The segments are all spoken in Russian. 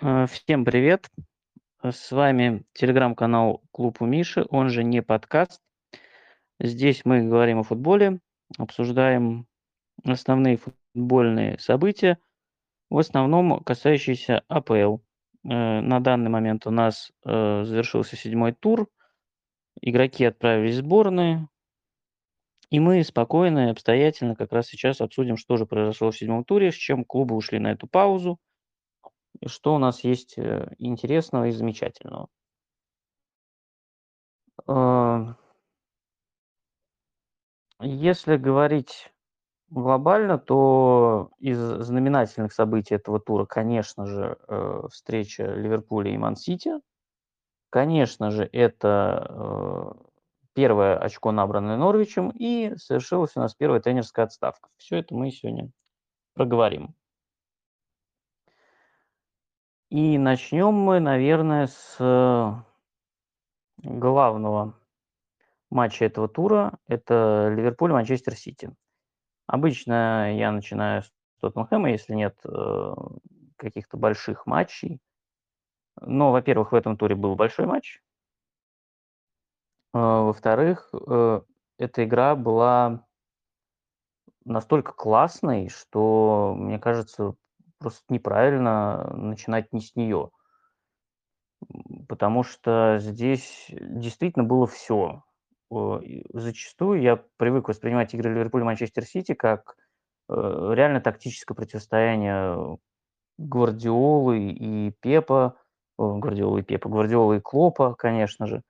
Э, Всем привет! С вами телеграм-канал Клуб у Миши, он же не подкаст. Здесь мы говорим о футболе, обсуждаем основные футбольные события, в основном касающиеся АПЛ. Э, На данный момент у нас э, завершился седьмой тур, игроки отправились в сборные, и мы спокойно и обстоятельно как раз сейчас обсудим, что же произошло в седьмом туре, с чем клубы ушли на эту паузу, и что у нас есть э, интересного и замечательного. Э, Если говорить глобально, то из знаменательных событий этого тура, конечно же, э, встреча Ливерпуля и Ман-Сити. Конечно же, это э, первое очко, набранное Норвичем, и совершилась у нас первая тренерская отставка. Все это мы сегодня проговорим. И начнем мы, наверное, с э, главного матча этого тура. Это Ливерпуль-Манчестер Сити. Обычно я начинаю с Тоттенхэма, если нет э, каких-то больших матчей. Но, во-первых, в этом туре был большой матч. А, Во-вторых, э, эта игра была настолько классной, что, мне кажется, просто неправильно начинать не с нее. Потому что здесь действительно было все. Зачастую я привык воспринимать игры Ливерпуля и Манчестер Сити как э, реально тактическое противостояние Гвардиолы и Пепа, Гвардиолы и Пепа, Гвардиолы и Клопа, конечно же,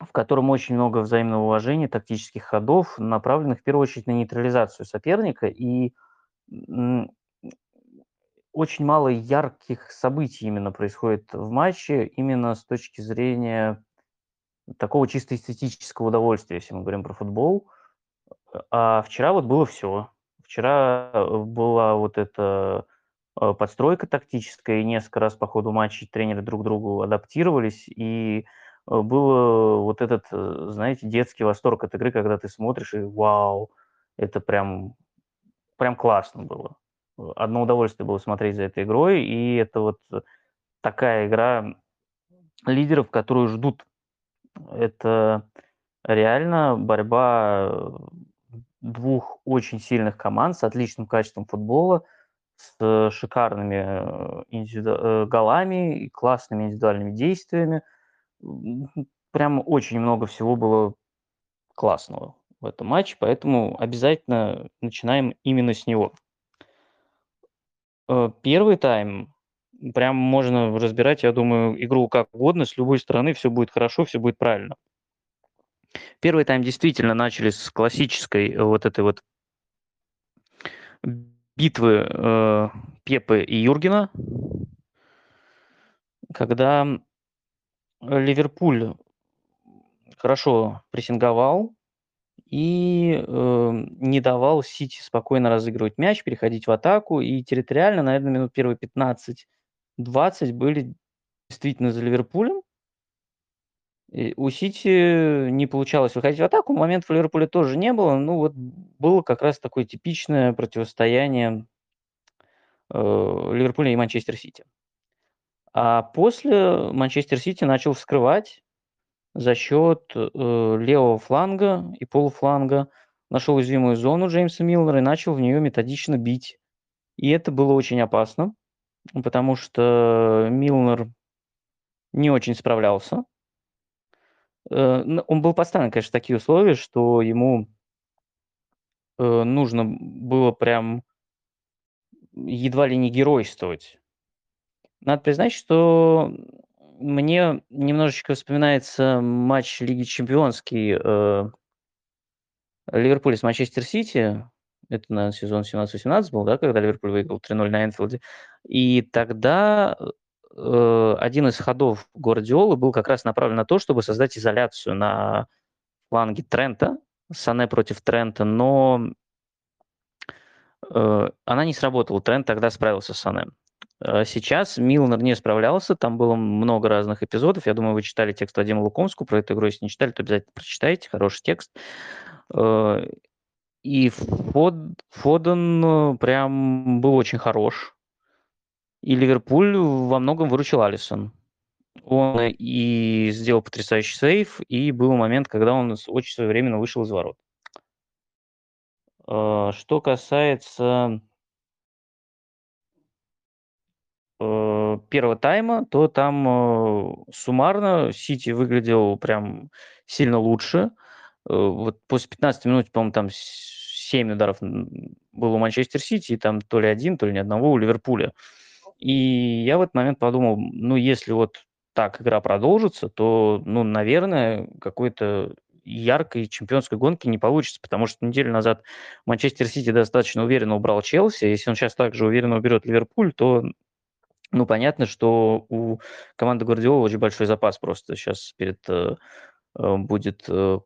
в котором очень много взаимного уважения, тактических ходов, направленных в первую очередь на нейтрализацию соперника, и очень мало ярких событий именно происходит в матче, именно с точки зрения такого чисто эстетического удовольствия, если мы говорим про футбол. А вчера вот было все. Вчера э, была вот эта э, подстройка тактическая, и несколько раз по ходу матча тренеры друг к другу адаптировались, и э, было вот этот, знаете, детский восторг от игры, когда ты смотришь, и вау, это прям, прям классно было. Э, Одно удовольствие было смотреть за этой игрой, и это вот такая игра лидеров, которую ждут. Это реально борьба э, двух очень сильных команд с отличным качеством футбола, с шикарными э, индивиду- э, голами и классными индивидуальными действиями. Прям очень много всего было классного в этом матче, поэтому обязательно начинаем именно с него. Э, Первый тайм прям можно разбирать, я думаю, игру как угодно, с любой стороны все будет хорошо, все будет правильно. Первый тайм действительно начали с классической э, вот этой вот битвы э, Пепы и Юргена, когда Ливерпуль хорошо прессинговал и э, не давал Сити спокойно разыгрывать мяч, переходить в атаку. И территориально, наверное, минут первые 15-20 были действительно за Ливерпулем. И у Сити не получалось выходить в атаку, моментов в Ливерпуле тоже не было. Ну вот было как раз такое типичное противостояние э, Ливерпуля и Манчестер Сити. А после Манчестер Сити начал вскрывать за счет э, левого фланга и полуфланга, нашел уязвимую зону Джеймса Милнера и начал в нее методично бить. И это было очень опасно, потому что Милнер не очень справлялся. Э, Он был поставлен, конечно, в такие условия, что ему э, нужно было прям едва ли не геройствовать. Надо признать, что мне немножечко вспоминается матч Лиги Чемпионский э, Ливерпуль с Манчестер Сити. Это, наверное, сезон 17-18 был, да, когда Ливерпуль выиграл 3-0 на Энфилде. И тогда э, один из ходов Гвардиолы был как раз направлен на то, чтобы создать изоляцию на фланге Трента, Сане против Трента, но э, она не сработала. Трент тогда справился с Сане. Э, Сейчас Милнер не справлялся, там было много разных эпизодов. Я думаю, вы читали текст Вадима Лукомского про эту игру. Если не читали, то обязательно прочитайте, хороший текст. Э, И Фод, Фоден прям был очень хорош. И Ливерпуль во многом выручил Алисон. Он и сделал потрясающий сейв, и был момент, когда он очень своевременно вышел из ворот. Э, что касается э, первого тайма, то там э, суммарно Сити выглядел прям сильно лучше. Вот после 15 минут, по-моему, там 7 ударов было у Манчестер Сити, и там то ли один, то ли ни одного у Ливерпуля. И я в этот момент подумал, ну, если вот так игра продолжится, то, ну, наверное, какой-то яркой чемпионской гонки не получится, потому что неделю назад Манчестер Сити достаточно уверенно убрал Челси. Если он сейчас также уверенно уберет Ливерпуль, то ну, понятно, что у команды Гвардиола очень большой запас просто сейчас перед э, э будет э,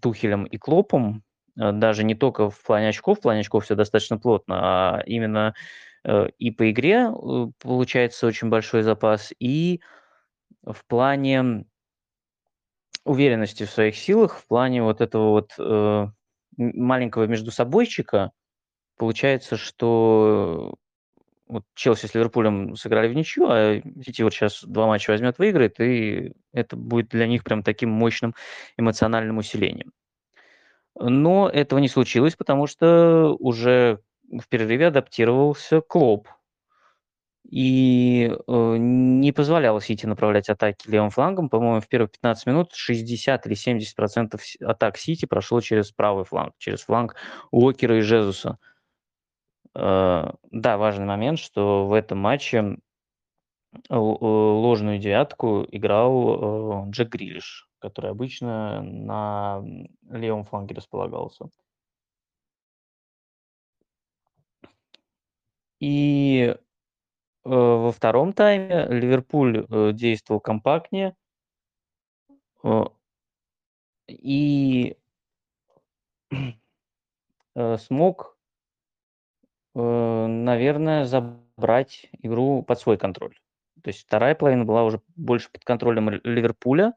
Тухелем и Клопом, даже не только в плане очков, в плане очков все достаточно плотно, а именно и по игре получается очень большой запас, и в плане уверенности в своих силах, в плане вот этого вот маленького междусобойчика, получается, что вот Челси с Ливерпулем сыграли в ничью, а Сити вот сейчас два матча возьмет, выиграет, и это будет для них прям таким мощным эмоциональным усилением. Но этого не случилось, потому что уже в перерыве адаптировался Клоп – и, э, не позволял Сити направлять атаки левым флангом. По-моему, в первые 15 минут 60 или 70 атак Сити прошло через правый фланг, через фланг Уокера и Жезуса. Э, да, важный момент, что в этом матче ложную девятку играл, э, Джек Грилиш, который обычно на левом фланге располагался. И Э, во втором тайме Ливерпуль, э, действовал компактнее. Э и э, смог э, наверное, забрать игру под свой контроль. То есть вторая половина была уже больше под контролем Ливерпуля.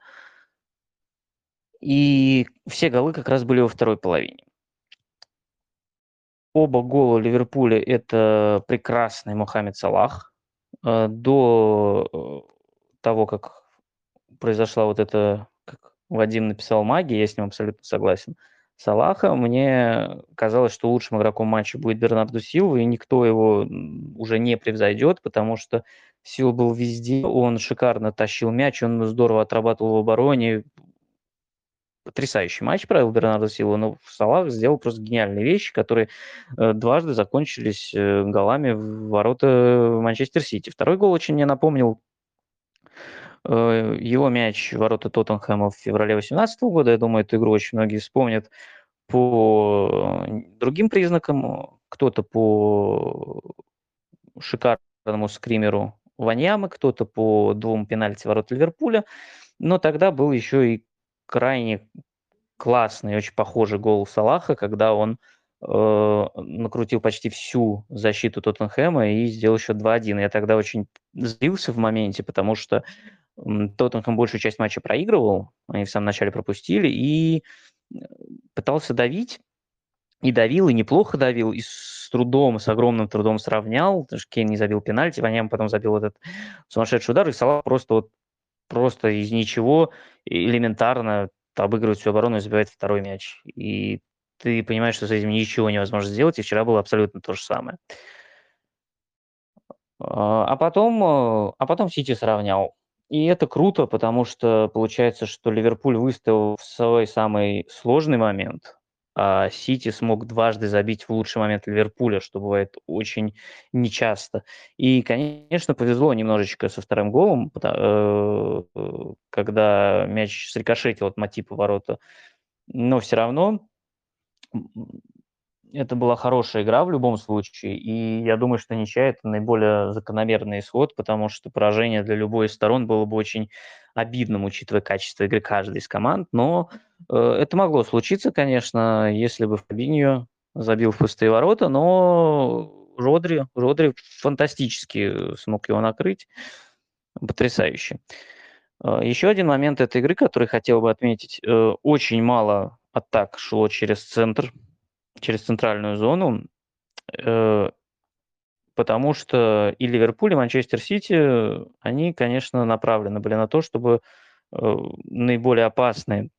И все голы как раз были во второй половине. Оба гола Ливерпуля- это прекрасный Мохаммед Салах. Э, до э, того, как произошла вот эта, как Вадим написал, магия, я с ним абсолютно согласен, Салаха, мне казалось, что лучшим игроком матча будет Бернарду Силва, и никто его уже не превзойдет, потому что Сил был везде, он шикарно тащил мяч, он здорово отрабатывал в обороне, потрясающий матч провел Бернардо Силва, но Салах сделал просто гениальные вещи, которые э, дважды закончились э, голами в ворота Манчестер Сити. Второй гол очень мне напомнил его мяч в ворота Тоттенхэма в феврале 2018 года. Я думаю, эту игру очень многие вспомнят по другим признакам. Кто-то по шикарному скримеру Ваньямы, кто-то по двум пенальти ворот Ливерпуля. Но тогда был еще и крайне классный, очень похожий гол Салаха, когда он э, накрутил почти всю защиту Тоттенхэма и сделал еще 2-1. Я тогда очень злился в моменте, потому что Тоттенхэм большую часть матча проигрывал, они в самом начале пропустили, и э, пытался давить, и давил, и неплохо давил, и с трудом, с огромным трудом сравнял, потому что Кейн не забил пенальти, Ваням потом забил этот сумасшедший удар, и Салах просто вот просто из ничего элементарно обыгрывает всю оборону и забивает второй мяч. И ты понимаешь, что с этим ничего невозможно сделать, и вчера было абсолютно то же самое. А, а потом, э, а потом Сити сравнял. И это круто, потому что получается, что Ливерпуль выставил в свой самый сложный момент, а Сити смог дважды забить в лучший момент Ливерпуля, что бывает очень нечасто. И, конечно, повезло немножечко со вторым голом, э, когда мяч срикошетил от Матипа ворота. Но все равно это была хорошая игра в любом случае, и я думаю, что ничья – это наиболее закономерный исход, потому что поражение для любой из сторон было бы очень обидным, учитывая качество игры каждой из команд, но э, это могло случиться, конечно, если бы Фабиньо забил в пустые ворота, но Родри, Родри фантастически смог его накрыть, потрясающе. Э, еще один момент этой игры, который хотел бы отметить, э, очень мало атак шло через центр, через центральную зону. Э, потому что и Ливерпуль, и Манчестер Сити, они, конечно, направлены были на то, чтобы, э, наиболее опасные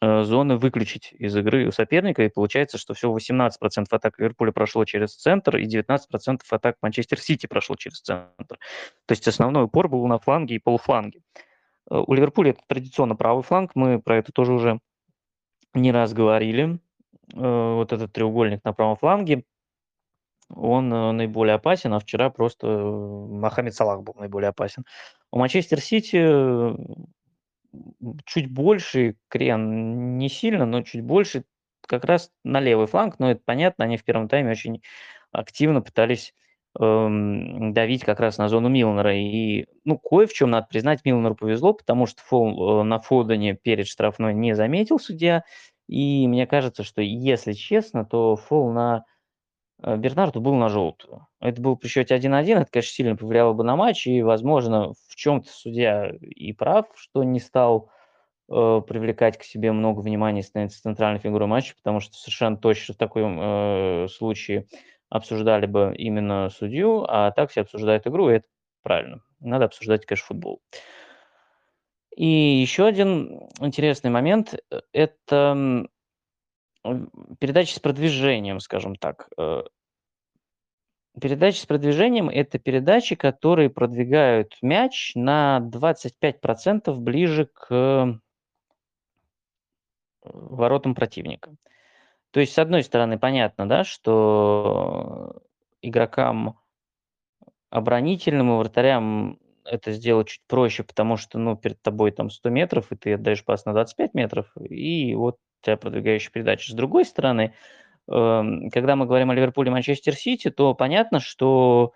э, зоны выключить из игры у соперника, и получается, что всего 18% атак Ливерпуля прошло через центр, и 19% атак Манчестер Сити прошло через центр. То есть основной упор был на фланге и полуфланге. У Ливерпуля это традиционно правый фланг, мы про это тоже уже не раз говорили. Э, вот этот треугольник на правом фланге, он э, наиболее опасен, а вчера просто Мохаммед Салах был наиболее опасен. У Манчестер Сити чуть больше крен, не сильно, но чуть больше как раз на левый фланг, но это понятно, они в первом тайме очень активно пытались эм, давить как раз на зону Милнера. И, ну, кое в чем надо признать, Милнеру повезло, потому что фол э, на Фодене перед штрафной не заметил судья. И мне кажется, что, если честно, то фол на э, Бернарду был на желтую. Это был при счете 1-1, это, конечно, сильно повлияло бы на матч, и, возможно, в чем-то судья и прав, что не стал э, привлекать к себе много внимания, становиться центральной фигурой матча, потому что совершенно точно в таком э, случае обсуждали бы именно судью, а так все обсуждают игру, и это правильно. Надо обсуждать, конечно, футбол. И еще один интересный момент э, – это передачи с продвижением, скажем так. Э, передачи с продвижением– это передачи, которые продвигают мяч на 25% ближе к э, воротам противника. То есть, с одной стороны, понятно, да, что игрокам оборонительным и вратарям это сделать чуть проще, потому что, ну, перед тобой там 100 метров, и ты отдаешь пас на 25 метров, и вот тебя продвигающая передача. С другой стороны, эм, когда мы говорим о Ливерпуле и Манчестер Сити, то понятно, что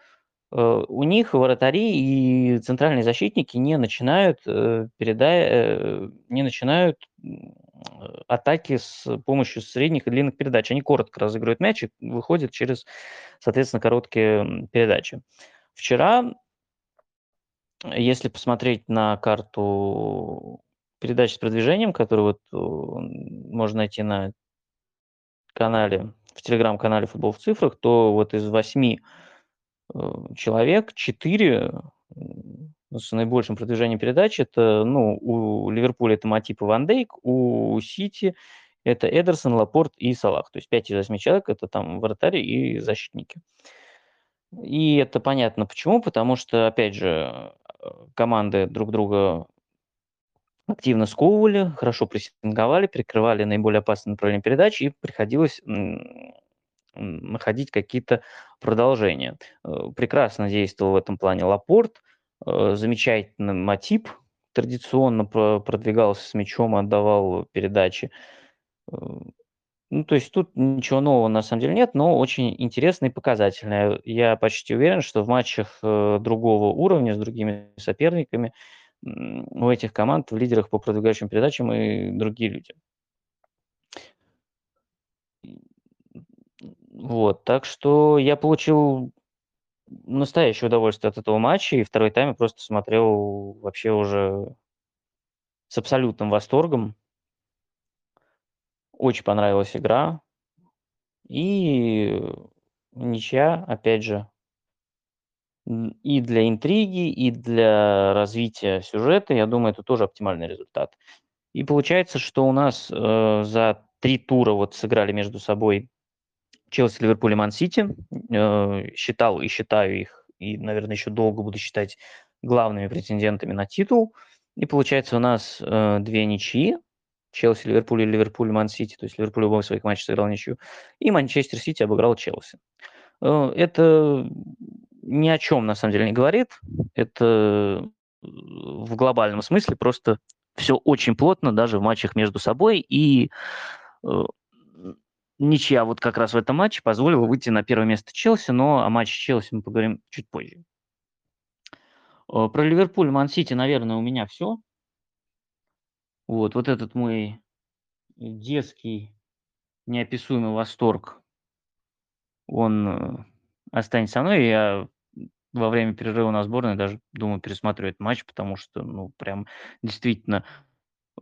э, у них вратари и центральные защитники не начинают, э, передая, э, не начинают атаки с помощью средних и длинных передач. Они коротко разыгрывают мяч и выходят через, соответственно, короткие передачи. Вчера, если посмотреть на карту передач с продвижением, которую вот можно найти на канале, в телеграм-канале «Футбол в цифрах», то вот из восьми человек четыре с наибольшим продвижением передач. Это, ну, у Ливерпуля это Матип и Ван Дейк, у Сити это Эдерсон, Лапорт и Салах. То есть 5 из 8 человек – это там вратари и защитники. И это понятно почему, потому что, опять же, команды друг друга активно сковывали, хорошо прессинговали, прикрывали наиболее опасные направления передач, и приходилось находить какие-то продолжения. Э, прекрасно действовал в этом плане Лапорт, Э, замечательный Матип, традиционно продвигался с мячом, отдавал передачи. Ну, то есть тут ничего нового на самом деле нет, но очень интересно и показательно. Я почти уверен, что в матчах э, другого уровня с другими соперниками у этих команд в лидерах по продвигающим передачам и другие люди. Вот, так что я получил настоящее удовольствие от этого матча, и второй тайм я просто смотрел вообще уже с абсолютным восторгом. Очень понравилась игра. И ничья, опять же, и для интриги, и для развития сюжета, я думаю, это тоже оптимальный результат. И получается, что у нас э, за три тура вот сыграли между собой Челси, Ливерпуль и Ман-Сити. Э, считал и считаю их, и, наверное, еще долго буду считать главными претендентами на титул. И получается у нас э, две ничьи. Челси, Ливерпуль и Ливерпуль, Ман-Сити. То есть Ливерпуль в обоих своих матчах сыграл ничью. И Манчестер Сити обыграл Челси. Э, это ни о чем, на самом деле, не говорит. Это в глобальном смысле просто все очень плотно, даже в матчах между собой. И ничья вот как раз в этом матче позволила выйти на первое место Челси, но о матче Челси мы поговорим чуть позже. Э, про Ливерпуль, Ман-Сити, наверное, у меня все. Вот, вот этот мой детский неописуемый восторг, он э, останется со мной. Я во время перерыва на сборной даже думаю пересматривать матч, потому что, ну, прям действительно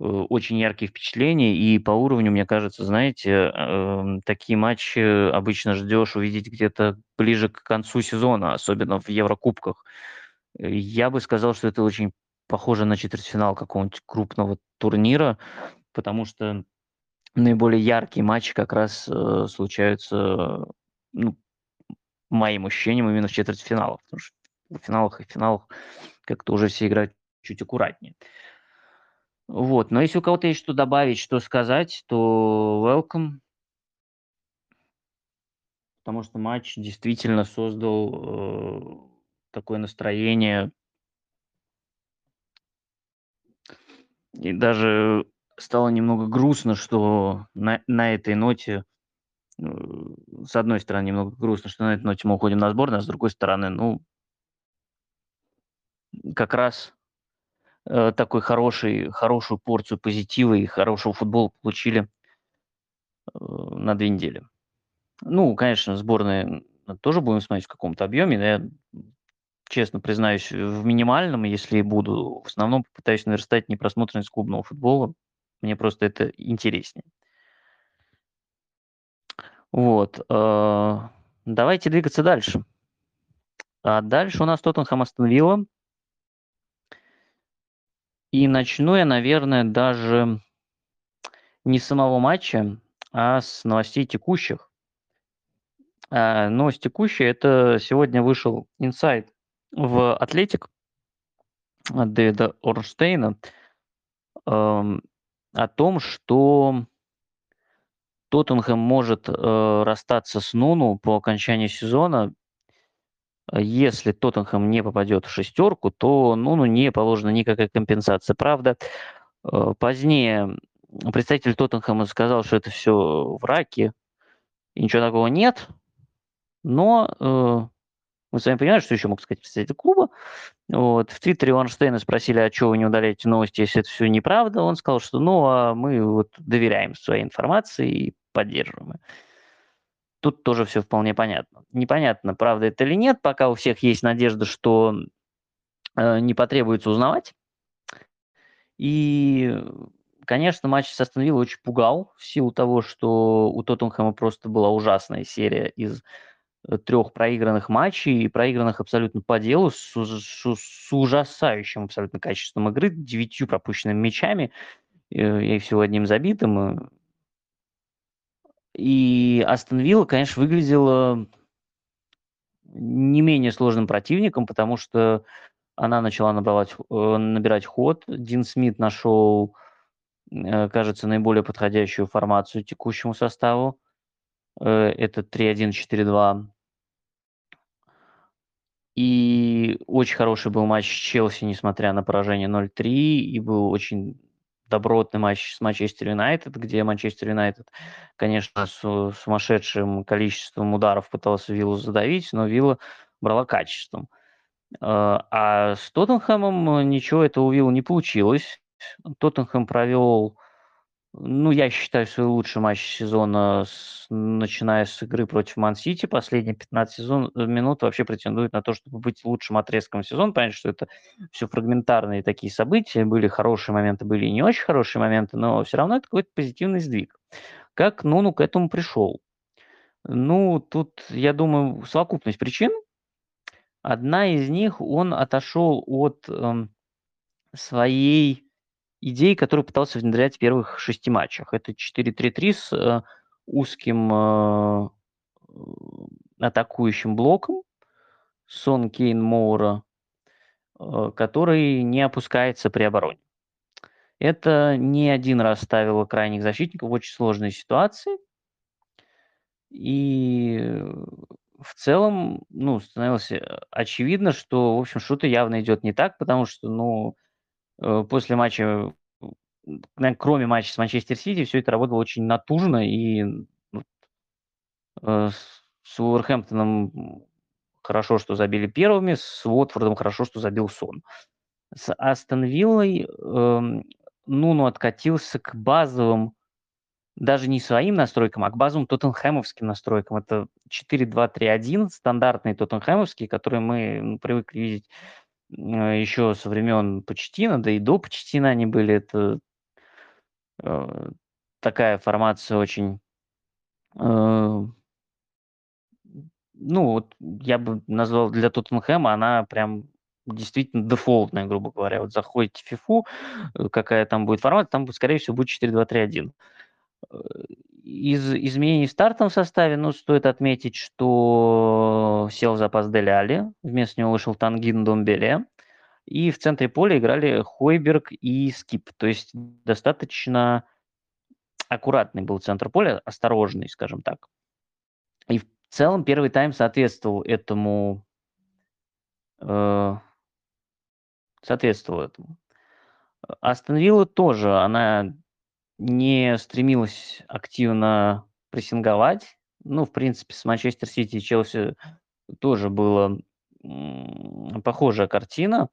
э, очень яркие впечатления, и по уровню, мне кажется, знаете, эм, такие матчи обычно ждешь увидеть где-то ближе к концу сезона, особенно в Еврокубках. Э, я бы сказал, что это очень похоже на четвертьфинал какого-нибудь крупного турнира, потому что наиболее яркие матчи как раз э, случаются, ну, моим ощущением, именно в четвертьфиналах, потому что в финалах и финалах как-то уже все играют чуть аккуратнее. Вот, но если у кого-то есть что добавить, что сказать, то welcome. Потому что матч действительно создал э, такое настроение. И даже стало немного грустно, что на, на этой ноте, э, с одной стороны, немного грустно, что на этой ноте мы уходим на сборную, а с другой стороны, ну, как раз э, такой хороший, хорошую порцию позитива и хорошего футбола получили э, на две недели. Ну, конечно, сборные тоже будем смотреть в каком-то объеме. но Я, честно признаюсь, в минимальном, если и буду. В основном попытаюсь наверстать непросмотренность клубного футбола. Мне просто это интереснее. Вот. э, Давайте двигаться дальше. А дальше у нас Тоттенхэм Астон. И начну я, наверное, даже не с самого матча, а с новостей текущих. А, новость текущая– это сегодня вышел инсайт в «Атлетик» от Дэвида Орнштейна эм, о том, что Тоттенхэм может э, расстаться с Нуну по окончании сезона если Тоттенхэм не попадет в шестерку, то ну, ну, не положена никакая компенсация. Правда, э, позднее представитель Тоттенхэма сказал, что это все в и ничего такого нет. Но э, мы с вами понимаем, что еще мог сказать представитель клуба. Вот. В Твиттере у Арнштейна спросили, а что вы не удаляете новости, если это все неправда. Он сказал, что ну, а мы вот доверяем своей информации и поддерживаем тут тоже все вполне понятно. Непонятно, правда это или нет, пока у всех есть надежда, что э, не потребуется узнавать. И, конечно, матч с Астон очень пугал в силу того, что у Тоттенхэма просто была ужасная серия из трех проигранных матчей, и проигранных абсолютно по делу, с, с, с ужасающим абсолютно качеством игры, девятью пропущенными мячами, э, и всего одним забитым. И Астон Вилла, конечно, выглядела не менее сложным противником, потому что она начала набрать, э, набирать ход. Дин Смит нашел, э, кажется, наиболее подходящую формацию текущему составу. Э, это 3-1-4-2. И очень хороший был матч с Челси, несмотря на поражение 0-3, и был очень добротный матч с Манчестер Юнайтед, где Манчестер Юнайтед, конечно, с сумасшедшим количеством ударов пытался Виллу задавить, но Вилла брала качеством. А, а с Тоттенхэмом ничего этого у Вилла не получилось. Тоттенхэм провел ну, я считаю, свой лучший матч сезона, с, начиная с игры против Ман-Сити. Последние 15 сезон, э, минут вообще претендует на то, чтобы быть лучшим отрезком сезона. Понятно, что это все фрагментарные такие события. Были хорошие моменты, были не очень хорошие моменты, но все равно это какой-то позитивный сдвиг. Как Нуну к этому пришел? Ну, тут, я думаю, совокупность причин. Одна из них, он отошел от эм, своей идеи, которые пытался внедрять в первых шести матчах. Это 4-3-3 с э, узким э, атакующим блоком, Сон Кейн Моура, э, который не опускается при обороне. Это не один раз ставило крайних защитников в очень сложные ситуации. И в целом, ну, становилось э, очевидно, что, в общем, что-то явно идет не так, потому что, ну, Э, после матча, кроме матча с Манчестер Сити, все это работало очень натужно, и э, с Уорхэмптоном хорошо, что забили первыми, с Уотфордом хорошо, что забил Сон. С Астон Виллой э, Нуну откатился к базовым, даже не своим настройкам, а к базовым тоттенхэмовским настройкам. Это 4-2-3-1, стандартные тоттенхэмовские, которые мы привыкли видеть Э, еще со времен Почтина, да и до Почтина они были. Это Э, такая формация очень, э, ну, вот я бы назвал для Тоттенхэма, она прям действительно дефолтная, грубо говоря. Вот заходите в фифу, э, какая там будет формат, там, скорее всего, будет 4-2-3-1. Из изменений в стартовом составе, ну, стоит отметить, что сел запас Дели вместо него вышел Тангин Домбеле, и в центре поля играли Хойберг и Скип. То есть достаточно аккуратный был центр поля, осторожный, скажем так. И в целом первый тайм соответствовал этому, э, соответствовал этому. Астон Вилла тоже, она не стремилась активно прессинговать. Ну, в принципе, с Манчестер Сити и Челси тоже была похожая картина.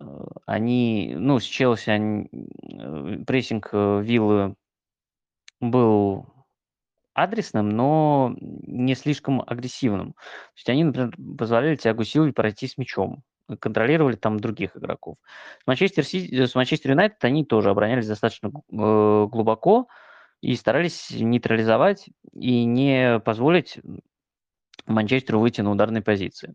Э, они, ну, с Челси они, э, прессинг э, Виллы был адресным, но не слишком агрессивным. То есть они, например, позволяли Тиагу Силве пройти с мячом, контролировали там других игроков. С Манчестер, Сити, с Манчестер Юнайтед они тоже оборонялись достаточно э, глубоко и старались нейтрализовать и не позволить Манчестеру выйти на ударные позиции.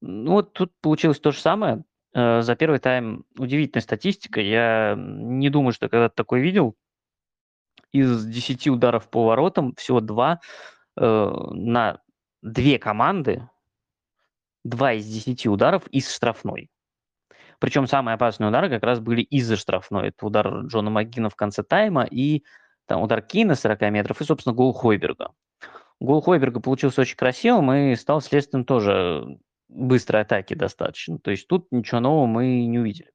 Ну вот тут получилось то же самое. Э, за первый тайм удивительная статистика. Я не думаю, что когда-то такой видел из 10 ударов по воротам всего два э, на две команды, два из 10 ударов из штрафной. Причем самые опасные удары как раз были из-за штрафной. Это удар Джона Макгина в конце тайма и там удар Кейна 40 метров и, собственно, гол Хойберга. Гол Хойберга получился очень красивым и стал следствием тоже быстрой атаки достаточно. То есть тут ничего нового мы не увидели.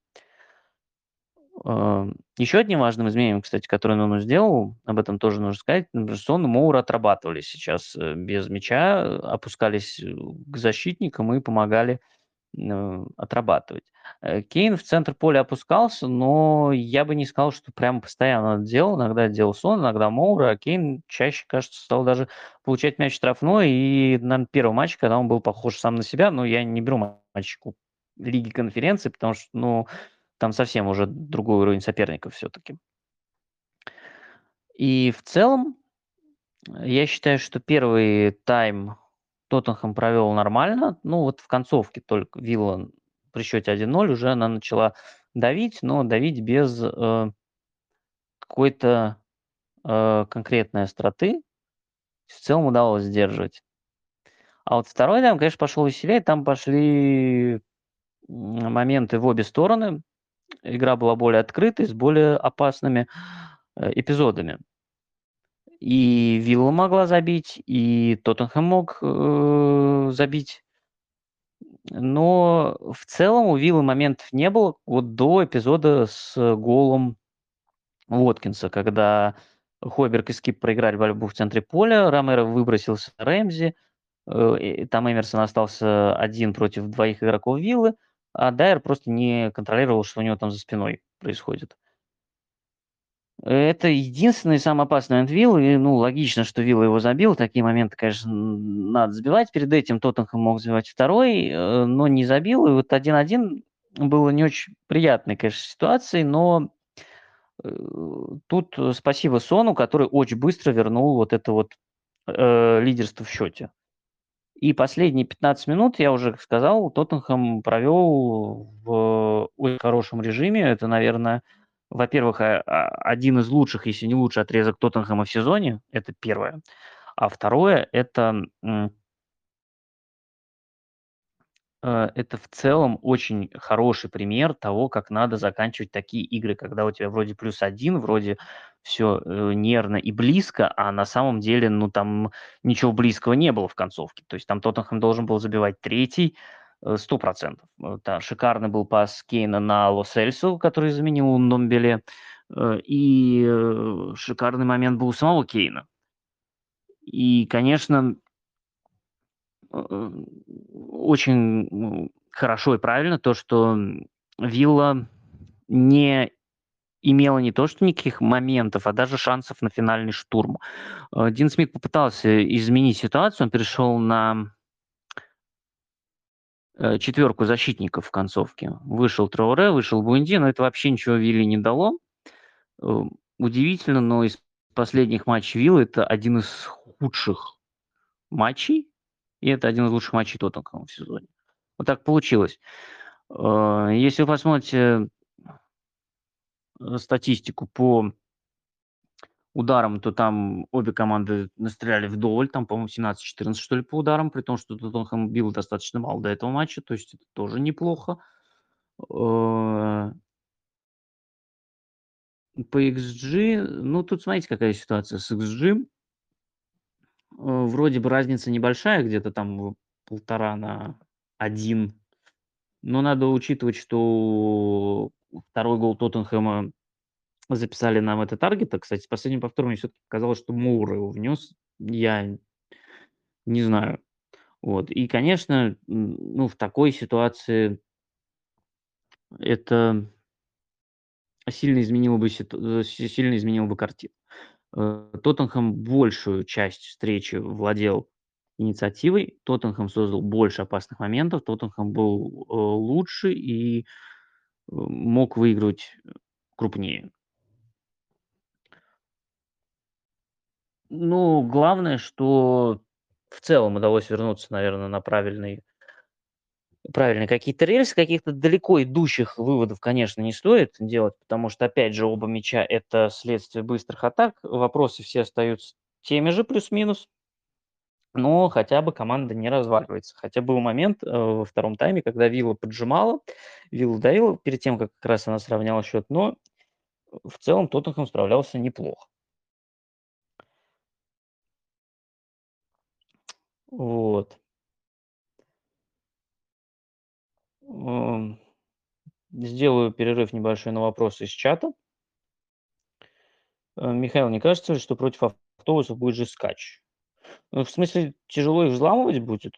Еще одним важным изменением, кстати, которое Нуну сделал, об этом тоже нужно сказать, Сон и Моур отрабатывали сейчас э, без мяча, опускались э, к защитникам и помогали э, отрабатывать. Кейн в центр поля опускался, но я бы не сказал, что прямо постоянно это делал. Иногда делал Сон, иногда Моура, а Кейн чаще, кажется, стал даже получать мяч штрафной. И, наверное, первый матч, когда он был похож сам на себя, но я не беру матч Лиги конференции, потому что, ну, там совсем уже другой уровень соперников все-таки. И в целом, я считаю, что первый тайм Тоттенхэм провел нормально. Ну, вот в концовке только Вилла при счете 1-0 уже она начала давить, но давить без э, какой-то э, конкретной остроты. В целом удалось сдерживать. А вот второй тайм, конечно, пошел веселее. Там пошли моменты в обе стороны игра была более открытой, с более опасными э, эпизодами. И Вилла могла забить, и Тоттенхэм мог э, забить. Но в целом у Виллы моментов не было вот до эпизода с голом Уоткинса, когда Хойберг и Скип проиграли борьбу в центре поля, Ромеро выбросился Рэмзи, э, там Эмерсон остался один против двоих игроков Виллы – а Дайер просто не контролировал, что у него там за спиной происходит. Это единственный самый опасный момент Вилл, и, ну, логично, что Вилл его забил, такие моменты, конечно, надо забивать, перед этим Тоттенхэм мог забивать второй, э, но не забил, и вот 1-1 было не очень приятной, конечно, ситуацией, но э, тут спасибо Сону, который очень быстро вернул вот это вот э, лидерство в счете. И последние 15 минут, я уже сказал, Тоттенхэм провел в очень хорошем режиме. Это, наверное, во-первых, а, а, один из лучших, если не лучший отрезок Тоттенхэма в сезоне. Это первое. А второе, это Э, это в целом очень хороший пример того, как надо заканчивать такие игры, когда у тебя вроде плюс один, вроде все э, нервно и близко, а на самом деле, ну, там ничего близкого не было в концовке. То есть там Тоттенхэм должен был забивать третий, э, сто процентов. Шикарный был пас Кейна на Лос-Эльсу, который заменил Номбеле, и шикарный момент был у самого Кейна. И, конечно, очень ну, хорошо и правильно то, что Вилла не имела не то что никаких моментов, а даже шансов на финальный штурм. Э, Дин Смит попытался изменить ситуацию, он перешел на э, четверку защитников в концовке. Вышел Трауре, вышел Бунди, но это вообще ничего Вилли не дало. Э, удивительно, но из последних матчей Виллы это один из худших матчей, и это один из лучших матчей Тоттенхэма в сезоне. Вот так получилось. Э, если вы посмотрите э, статистику по ударам, то там обе команды настреляли вдоволь, там, по-моему, 17-14, что ли, по ударам, при том, что Тоттенхэм бил достаточно мало до этого матча, то есть это тоже неплохо. Э, по XG, ну, тут смотрите, какая ситуация с XG. Вроде бы разница небольшая, где-то там полтора на один, но надо учитывать, что второй гол Тоттенхэма записали нам это таргета. Кстати, с последним повтором мне все-таки показалось, что Моур его внес. Я не знаю. Вот. И, конечно, ну, в такой ситуации это сильно изменило бы, э, сильно изменило бы картину. Э, Тоттенхэм большую часть встречи владел инициативой, Тоттенхэм создал больше опасных моментов, Тоттенхэм был э, лучше и мог выигрывать крупнее. Ну, главное, что в целом удалось вернуться, наверное, на правильный правильные какие-то рельсы, каких-то далеко идущих выводов, конечно, не стоит делать, потому что, опять же, оба мяча– это следствие быстрых атак, вопросы все остаются теми же, плюс-минус, но хотя бы команда не разваливается. Хотя был момент э, во втором тайме, когда Вилла поджимала, Вилла давила перед тем, как как раз она сравняла счет, но в целом Тоттенхэм справлялся неплохо. Вот. Сделаю перерыв небольшой на вопросы из чата. Э, Михаил, не кажется ли, что против автобусов будет же скач? Ну, в смысле, тяжело их взламывать будет?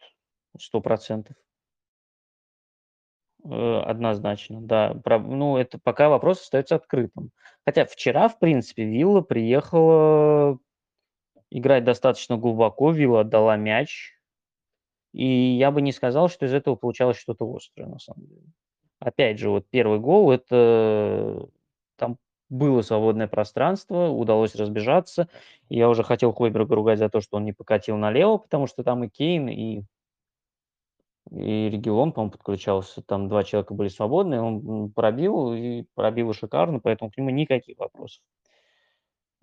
Сто процентов. Э, однозначно, да. Ну, это пока вопрос остается открытым. Хотя вчера, в принципе, Вилла приехала играть достаточно глубоко. Вилла отдала мяч. И я бы не сказал, что из этого получалось что-то острое, на самом деле. Опять же, вот первый гол- это там было свободное пространство, удалось разбежаться. Я уже хотел Хойберга ругать за то, что он не покатил налево, потому что там и Кейн, и и Регилон, по-моему, подключался. Там два человека были свободны, он пробил, и пробил шикарно, поэтому к нему никаких вопросов.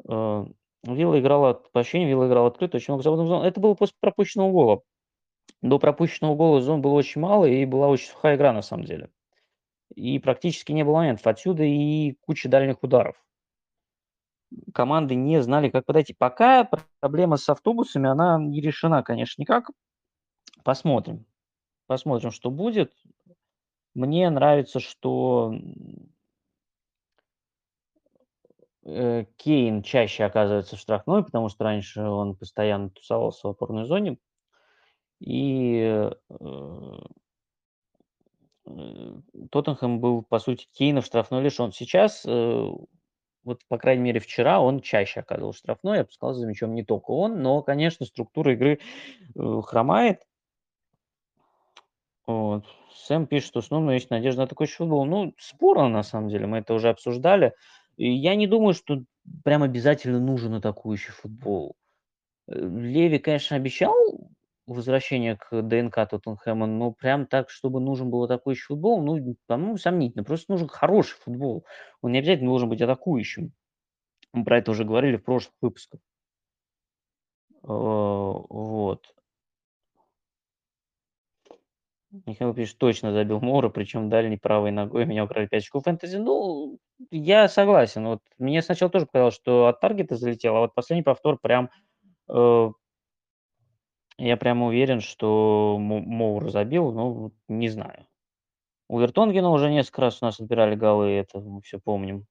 Э, Вилла играла, по ощущениям, Вилла играла открыто, очень много свободных зон. Это было после пропущенного гола. До пропущенного гола зон было очень мало, и была очень сухая игра, на самом деле и практически не было моментов. Отсюда и куча дальних ударов. Команды не знали, как подойти. Пока проблема с автобусами, она не решена, конечно, никак. Посмотрим. Посмотрим, что будет. Мне нравится, что э, Кейн чаще оказывается в штрафной, потому что раньше он постоянно тусовался в опорной зоне. И э, Э, Тоттенхэм был, по сути, Кейна в штрафной лишен. Сейчас, э, вот, по крайней мере, вчера он чаще оказывал штрафной, опускался за мячом не только он, но, конечно, структура игры э, хромает. Вот. Сэм пишет, что снова есть надежда на такой футбол. Ну, спорно, на самом деле, мы это уже обсуждали. И я не думаю, что прям обязательно нужен атакующий футбол. Леви, конечно, обещал возвращение к ДНК Тоттенхэма, но прям так, чтобы нужен был атакующий футбол, ну, по-моему, сомнительно. Просто нужен хороший футбол. Он не обязательно должен быть атакующим. Мы про это уже говорили в прошлых выпусках. Э, вот. Михаил пишет, точно забил Мора, причем дальней правой ногой меня украли 5 очков фэнтези. Ну, я согласен. Вот мне сначала тоже показалось, что от таргета залетел, а вот последний повтор прям э, я прямо уверен, что Моур забил, но не знаю. У Вертонгена уже несколько раз у нас отбирали голы, это мы все помним.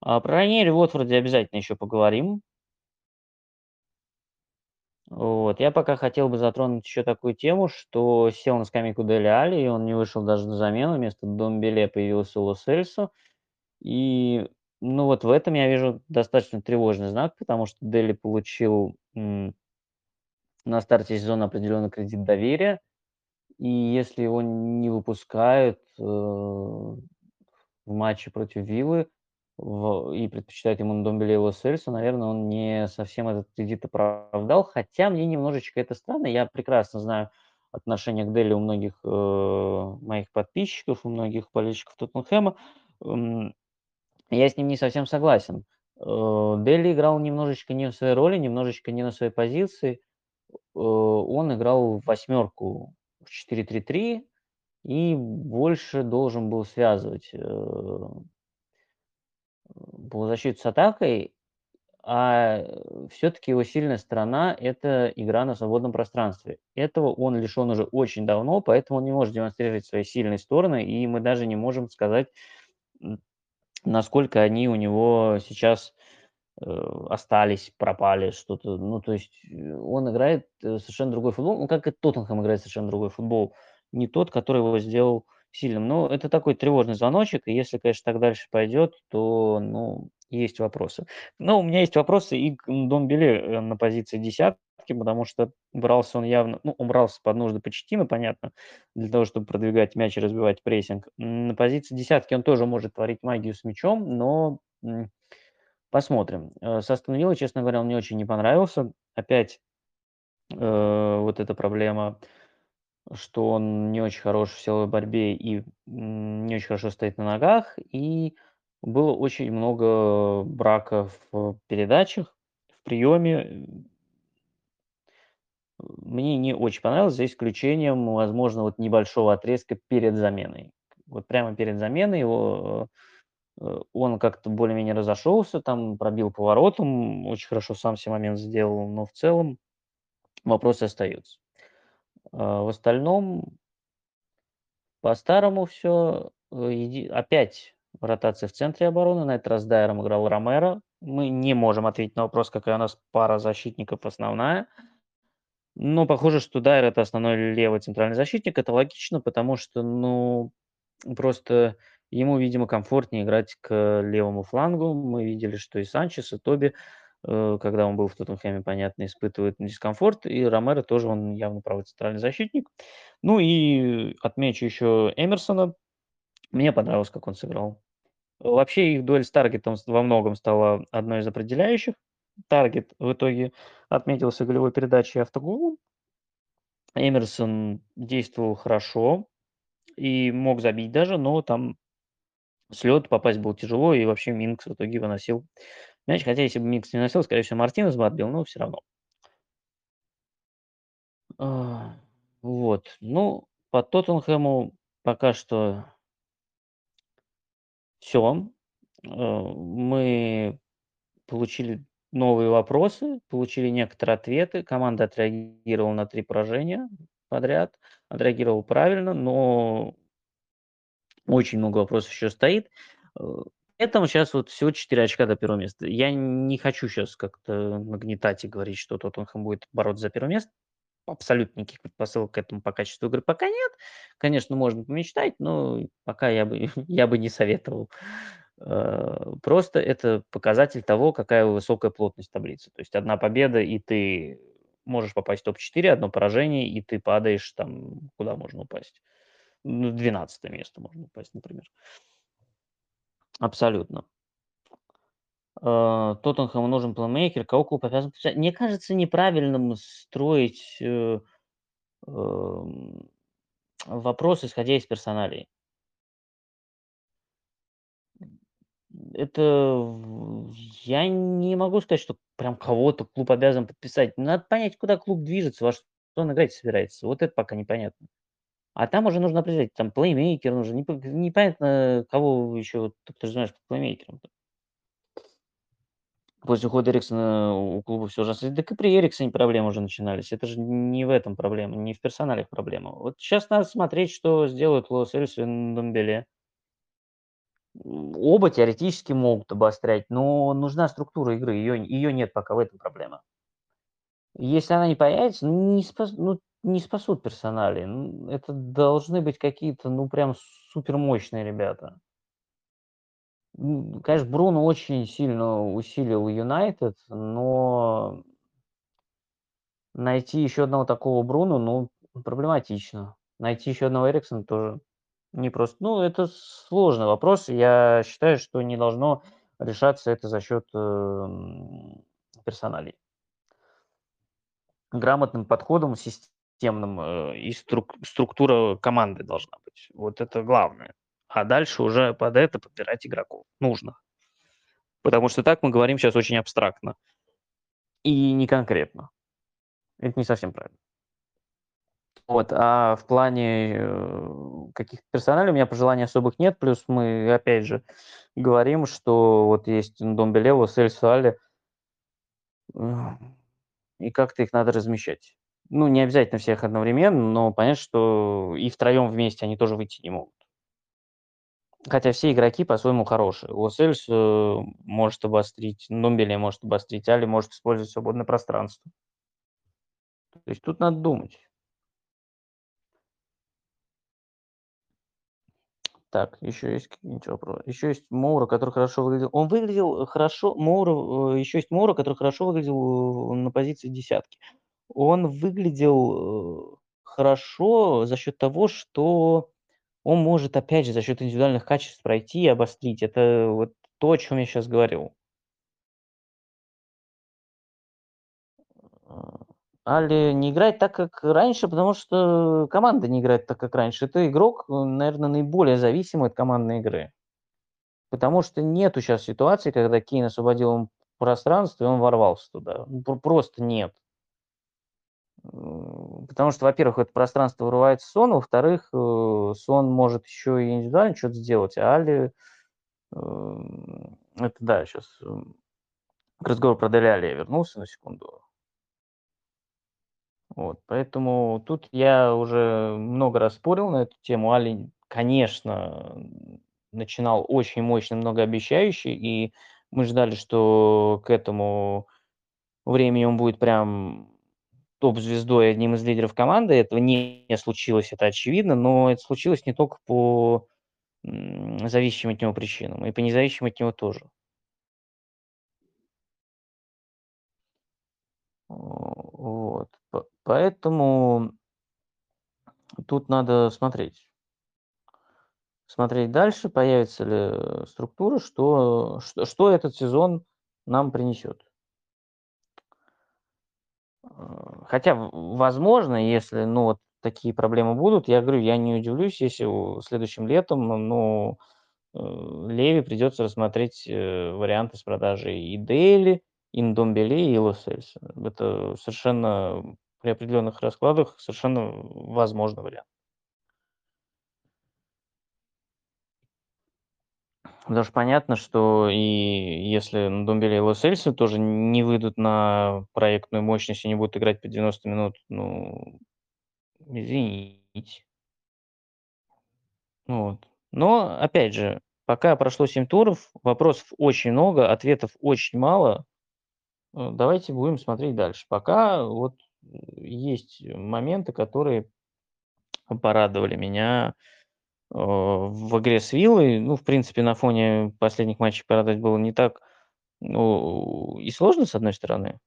А про Раньери в Уотфорде обязательно еще поговорим. Вот. Я пока хотел бы затронуть еще такую тему, что сел на скамейку Дели Али, и он не вышел даже на замену. Вместо Домбеле появился Лос Эльсо. И ну вот в этом я вижу достаточно тревожный знак, потому что Дели получил на старте сезона определенный кредит доверия, и если его не выпускают э, в матче против Виллы, в и предпочитает ему Ндомбеле и Ло Сельсо, наверно, он не совсем этот кредит оправдал. Хотя мне немножечко это странно. Я прекрасно знаю отношение к Делли у многих, э, моих подписчиков, у многих болельщиков Тоттенхэма. Я с ним не совсем согласен. Э, Делли играл немножечко не в своей роли, немножечко не на своей позиции. Э, он играл в восьмерку в 4-3-3 и больше должен был связывать, э полузащиту с атакой, а, все-таки его сильная сторона- это игра на свободном пространстве. Этого он лишен уже очень давно, поэтому он не может демонстрировать свои сильные стороны, и мы даже не можем сказать, насколько они у него сейчас, э, остались, пропали, что-то. Ну, то есть, э, он играет, э, совершенно другой футбол. Ну, как и Тоттенхэм играет совершенно другой футбол. Не тот, который его сделал сильным. Но это такой тревожный звоночек, и если, конечно, так дальше пойдет, то, ну, есть вопросы. Но у меня есть вопросы и к Ндомбеле, э, на позиции десятки, потому что брался он явно ну, он брался под нужды Почеттино, понятно, для того, чтобы продвигать мяч и разбивать прессинг. На позиции десятки он тоже может творить магию с мячом, но, посмотрим. Э, с Астон Виллой, честно говоря, он мне очень не понравился. Опять, э, вот эта проблема что он не очень хорош в силовой борьбе и, не очень хорошо стоит на ногах. И было очень много браков в передачах, в приеме. Мне не очень понравилось, за исключением, возможно, вот небольшого отрезка перед заменой. Вот прямо перед заменой его, э, он как-то более-менее разошелся, там пробил поворотом, очень хорошо сам се момент сделал, но в целом вопросы остаются. А, в остальном по-старому все. Еди опять ротация в центре обороны. На этот раз Дайером играл Ромеро. Мы не можем ответить на вопрос, какая у нас пара защитников основная. Но похоже, что Дайер- это основной левый центральный защитник. Это логично, потому что, ну, просто ему, видимо, комфортнее играть к левому флангу. Мы видели, что и Санчес, и Тоби, э, когда он был в Тоттенхэме, понятно, испытывают дискомфорт. И Ромеро тоже, он явно правый центральный защитник. Ну и отмечу еще Эмерсона. Мне понравилось, как он сыграл. Вообще их дуэль с Таргетом во многом стала одной из определяющих. Таргет в итоге отметился голевой передачей и автоголом. Эмерсон действовал хорошо и мог забить даже, но там с попасть было тяжело, и вообще Минкс в итоге выносил мяч. Хотя если бы Минкс не выносил, скорее всего, Мартинес бы отбил, но все равно. А, вот. Ну, по Тоттенхэму пока что всё. Э, мы получили новые вопросы, получили некоторые ответы. Команда отреагировала на 3 поражения подряд, отреагировала правильно, но очень много вопросов еще стоит. Э, поэтому щас вот всего 4 очка до первого места. Я не хочу сейчас как-то нагнетать и говорить, что Тоттенхэм будет бороться за первое место. Абсолютно никаких предпосылок к этому по качеству игры пока нет. Конечно, можно помечтать, но пока я бы я бы не советовал. Э, просто это показатель того, какая высокая плотность таблицы. То есть одна победа, и ты можешь попасть в топ-4, одно поражение, и ты падаешь там, куда можно упасть? Ну, 12 место можно упасть, например. Абсолютно. Э, Тоттенхэму нужен плеймейкер. Кого клуб обязан подписать? Мне кажется неправильным строить, э, эм, вопрос, исходя из персоналей. Это я не могу сказать, что прям кого-то клуб обязан подписать. Надо понять, куда клуб движется, во что он играть собирается. Вот это пока непонятно. А там уже нужно определять, там плеймейкер нужен, непо непонятно, кого еще ты подразумеваешь под плеймейкером-то. После ухода Эриксона у клуба всё ужасно. Так и при Эриксоне проблемы уже начинались. Это же не в этом проблема, не в персоналях проблема. Вот щас надо смотреть, что сделают Ло Сельсо и Ндомбеле. М, оба теоретически могут обострять, но нужна структура игры. Ее ее нет пока, в этом проблема. Если она не появится, ну, не спас ну, не спасут персоналии. Н это должны быть какие-то, ну, прям супермощные ребята. Конечно, Бруно очень сильно усилил Юнайтед, но найти еще одного такого Бруно, ну, проблематично. Найти еще одного Эриксона тоже непросто. Ну, это сложный вопрос. Я считаю, что не должно решаться это за счет эм, персоналей. Грамотным подходом, системным э, и струк, структура команды должна быть. Вот это главное. А дальше уже под это подбирать игроков нужно. Потому что так мы говорим сейчас очень абстрактно и не конкретно. Это не совсем правильно. Вот, а в плане э, каких-то персоналей у меня пожеланий особых нет. Плюс мы, опять же, говорим, что вот есть Домбеле, Лосель, Суали, и как-то их надо размещать. Ну, не обязательно всех одновременно, но понятно, что и втроем вместе они тоже выйти не могут. Хотя все игроки по-своему хорошие. Лосельс э, может обострить, Домбеле может обострить, Али может использовать свободное пространство. То есть тут надо думать. Так, еще есть какие-нибудь вопросы? Еще есть Моура, который хорошо выглядел. Он выглядел хорошо, Моура, э, еще есть Моура, который хорошо выглядел э, на позиции десятки. Он выглядел э, хорошо за счет того, что он может, опять же, за счет индивидуальных качеств пройти и обострить. Это вот то, о чем я сейчас говорил. Али не играет так, как раньше, потому что команда не играет так, как раньше. Это игрок, наверное, наиболее зависимый от командной игры. Потому что нету сейчас ситуации, когда Кейн освободил ему пространство, и он ворвался туда. Просто нет. Потому что, во-первых, это пространство вырывается сон, во-вторых, э, сон может еще и индивидуально что-то сделать, а Али... Эм, это да, сейчас к разговору про Дели Али я вернулся на секунду. Вот, поэтому тут я уже много раз спорил на эту тему. Али, конечно, начинал очень мощно, многообещающий, и мы ждали, что к этому времени он будет прям топ-звездой, одним из лидеров команды. Этого не случилось, это очевидно, но это случилось не только по зависящим от него причинам, и по независимым от него тоже. Вот. Поэтому тут надо смотреть. Смотреть дальше, появится ли структура, что, что, что этот сезон нам принесет. Э, хотя, возможно, если ну, вот такие проблемы будут, я говорю, я не удивлюсь, если следующим летом ну, э, Леви придется рассмотреть э, варианты с продажей и Дейли, и Ндомбеле, и Лосельса. Это совершенно при определенных раскладах совершенно возможный вариант. Потому что понятно, что и если Домбеле и Лос-Эльсы тоже не выйдут на проектную мощность и не будут играть по 90 минут, ну, извините. Вот. Но, опять же, пока прошло 7 туров, вопросов очень много, ответов очень мало. Э, давайте будем смотреть дальше. Пока вот есть моменты, которые порадовали меня. Э, в игре с Виллой. Ну, в принципе, на фоне последних матчей порадовать было не так ну, и сложно, с одной стороны.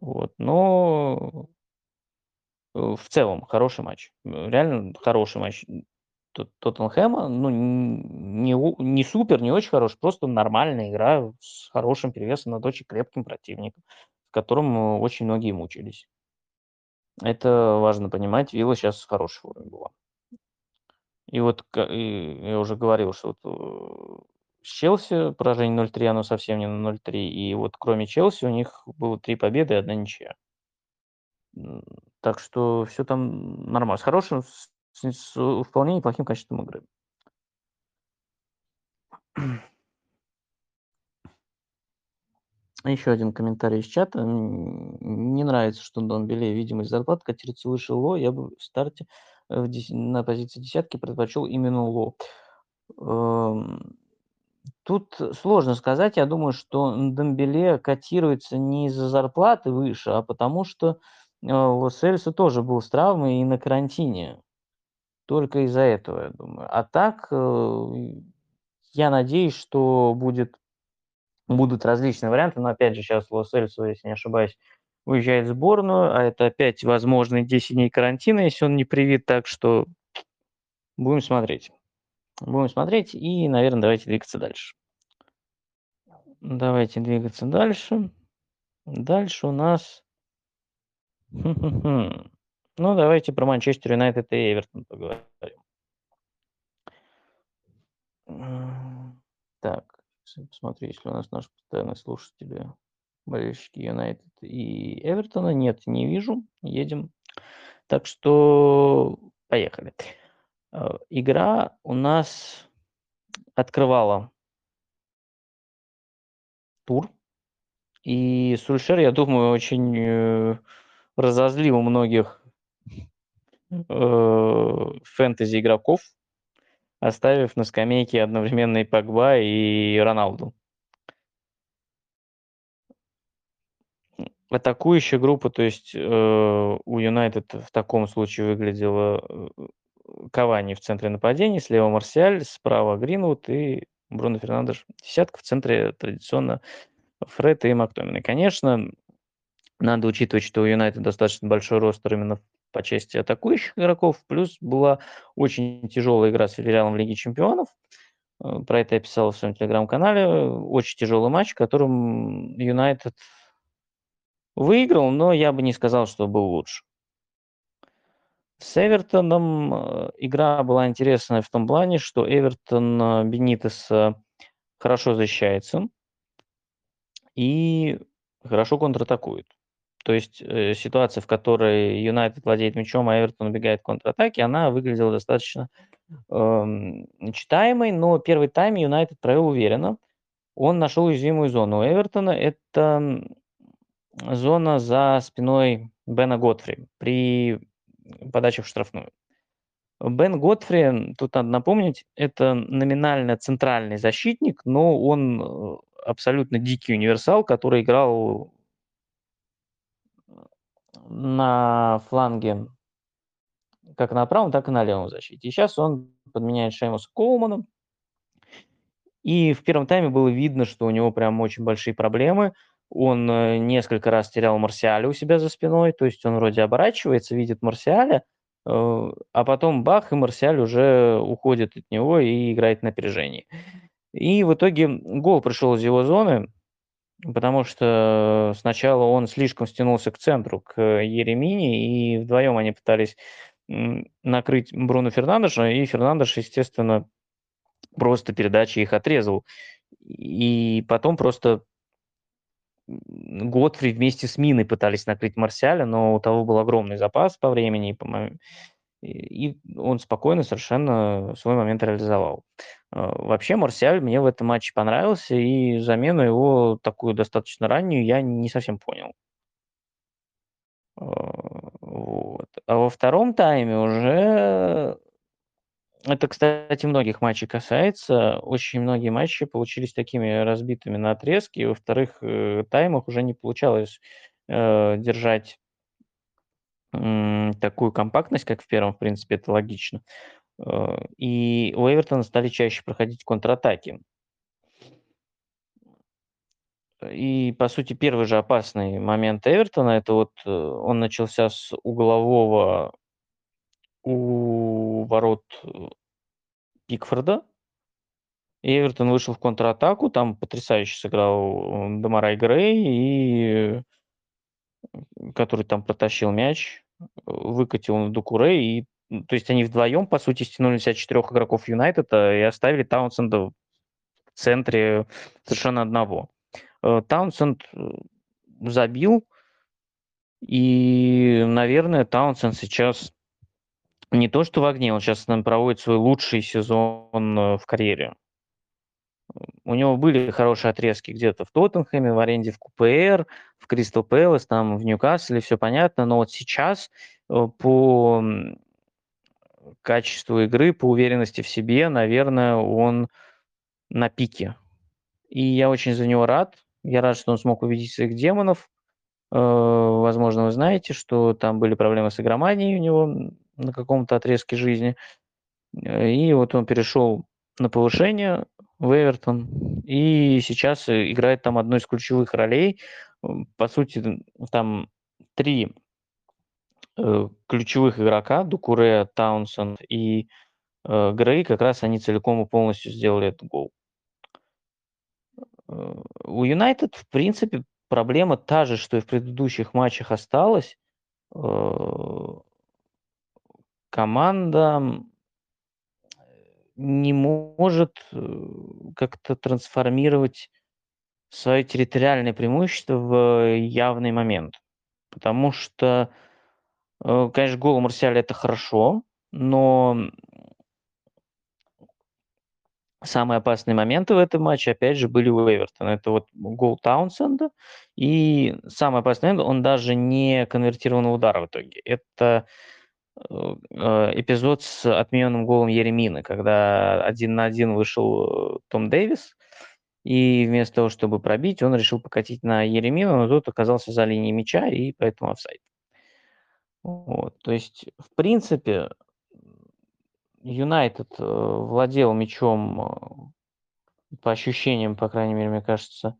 Вот, но э, в целом хороший матч. Реально хороший матч Тоттенхэма. Ну, не, не супер, не очень хороший, просто нормальная игра с хорошим перевесом над очень крепким противником, с которым очень многие мучились. Это важно понимать. Вилла сейчас хороший уровень была. И вот и я уже говорил, что вот э, с Челси поражение 0-3, оно совсем не на 0-3. И вот кроме Челси у них было три победы и одна ничья. Так что все там нормально. С хорошим, с, с вполне неплохим качеством игры. Еще один комментарий из чата. Не нравится, что Дон Беле видимость зарплаты котируется выше Ло. Я бы в старте на позиции десятки предпочел именно Ло. Эм, тут сложно сказать. Я думаю, что Дембеле котируется не из-за зарплаты выше, а потому что э, Лос-Эльсу тоже был с травмой и на карантине. Только из-за этого, я думаю. А так, э, я надеюсь, что будет, будут различные варианты. Но опять же, сейчас Лос-Эльсу, если не ошибаюсь, уезжает в сборную, а это опять возможные 10 дней карантина, если он не привит, так что будем смотреть. Будем смотреть и, наверное, давайте двигаться дальше. Давайте двигаться дальше. Дальше у нас. Ну, давайте про Манчестер Юнайтед и Эвертон поговорим. Так, посмотрю, если у нас наши постоянные слушатели, болельщики Юнайтед и Эвертона. Нет, не вижу. Едем. Так что поехали. Э, Игра у нас открывала тур, и Сульшер, я думаю, очень э, разозлил многих э, фэнтези игроков, оставив на скамейке одновременно и Погба, и Роналду. Атакующая группа, то есть э, у Юнайтед в таком случае выглядела э, Кавани в центре нападения, слева Марсиаль, справа Гринвуд и Бруно Фернандеш. Десятка в центре традиционно Фред и Мактомин. И, конечно, надо учитывать, что у Юнайтед достаточно большой ростер именно по части атакующих игроков, плюс была очень тяжелая игра с филиалом в Лиге Чемпионов. Э, Про это я писал в своем телеграм-канале. Очень тяжелый матч, в котором Юнайтед выиграл, но я бы не сказал, что был лучше. С Эвертоном э, игра была интересная в том плане, что Эвертон э, Бенитеса хорошо защищается и хорошо контратакует. То есть э, ситуация, в которой Юнайтед владеет мячом, а Эвертон убегает в контратаке, она выглядела достаточно эм, читаемой, но первый тайм Юнайтед провел уверенно. Он нашел уязвимую зону. У Эвертона это зона за спиной Бена Готфри при подаче в штрафную. Бен Готфри, тут надо напомнить, это номинально центральный защитник, но он э, абсолютно дикий универсал, который играл на фланге как на правом, так и на левом защите. И сейчас он подменяет Шеймуса Коулмана. И в первом тайме было видно, что у него прям очень большие проблемы. Он э, несколько раз терял Марсиаля у себя за спиной, то есть он вроде оборачивается, видит Марсиаля, э, а потом бах, и Марсиаль уже уходит от него и играет на напряжении. И в итоге гол пришел из его зоны, потому что сначала он слишком стянулся к центру, к Еремине, и вдвоем они пытались накрыть Бруно Фернандеша, и Фернандеш, естественно, просто передачи их отрезал. И потом просто Готфри вместе с Миной пытались накрыть Марсиаля, но у того был огромный запас по времени, и и он спокойно совершенно свой момент реализовал. А, Вообще Марсиаль мне в этом матче понравился, и замену его такую достаточно раннюю я не совсем понял. А, Вот. А во втором тайме уже это, кстати, многих матчей касается. Очень многие матчи получились такими разбитыми на отрезки. И во вторых э, таймах уже не получалось э, держать м, такую компактность, как в первом, в принципе, это логично. Э, И у Эвертона стали чаще проходить контратаки. И, по сути, первый же опасный момент Эвертона, это вот э, он начался с углового у ворот э, Пикфорда, И Эвертон вышел в контратаку, там потрясающе сыграл э, Демарай Грей, и, э, который там протащил мяч, выкатил на Дукуре, и, то есть они вдвоем, по сути, стянули себя четырех игроков Юнайтеда и оставили Таунсенда в центре совершенно одного. Таунсенд забил, и, наверное, Таунсенд сейчас не то что в огне, он сейчас наверно, проводит свой лучший сезон э, в карьере. У него были хорошие отрезки где-то в Тоттенхэме, в аренде в КПР, в Кристал Пэлас, там в Ньюкасле, все понятно, но вот сейчас э, по качеству игры, по уверенности в себе, наверное, он на пике. И я очень за него рад. Я рад, что он смог увидеть своих демонов. Э, Возможно, вы знаете, что там были проблемы с игроманией у него на каком-то отрезке жизни. Э, И вот он перешел на повышение в Эвертон, и сейчас играет там одну из ключевых ролей. По сути, там три э, ключевых игрока, Дукуре, Таунсенд и э, Грей, как раз они целиком и полностью сделали этот гол. У Юнайтед, в принципе, проблема та же, что и в предыдущих матчах осталась. Э, команда не может э, как-то трансформировать свое территориальное преимущество в явный момент. Потому что, конечно, гол Марсиаля- это хорошо, но Самые опасные моменты в этом матче, опять же, были у Эвертона. Это вот гол Таунсенда, и самый опасный момент, он даже не конвертированный удар в итоге. Это э, э, эпизод с отмененным голом Еремина, когда один на один вышел э, Том Дэвис, и вместо того, чтобы пробить, он решил покатить на Еремина, но тот оказался за линией мяча, и поэтому офсайд. Вот. То есть, в принципе, Юнайтед э, владел мячом, э, по ощущениям, по крайней мере, мне кажется,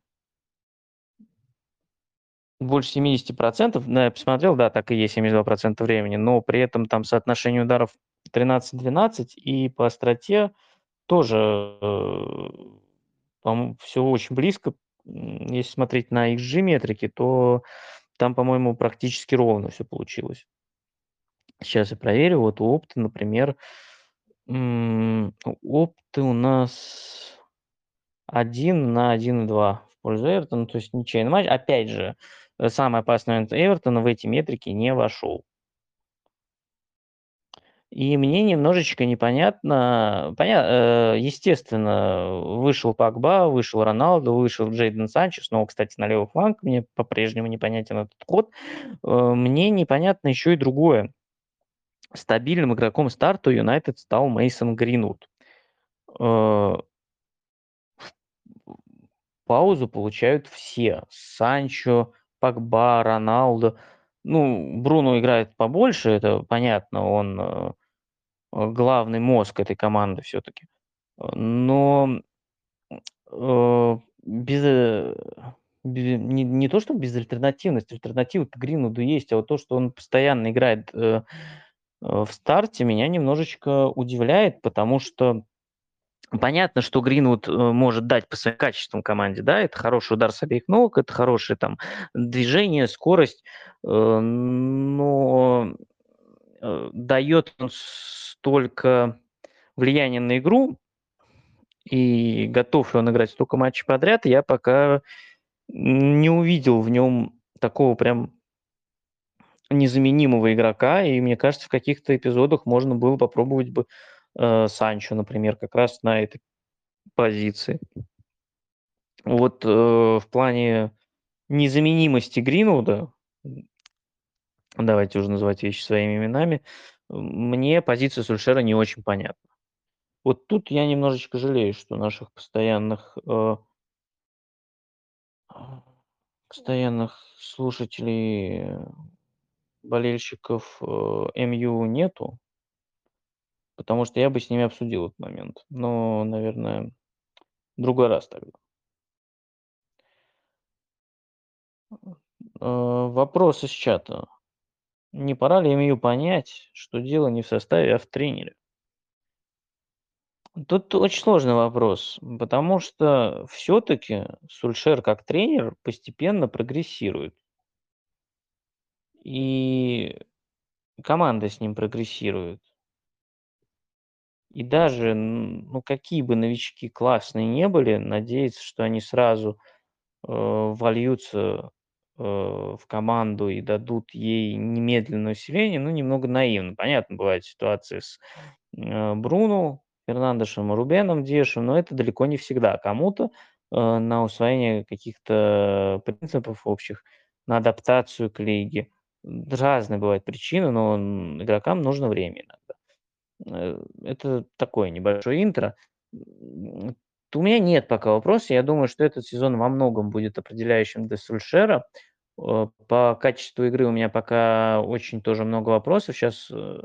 больше 70%. Да, я посмотрел, да, так и есть 72% времени, но при этом там соотношение ударов 13-12, и по остроте тоже, э, по-моему, все очень близко. Если смотреть на XG-метрики, то там, по-моему, практически ровно все получилось. Сейчас я проверю. Вот у опта, например, М, опыты у нас 1 на 1,2 в пользу Эвертона, то есть ничейный матч. Опять же, самый опасный момент Эвертона в эти метрики не вошел. И мне немножечко непонятно, поня э, естественно, вышел Погба, вышел Роналду, вышел Джейден Санчес, но, кстати, на левый фланг мне по-прежнему непонятен этот ход. Э, мне непонятно еще и другое. Стабильным игроком старта Юнайтед стал Мейсон Гринвуд. Э, паузу получают все. Санчо, Погба, Роналдо. Ну, Бруно играет побольше, это понятно, он э, главный мозг этой команды все-таки. Но э, без, без не, не то, что без альтернативности, альтернативы к Гринуду есть, а вот то, что он постоянно играет э, Э, в старте меня немножечко удивляет, потому что понятно, что Гринвуд э, может дать по своим качествам команде, да, это хороший удар с обеих ног, это хорошее там движение, скорость, э, но дает он столько влияния на игру, и готов ли он играть столько матчей подряд, я пока не увидел в нем такого прям незаменимого игрока, и мне кажется, в каких-то эпизодах можно было попробовать бы э, Санчо, например, как раз на этой позиции. Вот э, в плане незаменимости Гринвуда, давайте уже называть вещи своими именами, мне позиция Сульшера не очень понятна. Вот тут я немножечко жалею, что наших постоянных э, постоянных слушателей болельщиков э, МЮ нету, потому что я бы с ними обсудил этот момент. Но, наверное, другой раз тогда. Э, вопрос из чата. Не пора ли МЮ понять, что дело не в составе, а в тренере? Тут очень сложный вопрос, потому что все-таки Сульшер как тренер постепенно прогрессирует. И команда с ним прогрессирует. И даже, ну, какие бы новички классные не были, надеяться, что они сразу э, вольются э, в команду и дадут ей немедленное усиление, ну, немного наивно. Понятно, бывают ситуации с э, Бруно, Фернандешем, Рубеном, Дешем, но это далеко не всегда. Кому-то э, на усвоение каких-то принципов общих, на адаптацию к лиге – разные бывают причины, но игрокам нужно время иногда. Э, это такое небольшое интро. У меня нет пока вопроса. Я думаю, что этот сезон во многом будет определяющим для Сульшера. Э, по качеству игры у меня пока очень тоже много вопросов. Сейчас э,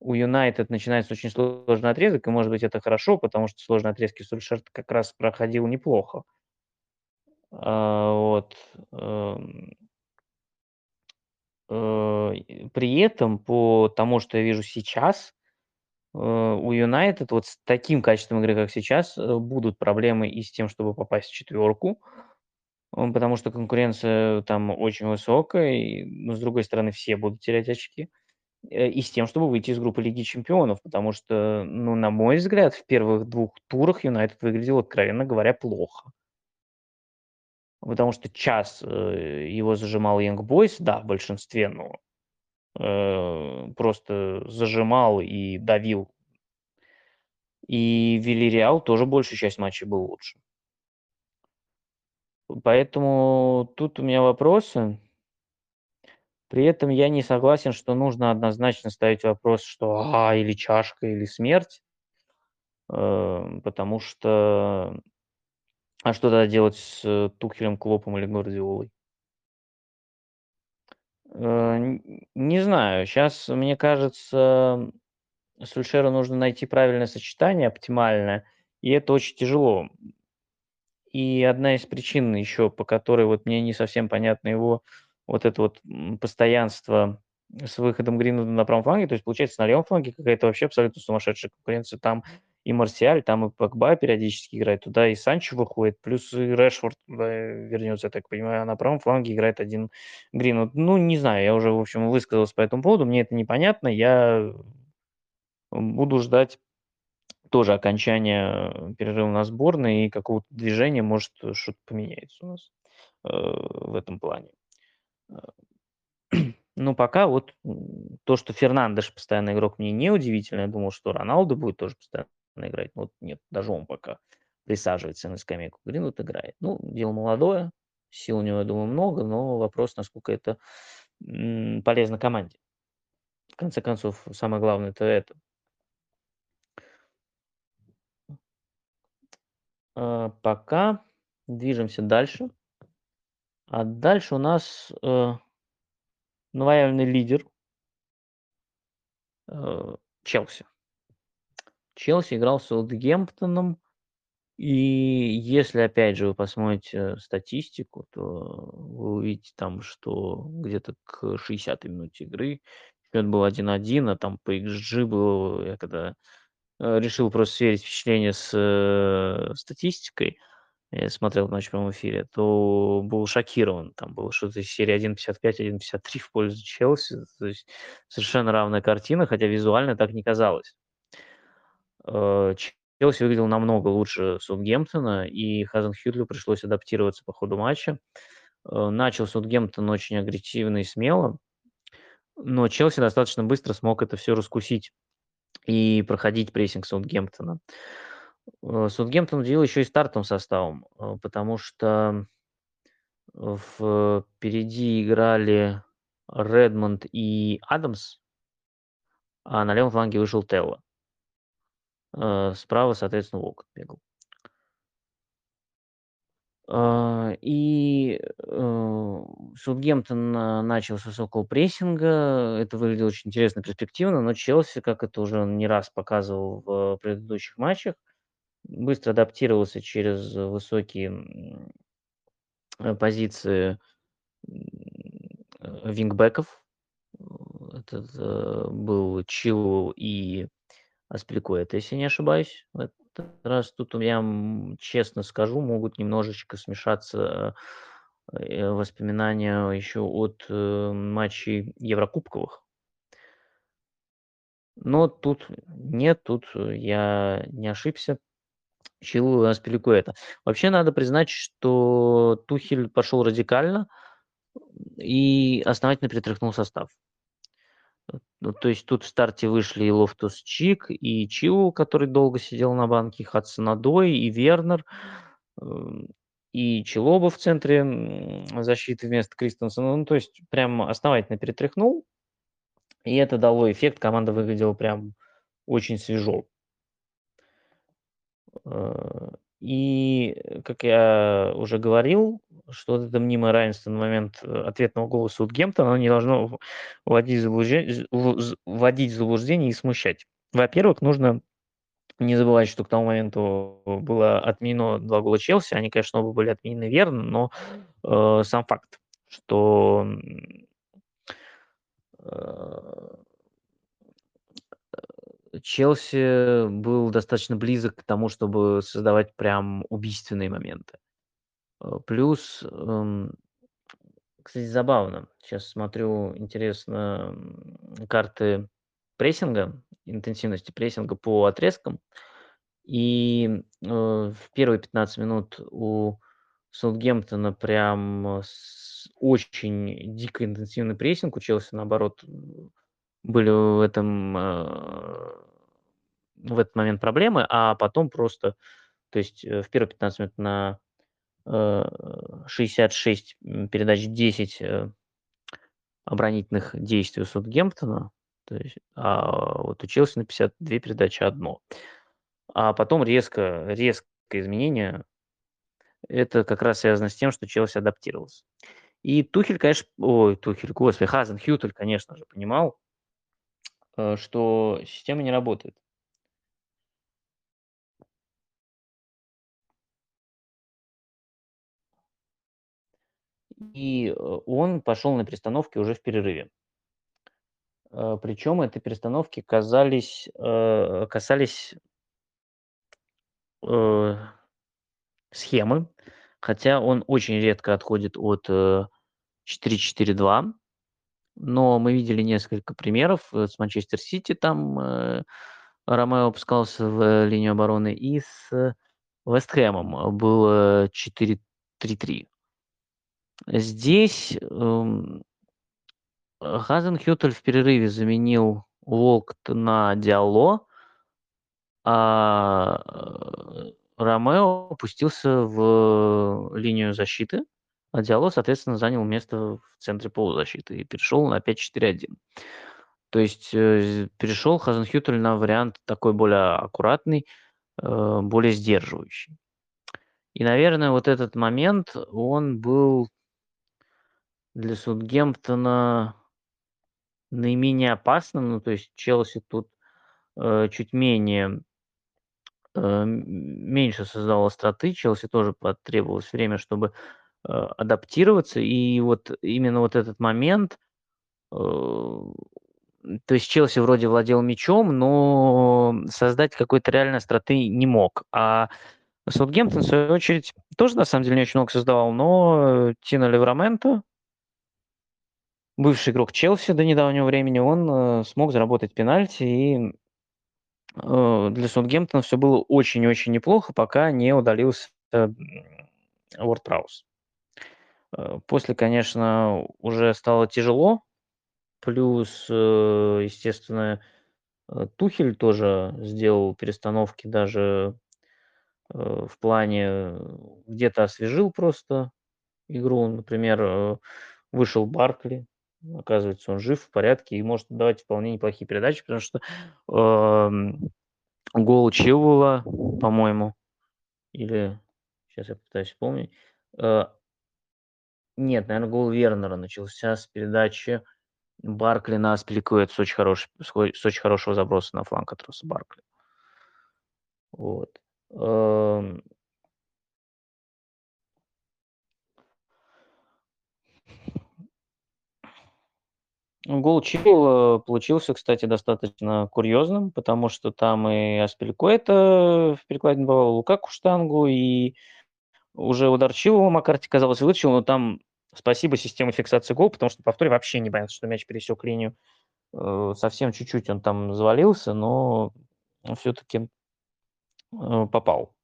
у Юнайтед начинается очень сложный отрезок, и, может быть, это хорошо, потому что сложные отрезки Сульшер как раз проходил неплохо. А, вот. При этом, по тому, что я вижу сейчас, э, у Юнайтед вот с таким качеством игры, как сейчас, э, будут проблемы и с тем, чтобы попасть в четверку, потому что конкуренция там очень высокая, и, но с другой стороны все будут терять очки, э, и с тем, чтобы выйти из группы Лиги Чемпионов, потому что, ну, на мой взгляд, в первых двух турах Юнайтед выглядел, откровенно говоря, плохо. Потому что час его зажимал Янг Бойс, да, в большинстве, но э, просто зажимал и давил. И Вильяреал тоже большую часть матча был лучше. Поэтому тут у меня вопросы. При этом я не согласен, что нужно однозначно ставить вопрос, что а, или чашка, или смерть. Э, потому что а что тогда делать с э, Тухелем, Клопом или Гвардиолой? Э, не знаю. Сейчас, мне кажется, Сульшеру нужно найти правильное сочетание, оптимальное, и это очень тяжело. И одна из причин еще, по которой вот мне не совсем понятно его вот это вот постоянство с выходом Гринвуда на правом фланге, то есть получается на левом фланге какая-то вообще абсолютно сумасшедшая конкуренция. Там и Марсиаль, там и Погба периодически играет туда, и Санчо выходит, плюс и Решфорд вернется, я так понимаю, а на правом фланге играет один Гринвуд. Ну, не знаю, я уже, в общем, высказался по этому поводу, мне это непонятно, я буду ждать тоже окончания перерыва на сборной и какого-то движения, может, что-то поменяется у нас э, в этом плане. Э, ну, пока вот то, что Фернандеш постоянный игрок, мне не удивительно. Я думал, что Роналду будет тоже постоянно играть. Но вот нет, даже он пока присаживается на скамейку. Гринвуд играет. Ну, дело молодое, сил у него, я думаю, много, но вопрос, насколько это полезно команде. В конце концов, самое главное это это. А, пока движемся дальше. А дальше у нас э, новоявленный лидер э, Челси. Челси играл с Саутгемптоном, и если, опять же, вы посмотрите статистику, то вы увидите там, что где-то к 60-й минуте игры счет был 1-1, а там по XG было, я когда э, решил просто сверить впечатление с э, статистикой, я смотрел в прямом эфире, то был шокирован. Там было что-то из серии 1.55, 1.53 в пользу Челси. То есть совершенно равная картина, хотя визуально так не казалось. Э, Челси выглядел намного лучше Саутгемптона, и Хазен Хютлю пришлось адаптироваться по ходу матча. Э, начал Саутгемптон очень агрессивно и смело, но Челси достаточно быстро смог это все раскусить и проходить прессинг Саутгемптона. Э, Саутгемптон удивил еще и стартовым составом, потому что впереди играли Редмонд и Адамс, а на левом фланге вышел Телло. Э, справа, соответственно, Волк бегал. И Саутгемптон начал с высокого прессинга. Это выглядело очень интересно, перспективно, но Челси, как это уже не раз показывал в предыдущих матчах, быстро адаптировался через высокие э, позиции э, вингбеков. Это э, был Чилу и Аспиликуэта, если не ошибаюсь. В этот раз тут у меня, честно скажу, могут немножечко смешаться воспоминания еще от матчей Еврокубковых. Но тут нет, тут я не ошибся. Чилуэлл, Аспиликуэта. Вообще надо признать, что Тухель пошел радикально и основательно перетряхнул состав. Ну, то есть тут в старте вышли и Лофтус Чик, и Чилуэлл, который долго сидел на банке, Хадсон-Одои, и Вернер, эм, и Чилоба в центре защиты вместо Кристенсена. Ну, то есть прям основательно перетряхнул, и это дало эффект. Команда выглядела прям очень свежо. Э, и, как я уже говорил, что это мнимое равенство на момент э, ответного гола Саутгемптона, оно не должно вводить в вводить заблуждение и смущать. Во-первых, нужно не забывать, что к тому моменту было отменено два гола Челси. Они, конечно, оба были отменены верно, но э, сам факт, что э, Челси был достаточно близок к тому, чтобы создавать прям убийственные моменты. Э, плюс, эм, кстати, забавно. Сейчас смотрю, интересно, карты прессинга, интенсивности прессинга по отрезкам. И, э, в первые 15 минут у Саутгемптона прям с очень дико интенсивный прессинг, у Челси, наоборот, были в этом, э, в этот момент проблемы, а потом просто, то есть э, в первые 15 минут на э, 66 передач 10 э, оборонительных действий у Саутгемптона, то есть, а вот у Челси на 52 передачи одно. А потом резко, резкое изменение. Это как раз связано с тем, что Челси адаптировался. И Тухель, конечно, ой, Тухель, господи, Хазен Хьютель, конечно же, понимал, э, что система не работает. И э, он пошел на перестановки уже в перерыве. Э, Причем эти перестановки казались, касались схемы, хотя он очень редко отходит от 4-4-2. Но мы видели несколько примеров э, с Манчестер Сити, там э, Ромео опускался в линию обороны, и с Вест Хэмом было 4-3-3. Здесь эм, Хазенхютель в перерыве заменил Волкт на Диало, а э, Ромео опустился в линию защиты, Диало, соответственно, занял место в центре полузащиты и перешел на 5-4-1. То есть э, перешел Хазенхютель на вариант такой более аккуратный, э, более сдерживающий. И, наверное, вот этот момент, он был для Саутгемптона наименее опасным. Ну, то есть Челси тут э, чуть менее э, меньше создал остроты. Челси тоже потребовалось время, чтобы адаптироваться. И вот именно вот этот момент, э, то есть Челси вроде владел мячом, но создать какой-то реальной остроты не мог. А Саутгемптон, в свою очередь, тоже на самом деле не очень много создавал, но Тина Левраменто, бывший игрок Челси до недавнего времени, он э, смог заработать пенальти, и э, для Саутгемптона все было очень-очень неплохо, пока не удалился э, Уорд Праус. Э, после, конечно, уже стало тяжело, плюс, э, естественно, э, Тухель тоже сделал перестановки даже в плане где-то освежил просто игру. Например, вышел Баркли, оказывается, он жив, в порядке и может давать вполне неплохие передачи, потому что э, гол Чилвелла, по-моему, или сейчас я пытаюсь вспомнить, э, нет, наверное, гол Вернера начался с передачи Баркли на Аспиликуэт с очень, с очень хорошего заброса на фланг от Роса Баркли. Вот. Эм. Гол Чилвелла получился, кстати, достаточно курьезным, потому что там и Аспиликуэта в перекладине бывал, Лукаку штангу, и уже удар Чилвелла Маккарти, казалось, вытащил, но там спасибо системе фиксации гол, потому что повторе вообще не понятно, что мяч пересек линию. Э, совсем чуть-чуть он там завалился, но все-таки э, попал.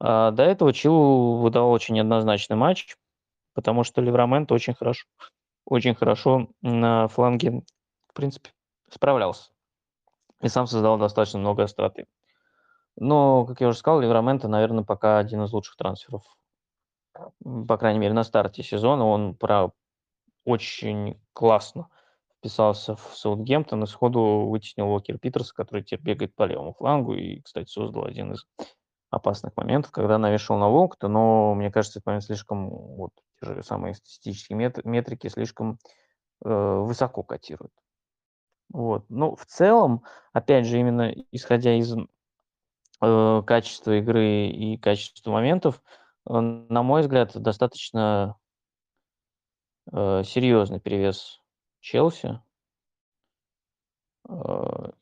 А до этого Чилу выдал очень однозначный матч, потому что Левраменто очень хорошо, очень хорошо на фланге, в принципе, справлялся. И сам создал достаточно много остроты. Но, как я уже сказал, Левраменто, наверное, пока один из лучших трансферов по крайней мере, на старте сезона он про очень классно вписался в Саутгемптон и сходу вытеснил Уокер Питерса, который теперь бегает по левому флангу и, кстати, создал один из опасных моментов, когда навешал на Волкта, но мне кажется, этот момент слишком, вот те же самые статистические мет- метрики слишком э, высоко котируют. Вот. Ну, в целом, опять же, именно исходя из э, качества игры и качества моментов, Э, на мой взгляд, достаточно э, серьезный перевес Челси.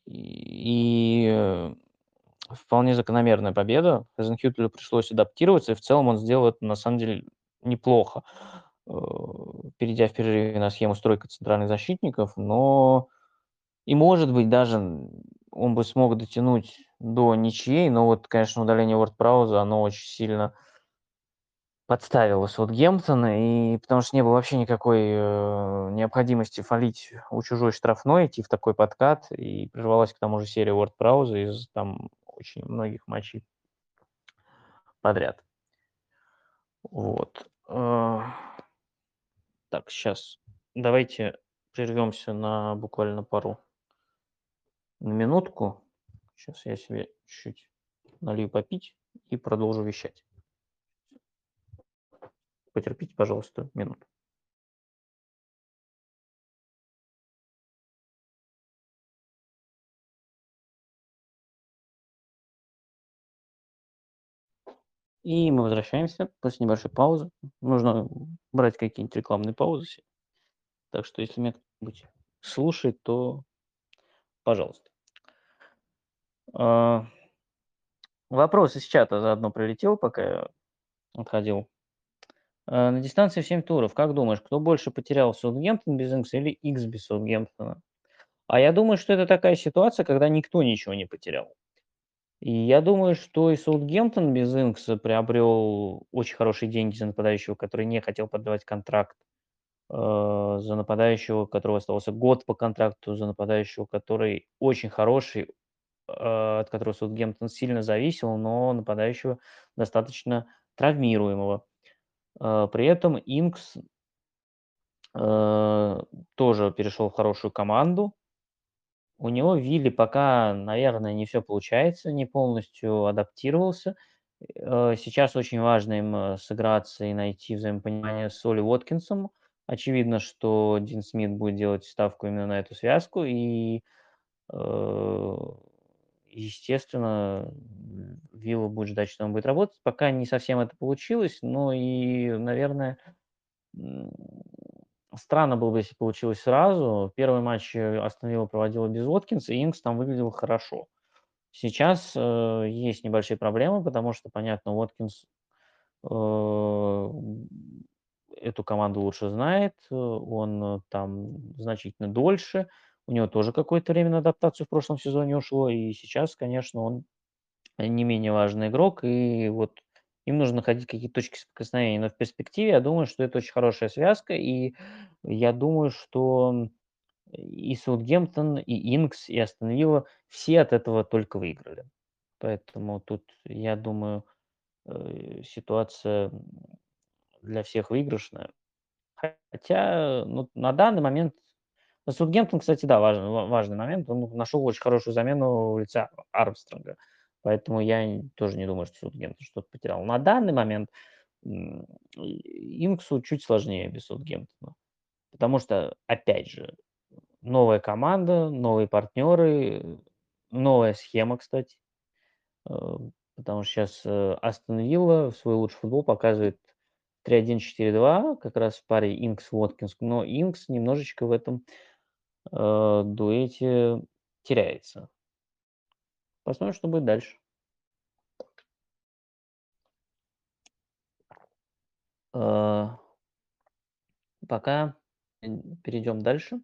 И, вполне закономерная победа. Хазенхюттелю пришлось адаптироваться, и в целом он сделал это на самом деле неплохо, перейдя в перерыве на схему с тройкой центральных защитников. Но и, может быть, даже он бы смог дотянуть до ничьей, но вот, конечно, удаление Уорд-Прауза, оно очень сильно подставила Саутгемптон, и потому что не было вообще никакой э, необходимости фалить у чужой штрафной, идти в такой подкат, и прервалась к тому же серия Уорд Прауза из там очень многих матчей подряд. Вот. Э, так, сейчас давайте прервемся на буквально пару на минутку. Сейчас я себе чуть-чуть налью попить и продолжу вещать. Потерпите, пожалуйста, минуту. И мы возвращаемся после небольшой паузы. Нужно брать какие-нибудь рекламные паузы. Так что, если меня кто-нибудь слушает, то пожалуйста. А, вопрос из чата заодно прилетел, пока я отходил Э, на дистанции в 7 туров, как думаешь, кто больше потерял, Саутгемптон без Инкса или Икс без Саутгемптона? А я думаю, что это такая ситуация, когда никто ничего не потерял. И я думаю, что и Саутгемптон без Инкса приобрел очень хорошие деньги за нападающего, который не хотел поддавать контракт, э, за нападающего, которого оставался год по контракту, за нападающего, который очень хороший, от которого Саутгемптон сильно зависел, но нападающего достаточно травмируемого. Э, при этом Инкс э, тоже перешел в хорошую команду. У него Вилли пока, наверное, не все получается, не полностью адаптировался. Э, сейчас очень важно им сыграться и найти взаимопонимание с Оли Уоткинсом. Очевидно, что Дин Смит будет делать ставку именно на эту связку, и, естественно, Вилла будет ждать, что он будет работать. Пока не совсем это получилось, но и, наверное, странно было бы, если получилось сразу. Первый матч э, Астон Вилла проводила без Уоткинса, и Инкс там выглядел хорошо. Сейчас э, есть небольшие проблемы, потому что, понятно, Уоткинс э, эту команду лучше знает, он э, там значительно дольше, у него тоже какое-то время на адаптацию в прошлом сезоне ушло, и сейчас, конечно, он не менее важный игрок, и вот им нужно находить какие-то точки соприкосновения. Но в перспективе я думаю, что это очень хорошая связка, и я думаю, что и Саутгемптон, и Инкс, и Астон Вилла все от этого только выиграли. Поэтому тут, я думаю, э, ситуация для всех выигрышная. Хотя ну, на данный момент но кстати, да, важный, важный момент. Он нашел очень хорошую замену в лице Армстронга. Поэтому я тоже не думаю, что Саутгемптон что-то потерял. На данный момент Инксу чуть сложнее без Саутгемптона. Потому что, опять же, новая команда, новые партнеры, новая схема, кстати. Э, потому что сейчас э, Астон Вилла свой лучший футбол показывает 3-1-4-2, как раз в паре Инкс-Воткинс. Но Инкс немножечко в этом э, дуэте теряется. Посмотрим, что будет дальше. Э, пока перейдем дальше.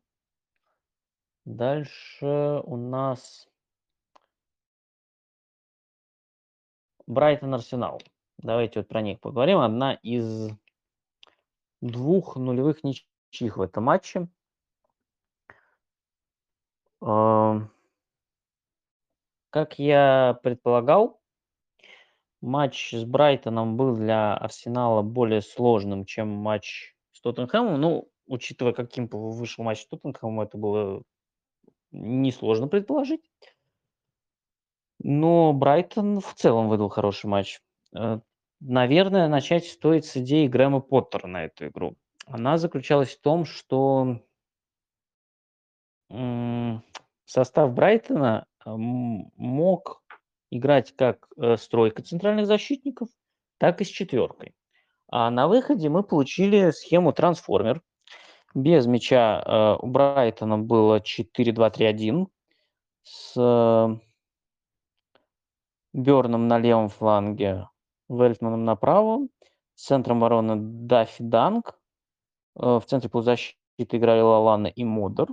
Дальше у нас Брайтон Арсенал. Давайте вот про них поговорим. Одна из двух нулевых ничьих в этом матче. Как я предполагал, матч с Брайтоном был для Арсенала более сложным, чем матч с Тоттенхэмом. Ну, учитывая, каким вышел матч с Тоттенхэмом, это было несложно предположить. Но Брайтон в целом выдал хороший матч. Э, наверное, начать стоит с идеи Грэма Поттера на эту игру. Она заключалась в том, что состав Брайтона мог играть как э, центральных защитников, так и с четверкой. А на выходе мы получили схему трансформер. Без мяча э, у Брайтона было 4-2-3-1. с Бёрном на левом фланге, Вельтманом на правом, центром обороны Даффи Данк, э, в центре полузащиты играли Лалана и Модер.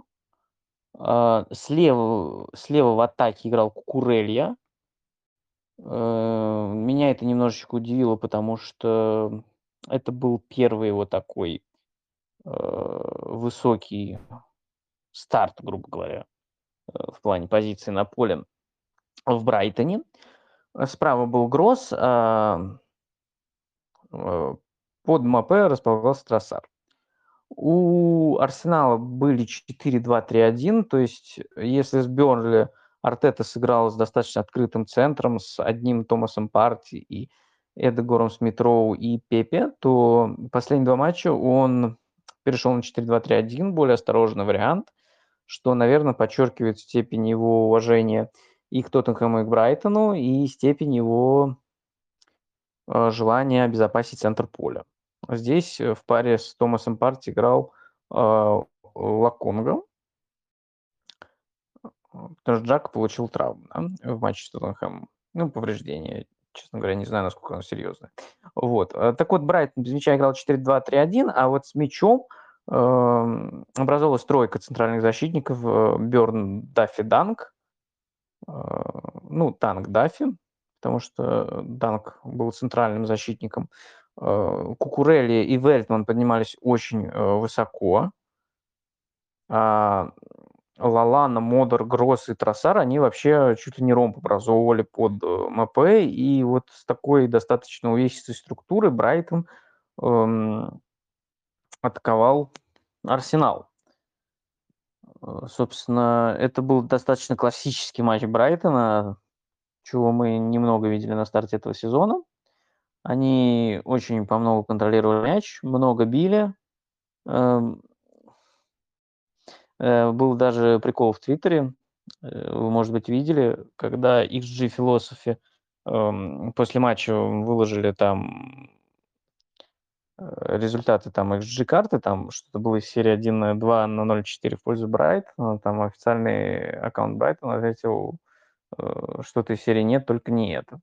А, слева, слева в атаке играл Кукурелья. Э, меня это немножечко удивило, потому что это был первый его такой э, высокий старт, грубо говоря, в плане позиции на поле в Брайтоне. Справа был Гросс, а э, под МП располагался Троссар. У Арсенала были 4-2-3-1, то есть если с Бернли Артета сыграл с достаточно открытым центром, с одним Томасом Парти и Эдегором Смитроу и Пепе, то последние два матча он перешел на 4-2-3-1, более осторожный вариант, что, наверное, подчеркивает степень его уважения и к Тоттенхэму, и к Брайтону, и степень его э, желания обезопасить центр поля. Здесь э, в паре с Томасом Парти играл э, Лаконга, потому что Джак получил травму да, в матче с Тоттенхэмом. Ну, повреждение. Честно говоря, не знаю, насколько оно серьезное. Вот. Так вот, Брайтон без мяча играл 4-2-3-1, а вот с мячом э, образовалась тройка центральных защитников. Берн, Даффи, Данк. А, ну, танк Даффи, потому что Данк был центральным защитником. А, Кукурелли и Вельтман поднимались очень э, высоко. А Лалана, Модер, Гросс и Троссар, они вообще чуть ли не ромб образовывали под э, МП, и вот с такой достаточно увесистой структурой Брайтон эм, атаковал Арсенал. Э, собственно, это был достаточно классический матч Брайтона, чего мы немного видели на старте этого сезона. Они очень по много контролировали мяч, много били. Эм, э, был даже прикол в Твиттере, э, вы, может быть, видели, когда XG Philosophy эм, после матча выложили там Э, результаты там XG-карты, там что-то было из серии 1 на 2 на 0.4 в пользу Брайтона, там официальный аккаунт Брайтона ответил, что-то из серии нет, только не это.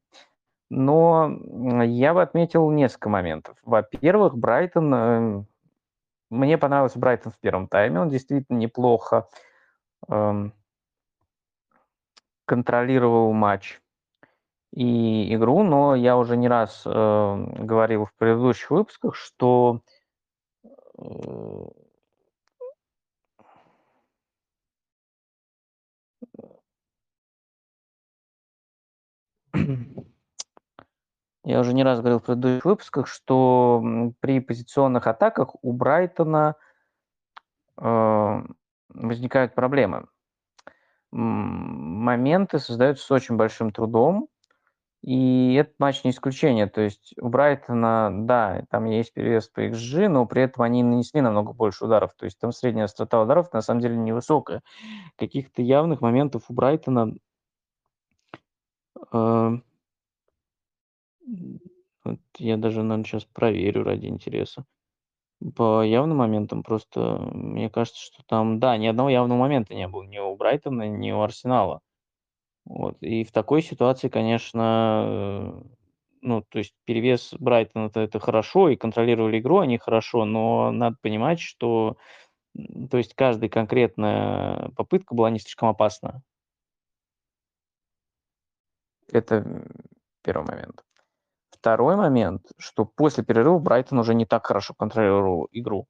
Но я бы отметил несколько моментов. Во-первых, Брайтон... Э, мне понравился Брайтон в первом тайме, он действительно неплохо эм, контролировал матч и игру, но я уже не раз э, говорил в предыдущих выпусках, что э, я уже не раз говорил в предыдущих выпусках, что при позиционных атаках у Брайтона э, возникают проблемы. Моменты создаются с очень большим трудом, и этот матч не исключение. То есть у Брайтона, да, там есть перевес по XG, но при этом они нанесли намного больше ударов. То есть там средняя острота ударов на самом деле невысокая. Каких-то явных моментов у Брайтона э, вот я даже, наверное, сейчас проверю ради интереса. По явным моментам просто, мне кажется, что там, да, ни одного явного момента не было ни у Брайтона, ни у Арсенала. Вот. И в такой ситуации, конечно, э, ну, то есть перевес Брайтона это, это хорошо, и контролировали игру они хорошо, но надо понимать, что то есть каждая конкретная попытка была не слишком опасна. Это первый момент. Второй момент, что после перерыва Брайтон уже не так хорошо контролировал игру.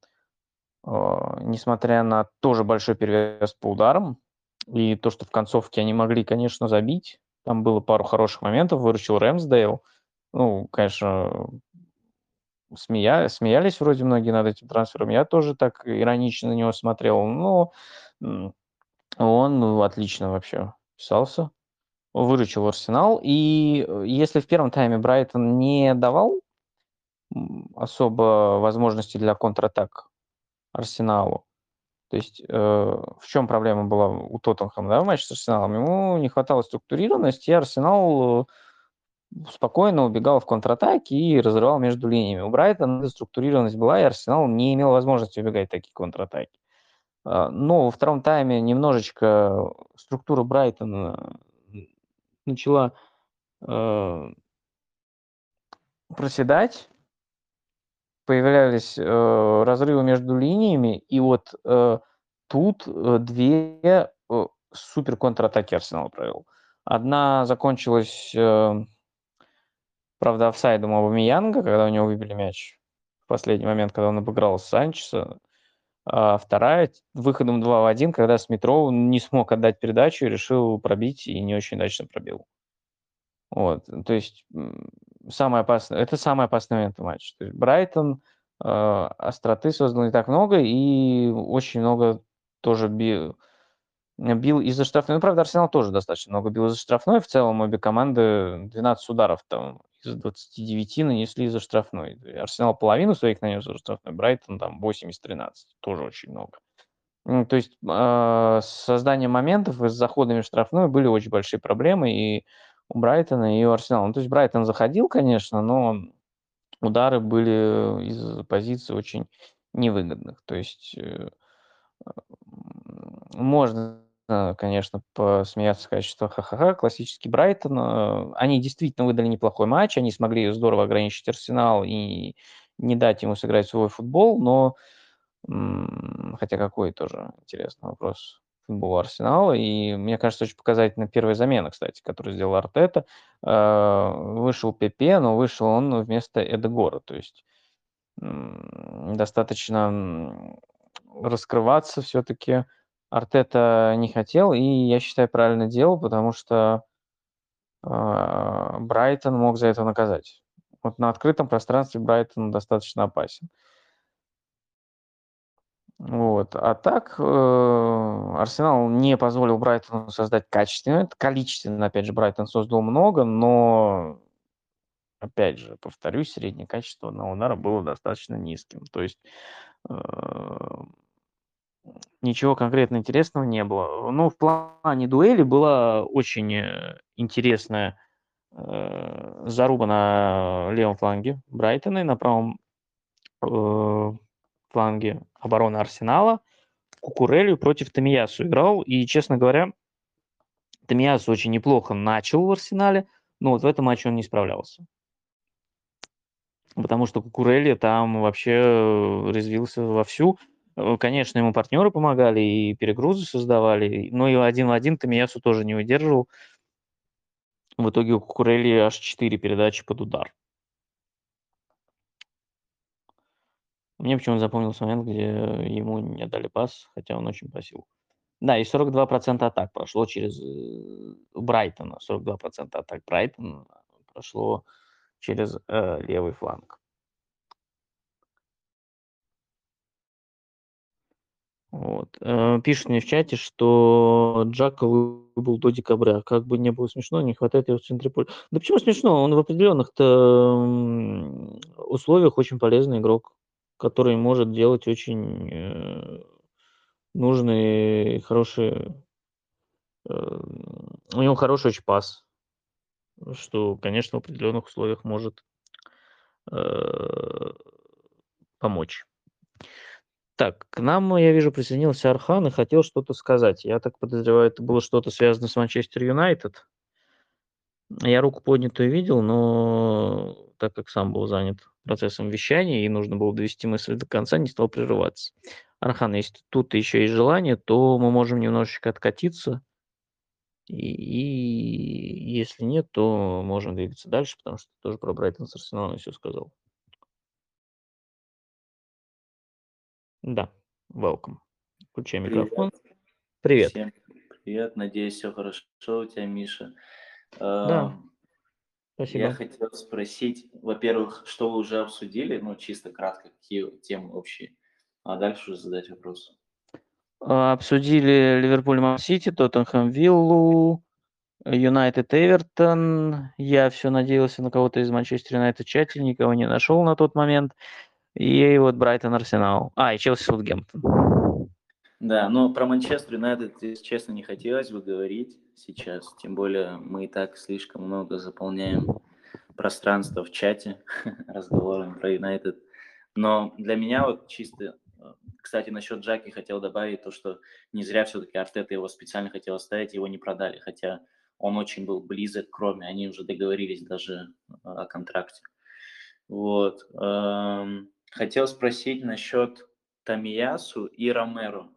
Э, несмотря на тоже большой перевес по ударам, и то, что в концовке они могли, конечно, забить. Там было пару хороших моментов, выручил Рэмсдейл. Ну, конечно, смея... смеялись вроде многие над этим трансфером. Я тоже так иронично на него смотрел. Но он отлично вообще писался. Выручил Арсенал. И э, если в первом тайме Брайтон не давал особо возможности для контратак Арсеналу, то есть э, в чем проблема была у Тоттенхэма да, в матче с Арсеналом? Ему не хватало структурированности, и Арсенал э, спокойно убегал в контратаке и разрывал между линиями. У Брайтона структурированность была, и Арсенал не имел возможности убегать в такие контратаки. А, но во втором тайме немножечко структура Брайтона начала э, проседать, появлялись э, разрывы между линиями, и вот э, тут э, две э, супер контратаки Арсенал провел. Одна закончилась, э, правда, офсайдом Аубамеянга, когда у него выбили мяч в последний момент, когда он обыграл Санчеса. А вторая выходом 2 в 1, когда Смитров не смог отдать передачу решил пробить, и не очень удачно пробил. Вот, то есть самое опасное, это самый опасный момент в матче. То есть Брайтон э, остроты создал не так много и очень много тоже бил, бил из-за штрафной. Ну, правда, Арсенал тоже достаточно много бил из-за штрафной. В целом обе команды 12 ударов там из 29 нанесли из-за штрафной. Арсенал половину своих нанес из-за штрафной, Брайтон там 8 из 13. Тоже очень много. То есть э, с созданием моментов и с заходами в штрафную были очень большие проблемы и у Брайтона, и у Арсенала. Ну, то есть Брайтон заходил, конечно, но удары были из позиций очень невыгодных. То есть э, можно конечно, посмеяться, сказать, что ха-ха-ха, классический Брайтон. Э, они действительно выдали неплохой матч, они смогли здорово ограничить Арсенал и не дать ему сыграть свой футбол, но хотя какой тоже интересный вопрос футбол Арсенала. И мне кажется, очень показательна первая замена, кстати, которую сделал Артета. Э, вышел Пепе, но вышел он вместо Эдегора. То есть достаточно раскрываться все-таки Артета не хотел, и я считаю, правильно делал, потому что э, Брайтон мог за это наказать. Вот на открытом пространстве Брайтон достаточно опасен. Вот. А так э, Арсенал не позволил Брайтону создать качественно. Количественно, опять же, Брайтон создал много, но, опять же, повторюсь, среднее качество на удара было достаточно низким. То есть э, Ничего конкретно интересного не было. Ну, в плане дуэли была очень э, интересная э, заруба на левом фланге Брайтона и на правом э, фланге обороны Арсенала. Кукурелью против Тамиясу играл. И, честно говоря, Тамиясу очень неплохо начал в Арсенале, но вот в этом матче он не справлялся. Потому что Кукурелли там вообще э, резвился вовсю. Э, конечно, ему партнеры помогали и перегрузы создавали, но и один в один Тамиясу тоже не выдерживал. В итоге у Кукурели аж 4 передачи под удар. Мне почему-то запомнился момент, где ему не дали пас, хотя он очень просил. Да, и 42% атак прошло через э, Брайтона. 42% атак Брайтона прошло через э, левый фланг. Вот. Э, пишут мне в чате, что Джака выбыл до декабря. Как бы не было смешно, не хватает его в центре поля. Да почему смешно? Он в определенных-то условиях очень полезный игрок, который может делать очень э, нужные, хорошие... Э, у него хороший очень пас, что, конечно, в определенных условиях может помочь. Так, к нам, я вижу, присоединился Архан и хотел что-то сказать. Я так подозреваю, это было что-то связано с Манчестер Юнайтед. Я руку поднятую видел, но так как сам был занят процессом вещания и нужно было довести мысль до конца, не стал прерываться. Архан, если тут еще есть желание, то мы можем немножечко откатиться. И, и если нет, то можем двигаться дальше, потому что тоже про Брайтон с Арсеналом все сказал. Да, welcome. Включай микрофон. Привет. Всем привет. Надеюсь, все хорошо у тебя, Миша. Да, спасибо. Я хотел спросить, во-первых, что вы уже обсудили, ну, чисто кратко, какие темы общие, а дальше уже задать вопрос. А, обсудили Ливерпуль Ман-Сити, Тоттенхэм Виллу, Юнайтед Эвертон. Я все надеялся на кого-то из Манчестер Юнайтед чате, никого не нашел на тот момент. И вот Брайтон Арсенал. А, и Челси Саутгемптон. Да, но про Манчестер Юнайтед, честно, не хотелось бы говорить сейчас. Тем более мы и так слишком много заполняем пространство в чате разговорами про Юнайтед. Но для меня вот чисто э, кстати, насчет Джаки хотел добавить то, что не зря все-таки Артета его специально хотел оставить, его не продали, хотя он очень был близок к Роме, они уже договорились даже о контракте. Вот. Эм, хотел спросить насчет Тамиясу и Ромеро.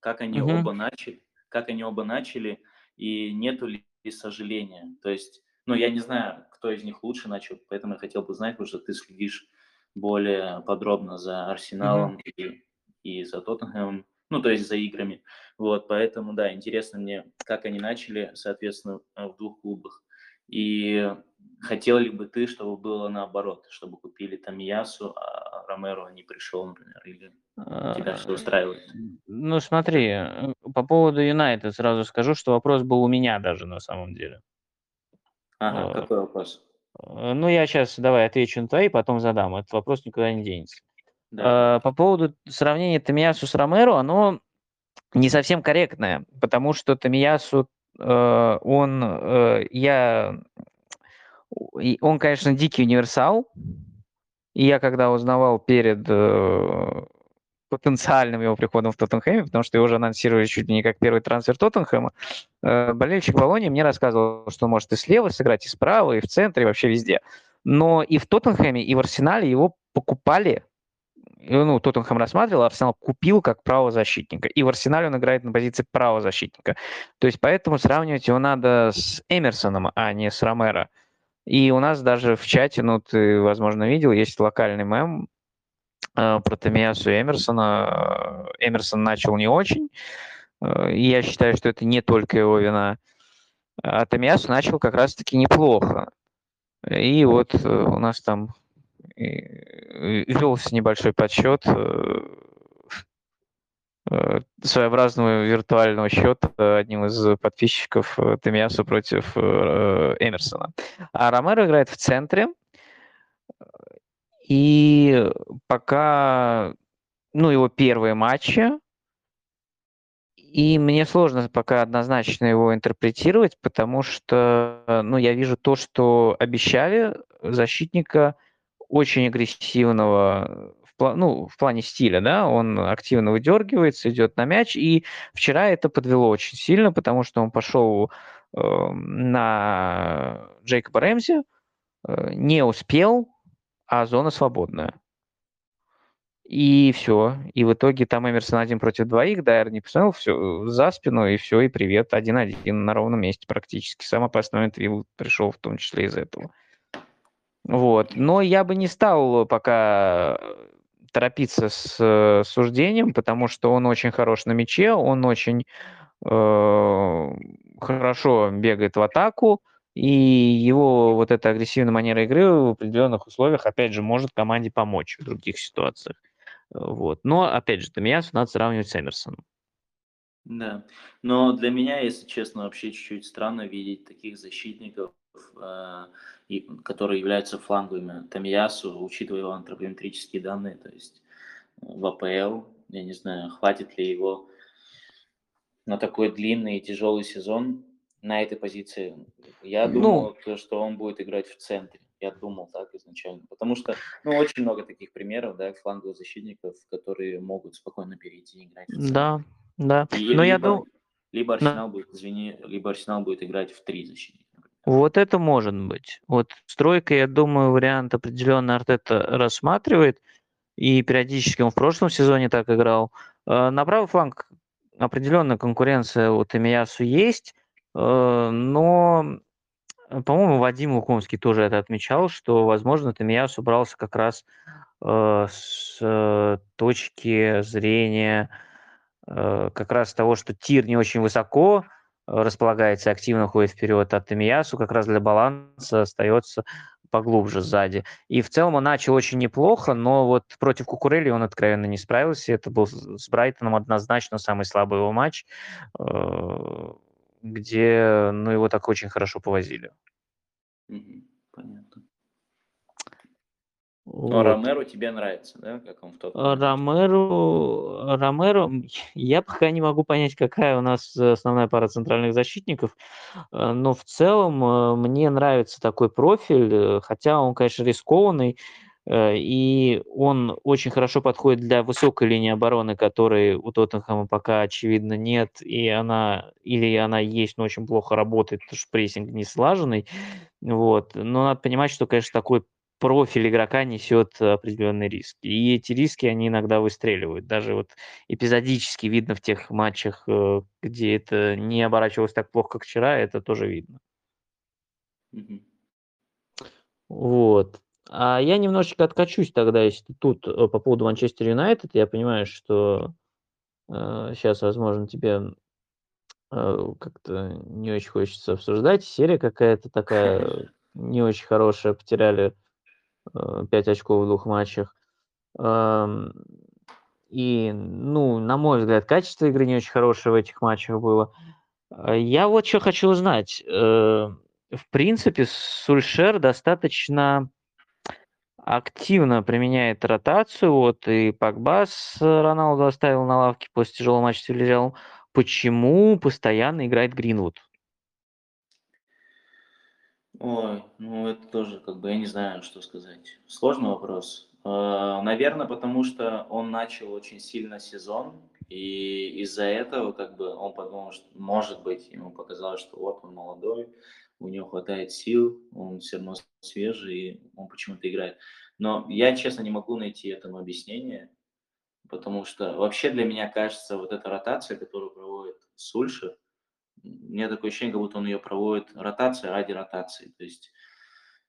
Как они угу. оба начали? Как они оба начали? И нету ли сожаления? То есть, ну, я не знаю, кто из них лучше начал, поэтому я хотел бы знать, потому что ты следишь более подробно за Арсеналом угу. и, и за Тоттенхэмом, ну, то есть за играми. Вот, поэтому, да, интересно мне, как они начали, соответственно, в двух клубах. И хотел ли бы ты, чтобы было наоборот, чтобы купили там Ясу, а Ромеро не пришел, например, или тебя что устраивает? Ну, смотри, э, по поводу Юнайтед сразу скажу, что вопрос был у меня даже на самом деле. Ага, uh, какой вопрос? Э, ну, я сейчас давай отвечу на твои, потом задам. Этот вопрос никуда не денется. Да. По поводу сравнения Тамиясу с Ромеро, оно не совсем корректное, потому что Тамиясу Э, он, э, я, он, конечно, дикий универсал. И я когда узнавал перед э, потенциальным его приходом в Тоттенхэме, потому что его уже анонсировали чуть ли не как первый трансфер Тоттенхэма, болельщик Болони мне рассказывал, что может и слева сыграть, и справа, и в центре, и вообще везде. Но и в Тоттенхэме, и в Арсенале его покупали ну, Тоттенхэм рассматривал, Арсенал купил как правозащитника. И в Арсенале он играет на позиции правозащитника. То есть поэтому сравнивать его надо с Эмерсоном, а не с Ромеро. И у нас даже в чате, ну, ты, возможно, видел, есть локальный мем э, про Томиасу Эмерсона. Эмерсон начал не очень. Э, я считаю, что это не только его вина. А Томиасу начал как раз-таки неплохо. И вот э, у нас там велся небольшой подсчет э, э, своеобразного виртуального счета одним из подписчиков э, Томиасу против Эмерсона. А Ромеро играет в центре, и пока, ну, его первые матчи, и мне сложно пока однозначно его интерпретировать, потому что, ну, я вижу то, что обещали защитника – очень агрессивного ну, в плане стиля, да, он активно выдергивается, идет на мяч, и вчера это подвело очень сильно, потому что он пошел э, на Джейкоба Рэмзи, э, не успел, а зона свободная. И все. И в итоге там Эмерсон один против двоих, Дайер не посмотрел, все, за спину, и все, и привет, один-один на ровном месте практически. Самый опасный Вилл пришел в том числе из этого. Вот. Но я бы не стал пока торопиться с э, суждением, потому что он очень хорош на мяче, он очень э, хорошо бегает в атаку, и его вот эта агрессивная манера игры в определенных условиях, опять же, может команде помочь в других ситуациях. Вот. Но, опять же, для меня надо сравнивать с Эмерсоном. Да, но для меня, если честно, вообще чуть-чуть странно видеть таких защитников, э, которые являются фланговыми Тамиясу, учитывая его антропометрические данные, то есть в АПЛ, я не знаю, хватит ли его на такой длинный и тяжелый сезон на этой позиции. Я ну думал, ну, что он будет играть в центре. Я думал так изначально. Потому что, ну, очень много таких примеров, да, фланговых защитников, которые могут спокойно перейти и играть в центре. Да, да. И Но либо, я думаю... Либо Арсенал, да. будет, извини, либо Арсенал будет играть в три защитника. Вот это может быть. Вот стройка, я думаю, вариант определенно Артета рассматривает, и периодически он в прошлом сезоне так играл. Э, на правый фланг определенная конкуренция у Тамиясу есть, э, но, по-моему, Вадим Лукомский тоже это отмечал, что, возможно, Тамиясу брался как раз э, с точки зрения как раз того, что тир не очень высоко, располагается, активно ходит вперед, а Тамиясу как раз для баланса остается поглубже сзади. И в целом он начал очень неплохо, но вот против Кукурели он откровенно не справился. Это был с Брайтоном однозначно самый слабый его матч, э, где ну, его так очень хорошо повозили. Понятно. Вот. Но Ромеро тебе нравится, да, как он в тот момент? Ромеро, Ромеро, я пока не могу понять, какая у нас основная пара центральных защитников, э, но в целом э, мне нравится такой профиль, э, хотя он, конечно, рискованный, и он очень хорошо подходит для высокой линии обороны, которой у Тоттенхэма пока, очевидно, нет, и она или она есть, но очень плохо работает, потому что прессинг не слаженный. Вот. Но надо понимать, что, конечно, такой профиль игрока несет определенные риски. И эти риски, они иногда выстреливают. Даже вот эпизодически видно в тех матчах, э, где это не оборачивалось так плохо, как вчера, это тоже видно. Вот. А я немножечко откачусь тогда, если тут, э, по поводу Манчестер Юнайтед. Я понимаю, что э, сейчас, возможно, тебе э, как-то не очень хочется обсуждать. Серия какая-то такая не очень хорошая. Потеряли э, 5 очков в двух матчах. Эм, и, ну, на мой взгляд, качество игры не очень хорошее в этих матчах было. Э, Я вот что хочу узнать. Э, В принципе, Сульшер достаточно активно применяет ротацию. Вот и Погба с Роналду оставил на лавке после тяжелого матча с. Почему постоянно играет Гринвуд? Ой, ну это тоже, как бы, я не знаю, что сказать. Сложный вопрос. Наверное, потому что он начал очень сильно сезон, и из-за этого, как бы, он подумал, что, может быть, ему показалось, что вот он молодой, у него хватает сил, он все равно свежий, и он почему-то играет. Но я, честно, не могу найти этому объяснение, потому что вообще для меня кажется, вот эта ротация, которую проводит Сульшер, у меня такое ощущение, как будто он ее проводит ротация ради ротации. То есть,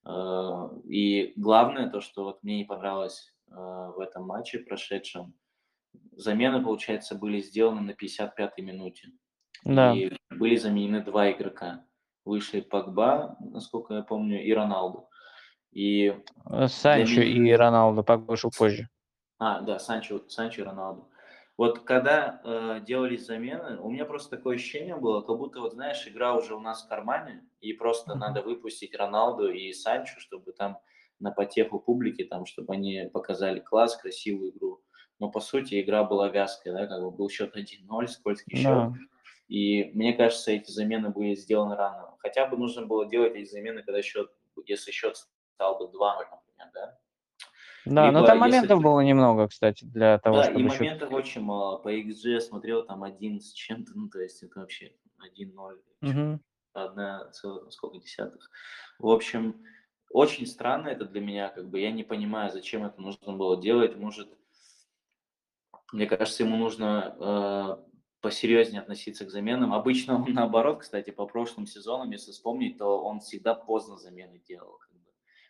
э, и главное то, что вот мне не понравилось э, в этом матче прошедшем, замены, получается, были сделаны на 55-й минуте. Да. И были заменены два игрока. Вышли Погба, насколько я помню, и Роналду. И Санчо меня- и Роналду Пак вышел позже. а, да, Санчо, Санчо и Роналду. Вот когда э, делались замены, у меня просто такое ощущение было, как будто, вот знаешь, игра уже у нас в кармане, и просто Мгм. надо выпустить Роналду и Санчо, чтобы там на потеху публики, там, чтобы они показали класс, красивую игру. Но, по сути, игра была вязкая, да, как бы был счет 1-0, скользкий счет. Да. И мне кажется, эти замены были сделаны рано. Хотя бы нужно было делать эти замены, когда счет, если счет стал бы 2-0, например, да? Да, но Либо там если- моментов было немного, кстати, для того, Да, и чтобы счет- моментов очень мало. По XG смотрел там один с чем-то, ну, то есть это вообще 1-0, Мгм. одна целая, сколько десятых. В общем, очень странно это для меня, как бы я не понимаю, зачем это нужно было делать. Может, мне кажется, ему нужно э, посерьезнее относиться к заменам. Обычно он наоборот, кстати, по прошлым сезонам, если вспомнить, то он всегда поздно замены делал.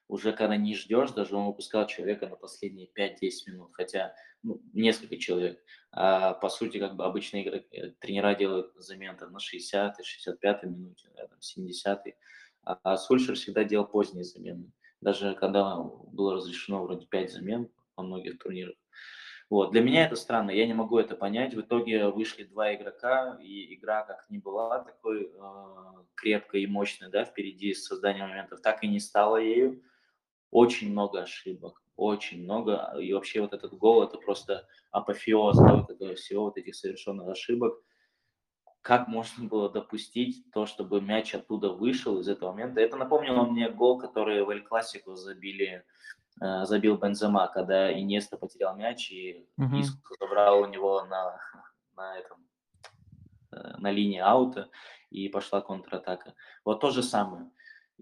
Уже когда не ждешь, даже он выпускал человека на последние 5-10 минут, хотя ну, несколько человек. А, по сути, как бы обычно игры, э, тренера делают замены там, на 60-й, 65-й минуте, да, там, 70-й. А, а Сульшер всегда делал поздние замены. Даже когда было разрешено вроде 5 замен во многих турнирах. Вот. Для меня это странно, я не могу это понять. В итоге вышли два игрока, и игра как ни была такой э, крепкой и мощной, да, впереди с созданием моментов, так и не стала ею. Очень много ошибок, очень много. И вообще вот этот гол, это просто апофеоз да, вот этого всего, вот этих совершенных ошибок. Как можно было допустить то, чтобы мяч оттуда вышел из этого момента? Это напомнило мне гол, который в Эль Классику забили э, забил Бензема, когда Инеста потерял мяч и Мгм. Иску забрал у него на, на, этом, э, на линии аута и пошла контратака. Вот то же самое.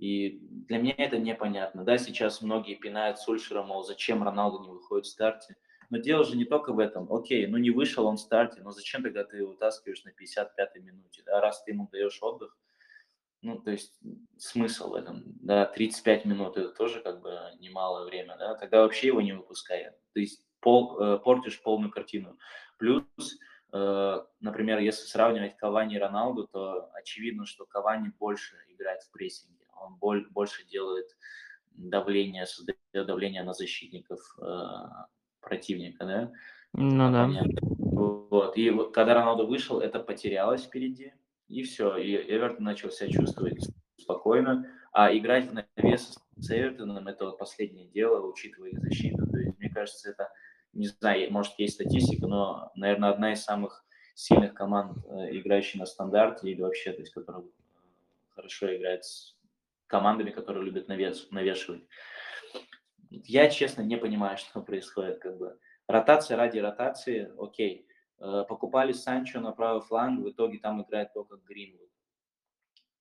И для меня это непонятно. Да, сейчас многие пинают Сульшера, мол, зачем Роналду не выходит в старте. Но дело же не только в этом. Окей, ну не вышел он в старте, но зачем тогда ты его вытаскиваешь на 55-й минуте? Да? Раз ты ему даешь отдых, ну, то есть смысл в этом, да, 35 минут это тоже как бы немалое время, да, тогда вообще его не выпускай. То есть пол, э, портишь полную картину. Плюс, э, например, если сравнивать Кавани и Роналду, то очевидно, что Кавани больше играет в прессинге, он боль, больше делает давление, создает давление на защитников э, противника, да. Ну да. Вот. И вот когда Роналду вышел, это потерялось впереди, и все. И Эвертон начал себя чувствовать спокойно. А играть в навес с Эвертоном – это вот последнее дело, учитывая их защиту. То есть, мне кажется, это, не знаю, может, есть статистика, но, наверное, одна из самых сильных команд, э, играющих на стандарте или вообще, то есть, которая э, хорошо играет с командами, которые любят навес, навешивать. Я, честно, не понимаю, что происходит. Как бы. Ротация ради ротации, окей. Э, покупали Санчо на правый фланг, в итоге там играет только Гринвуд.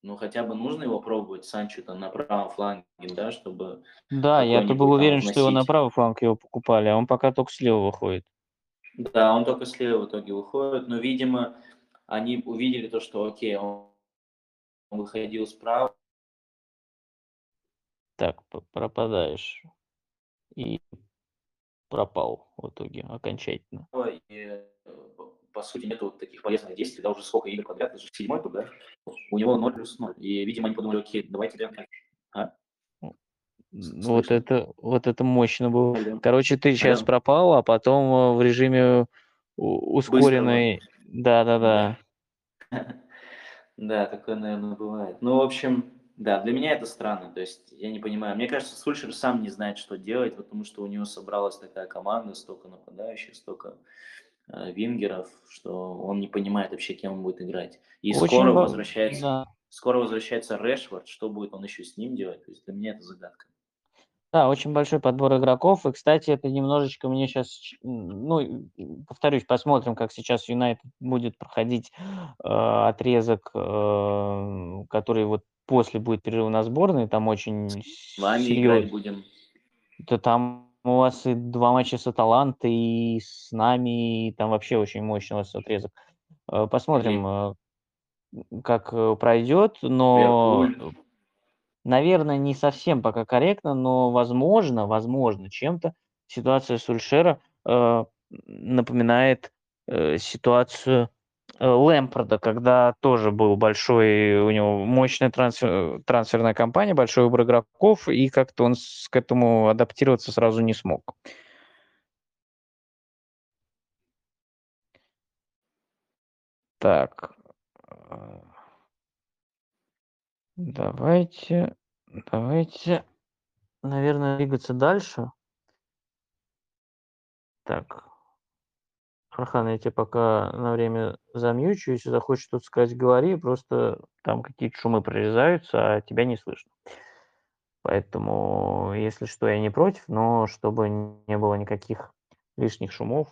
Ну, хотя бы нужно его пробовать, Санчо там на правом фланге, да, чтобы Да, я-то был уверен, что его на вносить. правый фланг его покупали, а он пока только слева выходит. Да, он только слева в итоге выходит, но, видимо, они увидели то, что, окей, он выходил справа, Так, пропадаешь. И пропал в итоге окончательно. и, э, по сути, нету вот таких полезных действий, да, уже сколько игр подряд, это же седьмой тур, да, у него 0 плюс 0. И, видимо, они подумали, окей, давайте так. А? Ну, С- Вот слышно? это, вот это мощно было. Алло. Короче, ты сейчас Алло. пропал, а потом э, в режиме ускоренной... Да-да-да. Да, такое, наверное, бывает. Ну, в общем, да, для меня это странно. То есть я не понимаю. Мне кажется, Сульшер сам не знает, что делать, потому что у него собралась такая команда, столько нападающих, столько э, вингеров, что он не понимает вообще, кем он будет играть. И Очень скоро ва- возвращается, да. скоро возвращается Решфорд. Что будет он еще с ним делать? То есть для меня это загадка. Да, очень большой подбор игроков. И, кстати, это немножечко мне сейчас, ну, повторюсь, посмотрим, как сейчас Юнайтед будет проходить э, отрезок, э, который вот после будет перерыва на сборной. Там очень С вами играть серьезно. будем. Да там у вас и два матча с Аталантой, и с нами, и там вообще очень мощный у вас отрезок. Э, Посмотрим, э, как э, пройдет, но, Ливерпуль. наверное, не совсем пока корректно, но возможно, возможно, чем-то ситуация Сульшера э, напоминает э, ситуацию Лэмпорда, когда тоже был большой, у него мощная трансфер, трансферная кампания, большой выбор игроков, и как-то он к этому адаптироваться сразу не смог. Так, э, давайте, давайте, наверное, двигаться дальше. Так, Архан, я тебе пока на время замьючу, если захочешь что-то сказать, говори, просто там какие-то шумы прорезаются, а тебя не слышно. Поэтому, если что, я не против, но чтобы не было никаких лишних шумов,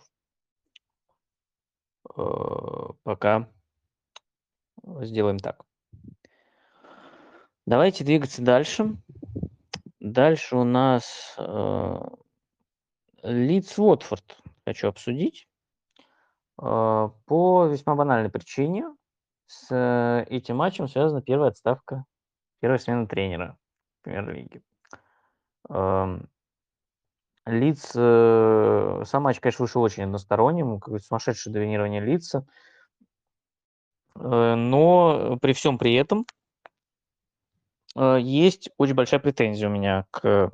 э, пока сделаем так. Давайте двигаться дальше. Дальше у нас э, Лидс Уотфорд хочу обсудить. Э, По весьма банальной причине с э, этим матчем связана первая отставка, первая смена тренера премьер-лиги. Эм, Лидс, э, сам матч, конечно, вышел очень односторонним, сумасшедшее доминирование Лидса. Э, Но при всем при этом есть очень большая претензия у меня к...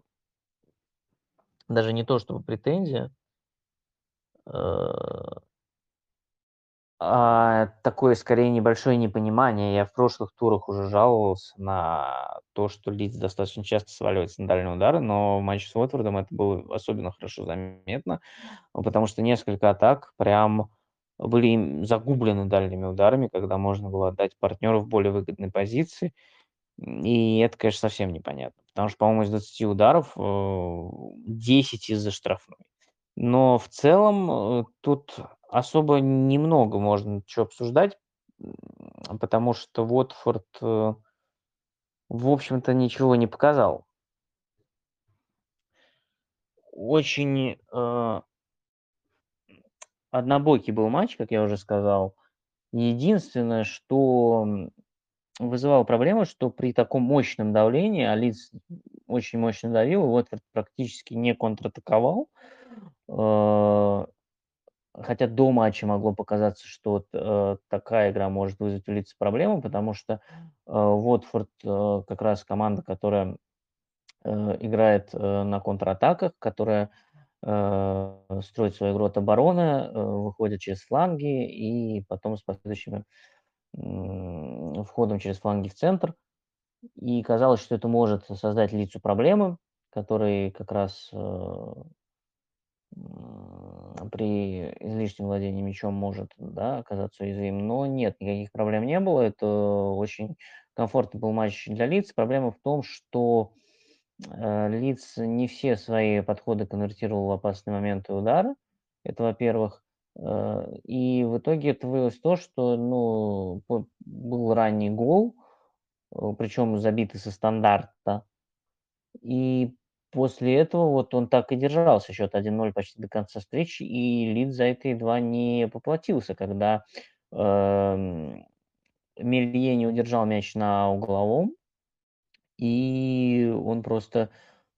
Даже не то, чтобы претензия, а такое скорее небольшое непонимание. Я в прошлых турах уже жаловался на то, что Лидс достаточно часто сваливается на дальние удары, но в матче с Уотфордом это было особенно хорошо заметно, потому что несколько атак прям были загублены дальними ударами, когда можно было отдать партнеру в более выгодной позиции. И это, конечно, совсем непонятно, потому что, по-моему, из 20 ударов э, 10 из-за штрафной. Но в целом э, тут особо немного можно чё обсуждать, потому что Уотфорд, э, в общем-то, ничего не показал. Очень э, однобокий был матч, как я уже сказал. Единственное, что вызывало проблему, что при таком мощном давлении, а Лидс очень мощно давил, Уотфорд практически не контратаковал. Э, Хотя до матча могло показаться, что вот, э, такая игра может вызвать у Лидса проблемы, потому что э, Уотфорд э, как раз команда, которая э, играет э, на контратаках, которая э, строит свою игру от обороны, э, выходит через фланги и потом с последующим м, входом через фланги в центр. И казалось, что это может создать Лицу проблемы, который как раз э, при излишнем владении мячом может да, оказаться уязвим. Но нет, никаких проблем не было. Это очень комфортный был матч для лиц. Проблема в том, что Э, Лидс не все свои подходы конвертировал в опасные моменты и удары. Это, во-первых. Э, и в итоге это вылилось то, что, ну, был ранний гол, э, причем забитый со стандарта. И после этого вот он так и держался, счет 1:0 почти до конца встречи, и Лидс за это едва не поплатился, когда, эм, Мелье не удержал мяч на угловом, и он просто,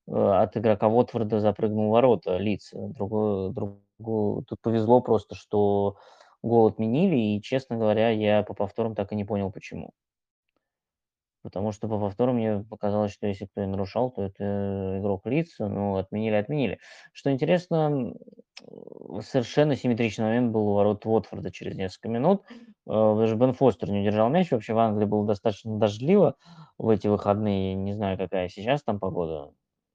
э, от игрока Уотфорда запрыгнул в ворота Лидса. Другое другу тут повезло просто, что гол отменили, и, честно говоря, я по повторам так и не понял, почему. Потому что по повторам мне показалось, что если кто и нарушал, то это игрок Лидса, но отменили отменили. Что интересно, совершенно симметричный момент был у ворот Уотфорда через несколько минут. Э, даже Бен Фостер не удержал мяч. Вообще в Англии было достаточно дождливо в эти выходные. Не знаю, какая сейчас там погода.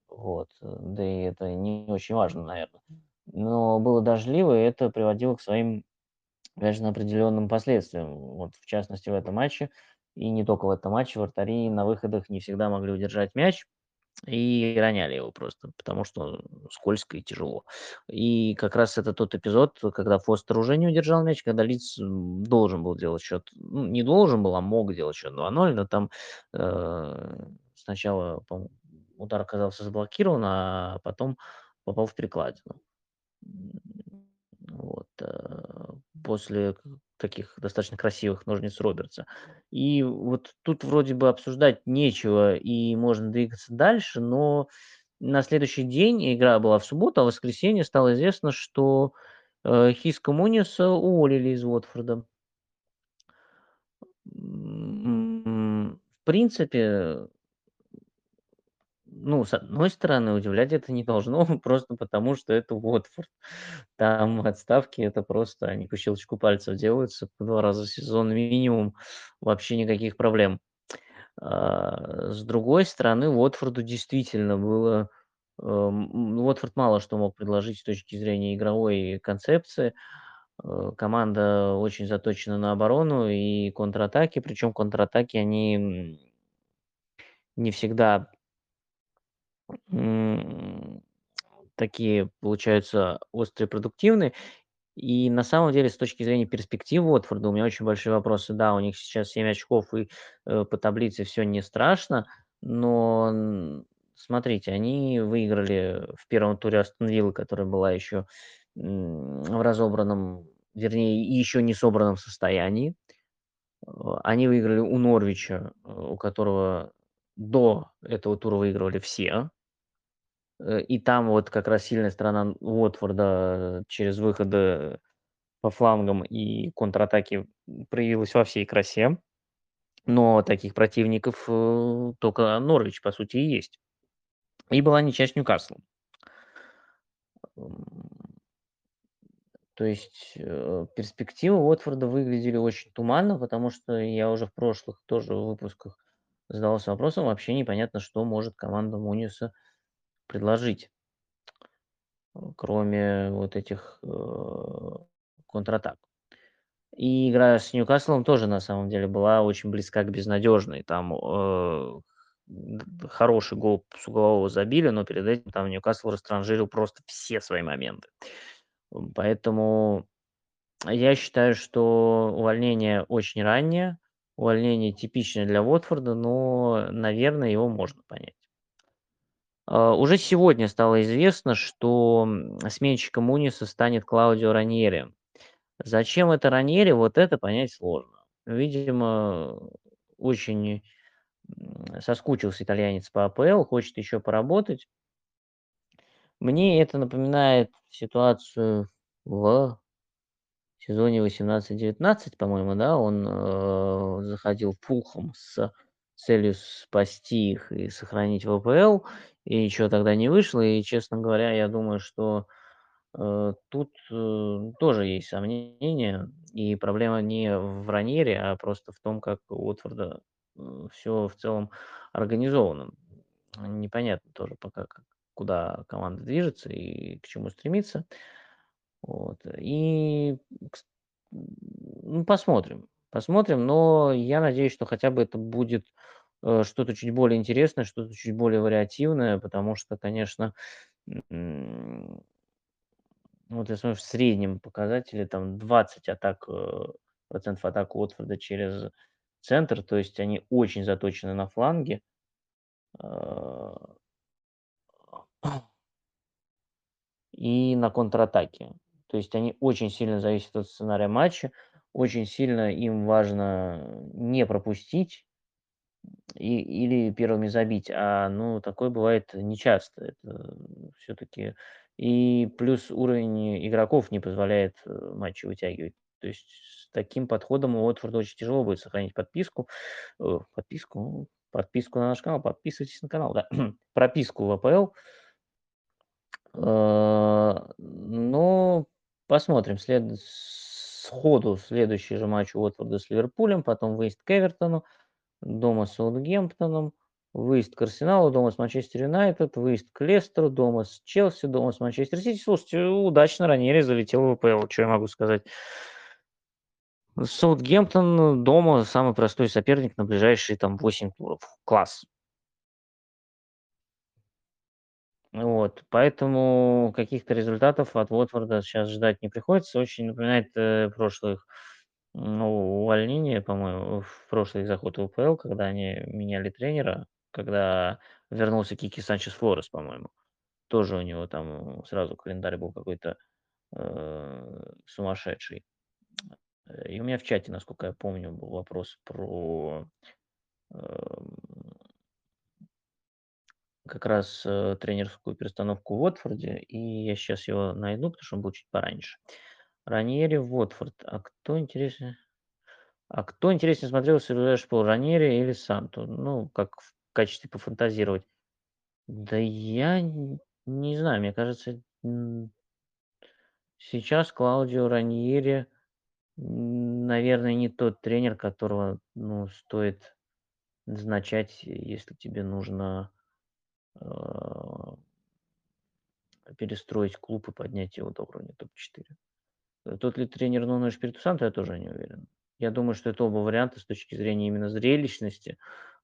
Вот. Да и это не очень важно, наверное. Но было дождливо, и это приводило к своим Конечно, определенным последствиям. Вот в частности в этом матче, и не только в этом матче, вратари на выходах не всегда могли удержать мяч и роняли его просто, потому что скользко и тяжело. И как раз это тот эпизод, когда Фостер уже не удержал мяч, когда Лиц должен был делать счет, ну, не должен был, а мог делать счет 2:0, но там э, сначала, удар оказался заблокирован, а потом попал в перекладину. Вот, э, после таких достаточно красивых ножниц Робертса. И вот тут вроде бы обсуждать нечего, и можно двигаться дальше, но на следующий день, игра была в субботу, а в воскресенье стало известно, что, э, Хиска Муниса уволили из Уотфорда. В принципе ну, с одной стороны, удивлять это не должно, просто потому что это Уотфорд. Там отставки- это просто они по щелчку пальцев делаются по 2 раза в сезон минимум, вообще никаких проблем. А, с другой стороны, Уотфорду действительно было, эм, Уотфорд мало что мог предложить с точки зрения игровой концепции. Э, команда очень заточена на оборону и контратаки, причем контратаки, они, не всегда такие получаются острые, продуктивные. И на самом деле, с точки зрения перспектив Уотфорда, у меня очень большие вопросы. Да, у них сейчас 7 очков, и, э, по таблице все не страшно, но, смотрите, они выиграли в первом туре Астон Виллы, которая была еще, в разобранном, вернее, еще не собранном состоянии. Э, они выиграли у Норвича, э, у которого до этого тура выигрывали все. Э, и там вот как раз сильная сторона Уотфорда, э, через выходы по флангам и контратаки, проявилась во всей красе. Но таких противников, э, тока Норвич, по сути, и есть. И была ничья с Ньюкаслом. М, то есть, перспективы Уотфорда выглядели очень туманно, потому что я уже в прошлых тоже выпусках задавался вопросом, вообще непонятно, что может команда Муниса предложить. Э, кроме вот этих, э, контратак. И игра с Ньюкаслом тоже на самом деле была очень близка к безнадежной. Там, э, хороший гол с углового забили, но перед этим там Ньюкасл растранжирил просто все свои моменты. Поэтому я считаю, что увольнение очень раннее, увольнение типичное для Уотфорда, но, наверное, его можно понять. А, уже сегодня стало известно, что, сменщиком Муниса станет Клаудио Раньери. Зачем это Раньери, вот это понять сложно. Видимо, очень, соскучился итальянец по АПЛ, хочет еще поработать. Мне это напоминает ситуацию в сезоне 18-19, по-моему, да, он, э, заходил в Фулхэм целью спасти их и сохранить в АПЛ, и ничего тогда не вышло. И, честно говоря, я думаю, что, э, тут, э, тоже есть сомнения, и проблема не в Раньери, а просто в том, как у Уотфорда, все в целом организовано. Непонятно тоже пока, как куда команда движется и к чему стремится. Вот. И, ну, посмотрим, посмотрим, но я надеюсь, что хотя бы это будет, э, что-то чуть более интересное, что-то чуть более вариативное, потому что, конечно, вот я смотрю, в среднем показатели там 20 атак, э, процентов атак Уотфорда через центр, то есть они очень заточены на фланге. Э, и на контратаке. То есть они очень сильно зависят от сценария матча, очень сильно им важно не пропустить и, или первыми забить, а ну такое бывает нечасто. Это все-таки и плюс уровень игроков не позволяет э, матчи вытягивать. То есть с таким подходом у Уотфорда очень тяжело будет сохранить подписку, э, подписку, подписку на наш канал, подписывайтесь на канал, да, прописку в АПЛ. Э, ну, посмотрим. След сходу следующий же матч Уотфорда с Ливерпулем, потом выезд к Эвертону, дома с Саутгемптоном, выезд к Арсеналу, дома с Манчестер Юнайтед, выезд к Лестеру, дома с Челси, дома с Манчестер Сити. Слушайте, удачно Раньери залетел в ВПЛ, что я могу сказать. Саутгемптон дома самый простой соперник на ближайшие там 8 туров. Класс. Вот, поэтому каких-то результатов от Уотфорда сейчас ждать не приходится. Очень напоминает э, прошлых ну, увольнение, по-моему, в прошлый заход в УПЛ, когда они меняли тренера, когда вернулся Кики Санчес Флорес, по-моему. Тоже у него там сразу календарь был какой-то э, сумасшедший. И у меня в чате, насколько я помню, был вопрос про э, как раз э, тренерскую перестановку в Уотфорде, и я сейчас его найду, потому что он был чуть пораньше. Раньери, Уотфорд. А кто интереснее? А кто интереснее смотрел ближайший пол, Раньери или Санту? Ну, как в качестве пофантазировать. Да я не знаю, мне кажется, сейчас Клаудио Раньери, наверное, не тот тренер, которого, ну, стоит назначать, если тебе нужно перестроить клуб и поднять его до уровня топ-4. Э, Тот ли тренер Нуно Эшпириту Санту, я тоже не уверен. Я думаю, что это оба варианта с точки зрения именно зрелищности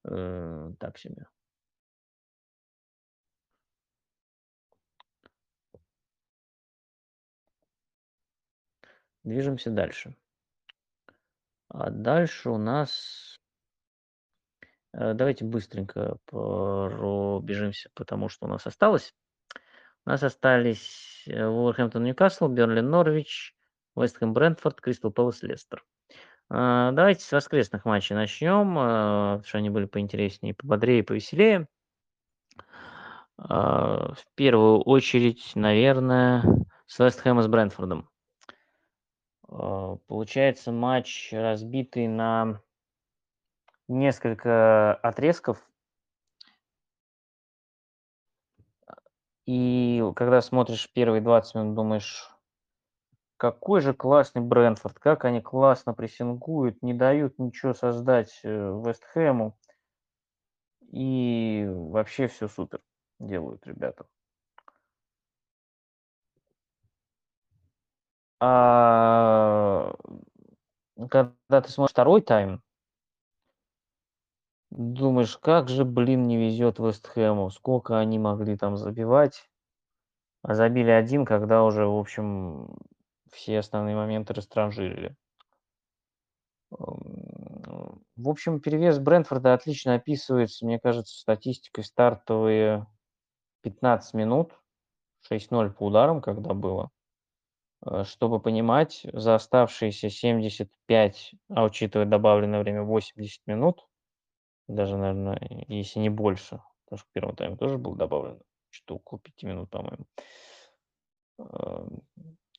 э, так себе. Движемся дальше. А дальше у нас... э, Давайте быстренько пробежимся, потому что у нас осталось. У нас остались э, Вулверхэмптон, Ньюкасл, Берли, Норвич, Вестхэм, Брентфорд, Кристал Пэлас, Лестер. А, Давайте с воскресных матчей начнем, э, потому что они были поинтереснее, пободрее, повеселее. А, В первую очередь, наверное, с Вестхэмом с Брентфордом. А, Получается матч разбитый на несколько отрезков. И когда смотришь первые 20 минут, думаешь, какой же классный Брентфорд, как они классно прессингуют, не дают ничего создать э, Вестхэму. И вообще все супер делают ребята. А когда ты смотришь второй тайм, думаешь, как же, блин, не везет Вестхэму, сколько они могли там забивать. А забили один, когда уже, в общем, все основные моменты растранжирили. В общем, перевес Брентфорда отлично описывается, мне кажется, статистикой стартовые 15 минут, 6-0 по ударам, когда было. Э, Чтобы понимать, за оставшиеся 75, а учитывая добавленное время 80 минут, даже, наверное, если не больше, потому что в первом тайме тоже было добавлено, что около 5 минут, по-моему. Э,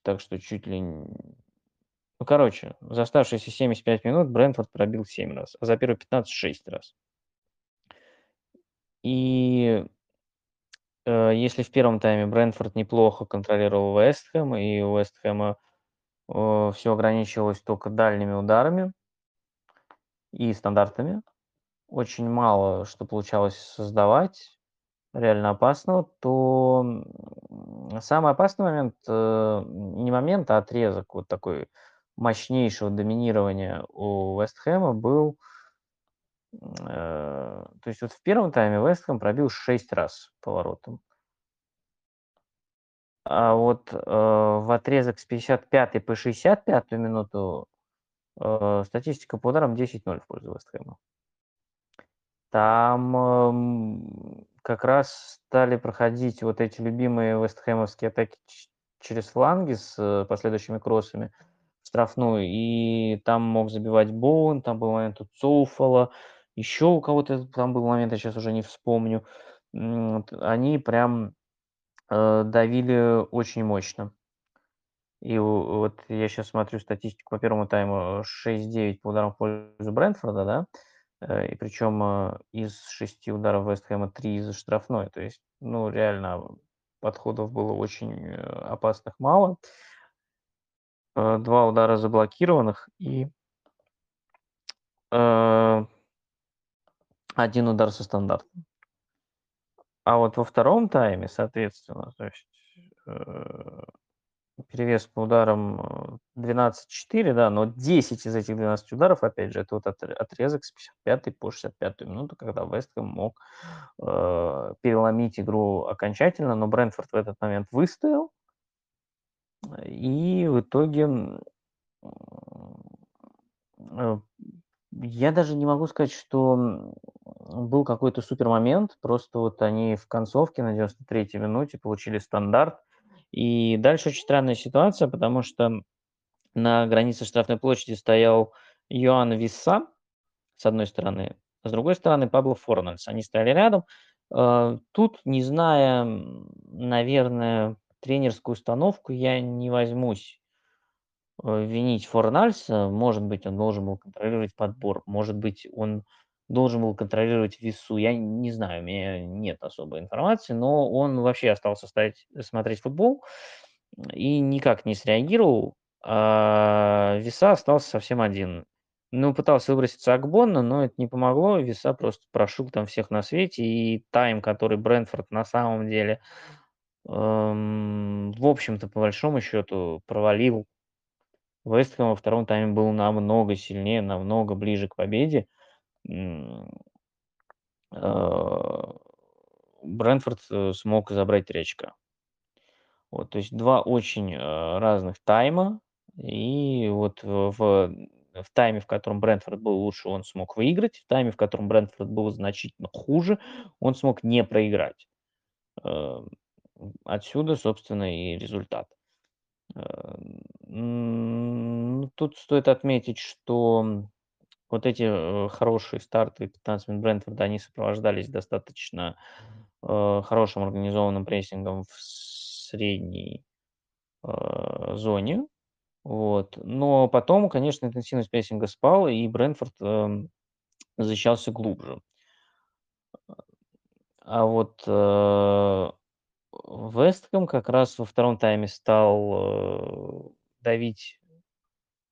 Так что чуть ли... Ну, короче, за оставшиеся 75 минут Брентфорд пробил 7 раз, а за первые 15 – 6 раз. И э, если в первом тайме Брентфорд неплохо контролировал Вест Хэм, и у Вест Хэма все ограничивалось только дальними ударами и стандартами, очень мало что получалось создавать реально опасного, то самый опасный момент, э, не момент, а отрезок вот такой мощнейшего доминирования у Вест Хэма был Э, то есть вот в первом тайме Вест Хэм пробил 6 раз по воротам. А вот, э, в отрезок с 55 по 65 минуту, э, статистика по ударам 10-0 в пользу Вест Хэма. Там, м, как раз стали проходить вот эти любимые вестхэмовские атаки через фланги с, э, последующими кроссами в штрафную, и там мог забивать Боуэн, там был момент у Цоуффола, еще у кого-то там был момент, я сейчас уже не вспомню. Они прям, э, давили очень мощно. И вот я сейчас смотрю статистику по первому тайму, 6-9 по ударам в пользу Брентфорда, да, и причем, э, из 6 ударов Вест Хэма 3 из штрафной. То есть, ну, реально подходов было очень, э, опасных мало. Э, 2 удара заблокированных и э, 1 удар со стандарта. А вот во втором тайме, соответственно, то есть, э, перевес по ударам, э, 12-4, да, но 10 из этих 12 ударов, опять же, это вот отр отрезок с 55 по 65 минуту, когда Вест Хэм мог, э, переломить игру окончательно, но Брентфорд в этот момент выстоял. И в итоге, э, я даже не могу сказать, что, был какой-то супер момент. Просто вот они в концовке на 93-й минуте получили стандарт. И дальше очень странная ситуация, потому что на границе штрафной площади стоял Йоан Висса, с одной стороны, а с другой стороны Пабло Форнальс. Они стояли рядом. Э, тут, не зная, наверное, тренерскую установку, я не возьмусь э, винить Форнальса. Может быть, он должен был контролировать подбор, может быть, он должен был контролировать весу. Я не знаю, у меня нет особой информации, но он вообще остался стоять, смотреть футбол и никак не среагировал, а Виса остался совсем один. Ну, пытался выброситься Акбонна, но это не помогло. Виса просто прошук там всех на свете, и тайм, который Брентфорд на самом деле, эм, в общем-то, по большому счету провалил. Вест Хэм во втором тайме был намного сильнее, намного ближе к победе. Э, Брентфорд, э, смог забрать 3 очка. Вот, то есть 2 очень, э, разных тайма. И вот в в тайме, в котором Брентфорд был лучше, он смог выиграть. В тайме, в котором Брентфорд был значительно хуже, он смог не проиграть. Э, отсюда, собственно, и результат. Э, м, тут стоит отметить, что вот эти, э, хорошие старты 15 минут Брентфорда, они сопровождались достаточно, э, хорошим организованным прессингом в средней, э, зоне. Вот. Но потом, конечно, интенсивность прессинга спала, и Брентфорд, эм, защищался глубже. А вот, Вест Хэм как раз во втором тайме стал, давить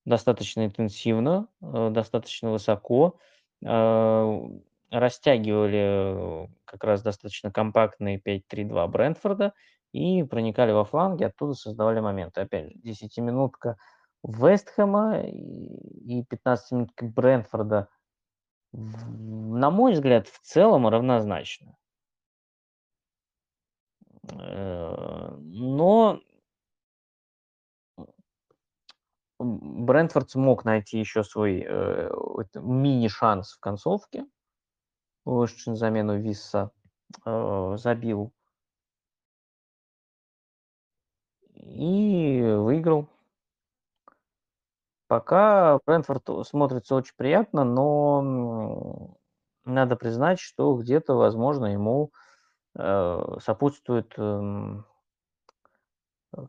достаточно интенсивно, э, достаточно высоко. Э, растягивали, э, как раз достаточно компактные 5-3-2 Брентфорда и проникали во фланги, оттуда создавали моменты. Опять же, десятиминутка Вест Хэма и и 15-минутка Брентфорда, на мой взгляд, в целом равнозначны. Э, но м, Брентфорд смог найти еще свой, э, мини-шанс в концовке. На замену Висса, э, забил и выиграл. Пока Брентфорд смотрится очень приятно, но, надо признать, что где-то, возможно, ему, э, сопутствует, э,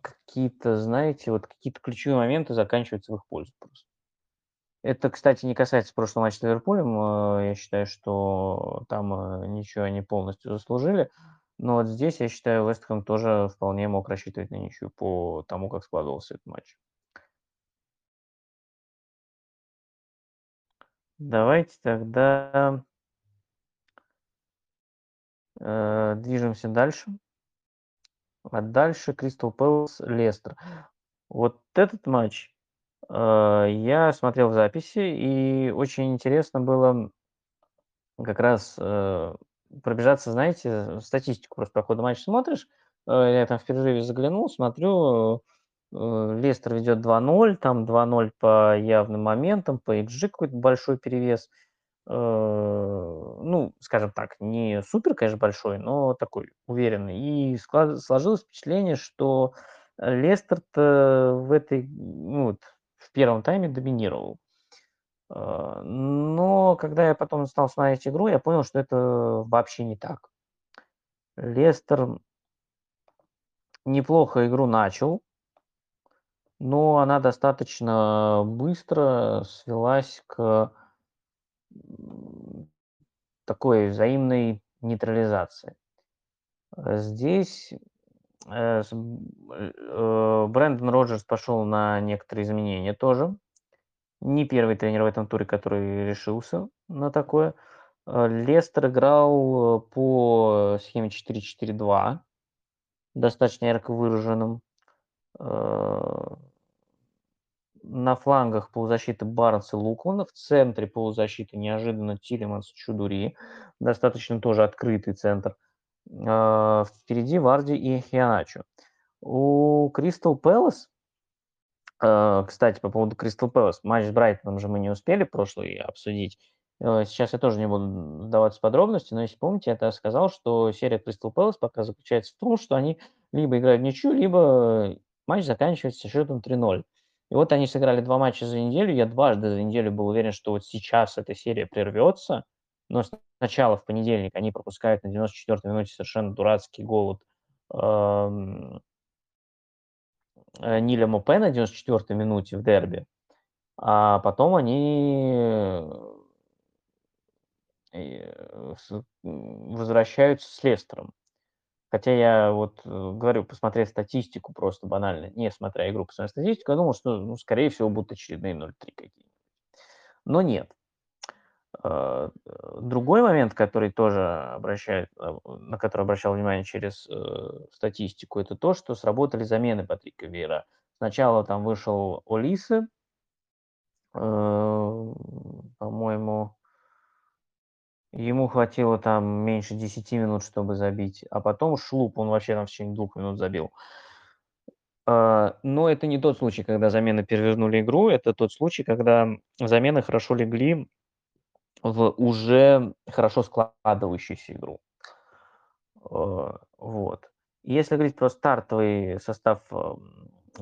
какие-то, знаете, вот какие-то ключевые моменты заканчиваются в их пользу просто. Это, кстати, не касается прошлого матча с Ливерпулем. Э, я считаю, что там, э, ничью они полностью заслужили. Но вот здесь, я считаю, Вест Хэм тоже вполне мог рассчитывать на ничью по тому, как складывался этот матч. Давайте тогда э, движемся дальше. А дальше Кристал Пэлас, Лестер. Вот этот матч, э, я смотрел в записи, и очень интересно было как раз, э, пробежаться, знаете, статистику просто по ходу матча смотришь. Э, я там в перерыве заглянул, смотрю, э, Лестер ведет 2:0, там 2:0 по явным моментам, по XG какой-то большой перевес. Э, ну, скажем так, не супер, конечно, большой, но такой уверенный. И склад сложилось впечатление, что Лестер-то в этой, ну вот, в первом тайме доминировал. Э, но когда я потом стал смотреть игру, я понял, что это вообще не так. Лестер неплохо игру начал, но она достаточно быстро свелась к такой взаимной нейтрализации. Э, здесь э, Брэндон Роджерс пошел на некоторые изменения тоже. Не первый тренер в этом туре, который решился на такое. Э, Лестер играл э, по схеме 4-4-2, достаточно ярко выраженным. Э, на флангах полузащиты Барнс и Луклана, в центре полузащиты неожиданно Тилеманс Чудури, достаточно тоже открытый центр. Впереди Варди и Хианачо. У Кристал Пэлас Э, кстати, по поводу Кристал Пэлас. Матч с Брайтоном же мы не успели прошлый обсудить. Э, сейчас я тоже не буду вдаваться в подробности, но если помните, я тогда сказал, что серия Кристал Пэлас пока заключается в том, что они либо играют ничью, либо матч заканчивается счетом 3-0. И вот они сыграли два матча за неделю. Я дважды за неделю был уверен, что вот сейчас эта серия прервется. Но сначала в понедельник они пропускают на 94-й минуте совершенно дурацкий гол эм, Э, Ниля Мопе на 94-й минуте в дерби, а потом они э, возвращаются с Лестером. Хотя я вот э, говорю, посмотрев статистику просто банально, не смотря игру, посмотрев статистику, я думал, что, ну, скорее всего, будут очередные 0-3 какие-нибудь. Но нет. А, другой момент, который тоже обращает, а, на который обращал внимание через э, статистику, это то, что сработали замены Патрика Вера. Сначала там вышел Олисы, э, по-моему, ему хватило там меньше 10 минут, чтобы забить, а потом Шлуп, он вообще там в течение двух минут забил. Э, но это не тот случай, когда замены перевернули игру, это тот случай, когда замены хорошо легли в уже хорошо складывающуюся игру. Э, вот. Если говорить про стартовый состав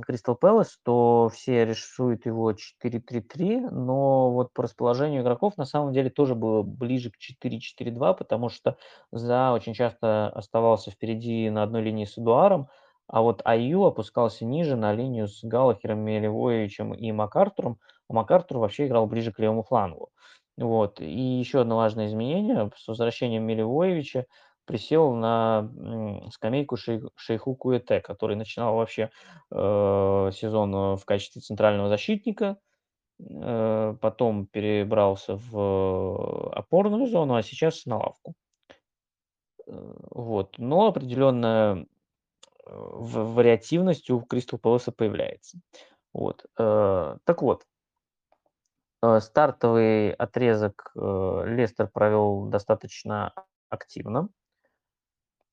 Кристал Пэлас, то все рисуют его 4-3-3, но вот по расположению игроков на самом деле тоже было ближе к 4-4-2, потому что За очень часто оставался впереди на одной линии с Эдуаром, а вот Аю опускался ниже на линию с Галахером, Мелевоевичем и Макартуром, а Макартур вообще играл ближе к левому флангу. Вот. И еще одно важное изменение. С возвращением Милевоевича присел на скамейку шей, Шейху Куэте, который начинал вообще э, сезон в качестве центрального защитника, э, потом перебрался в опорную зону, а сейчас на лавку. Э, вот. Но определенная э, вариативность у Кристал Пэласа появляется. Вот. Э, так вот, Э, стартовый отрезок э, Лестер провел достаточно активно.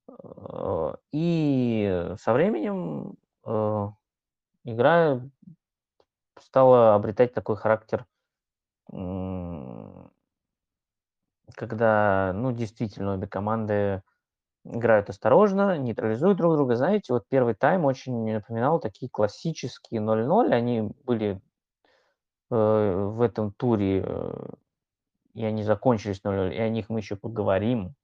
Э, и со временем игра стала обретать такой характер, когда, ну, действительно, обе команды играют осторожно, нейтрализуют друг друга. Знаете, вот первый тайм очень напоминал такие классические 0-0. Они были Э, в этом туре, э, и они закончились 0 и о них мы еще поговорим.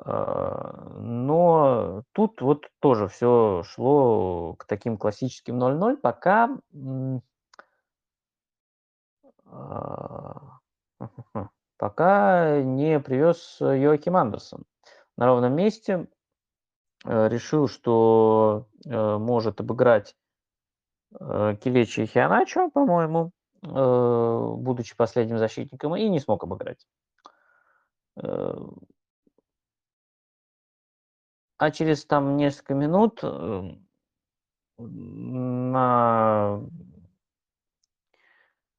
А, но тут вот тоже все шло к таким классическим 0-0, пока а, пока не привез Йоаким Андерсон. На ровном месте э, решил, что может обыграть э, Килечи Хианачо, по-моему, э, будучи последним защитником, и не смог обыграть. А через там несколько минут э, на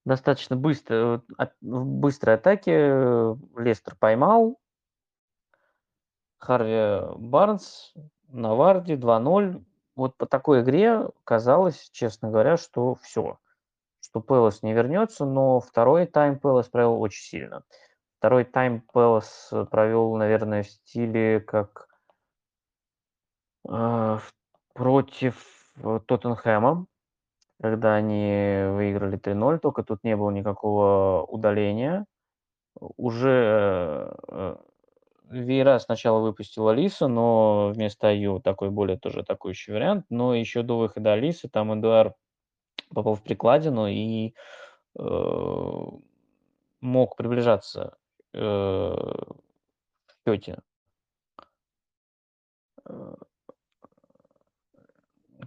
Достаточно быстро, от в быстрой атаке, Лестер поймал. Харви Барнс на варде 2:0. Вот по такой игре казалось, честно говоря, что всё, что Пэлас не вернется, но второй тайм Пэлас провел очень сильно. Второй тайм Пэлас провел, наверное, в стиле как а, против, э, Тоттенхэма, когда они выиграли 3:0, тока тут не было никакого удаления. Уже, э, сначала выпустил Олису, но вместо Аю такой более тоже атакующий вариант. Но еще до выхода Олисы там Эдуард попал в перекладину и, э, мог приближаться, э, в счёте.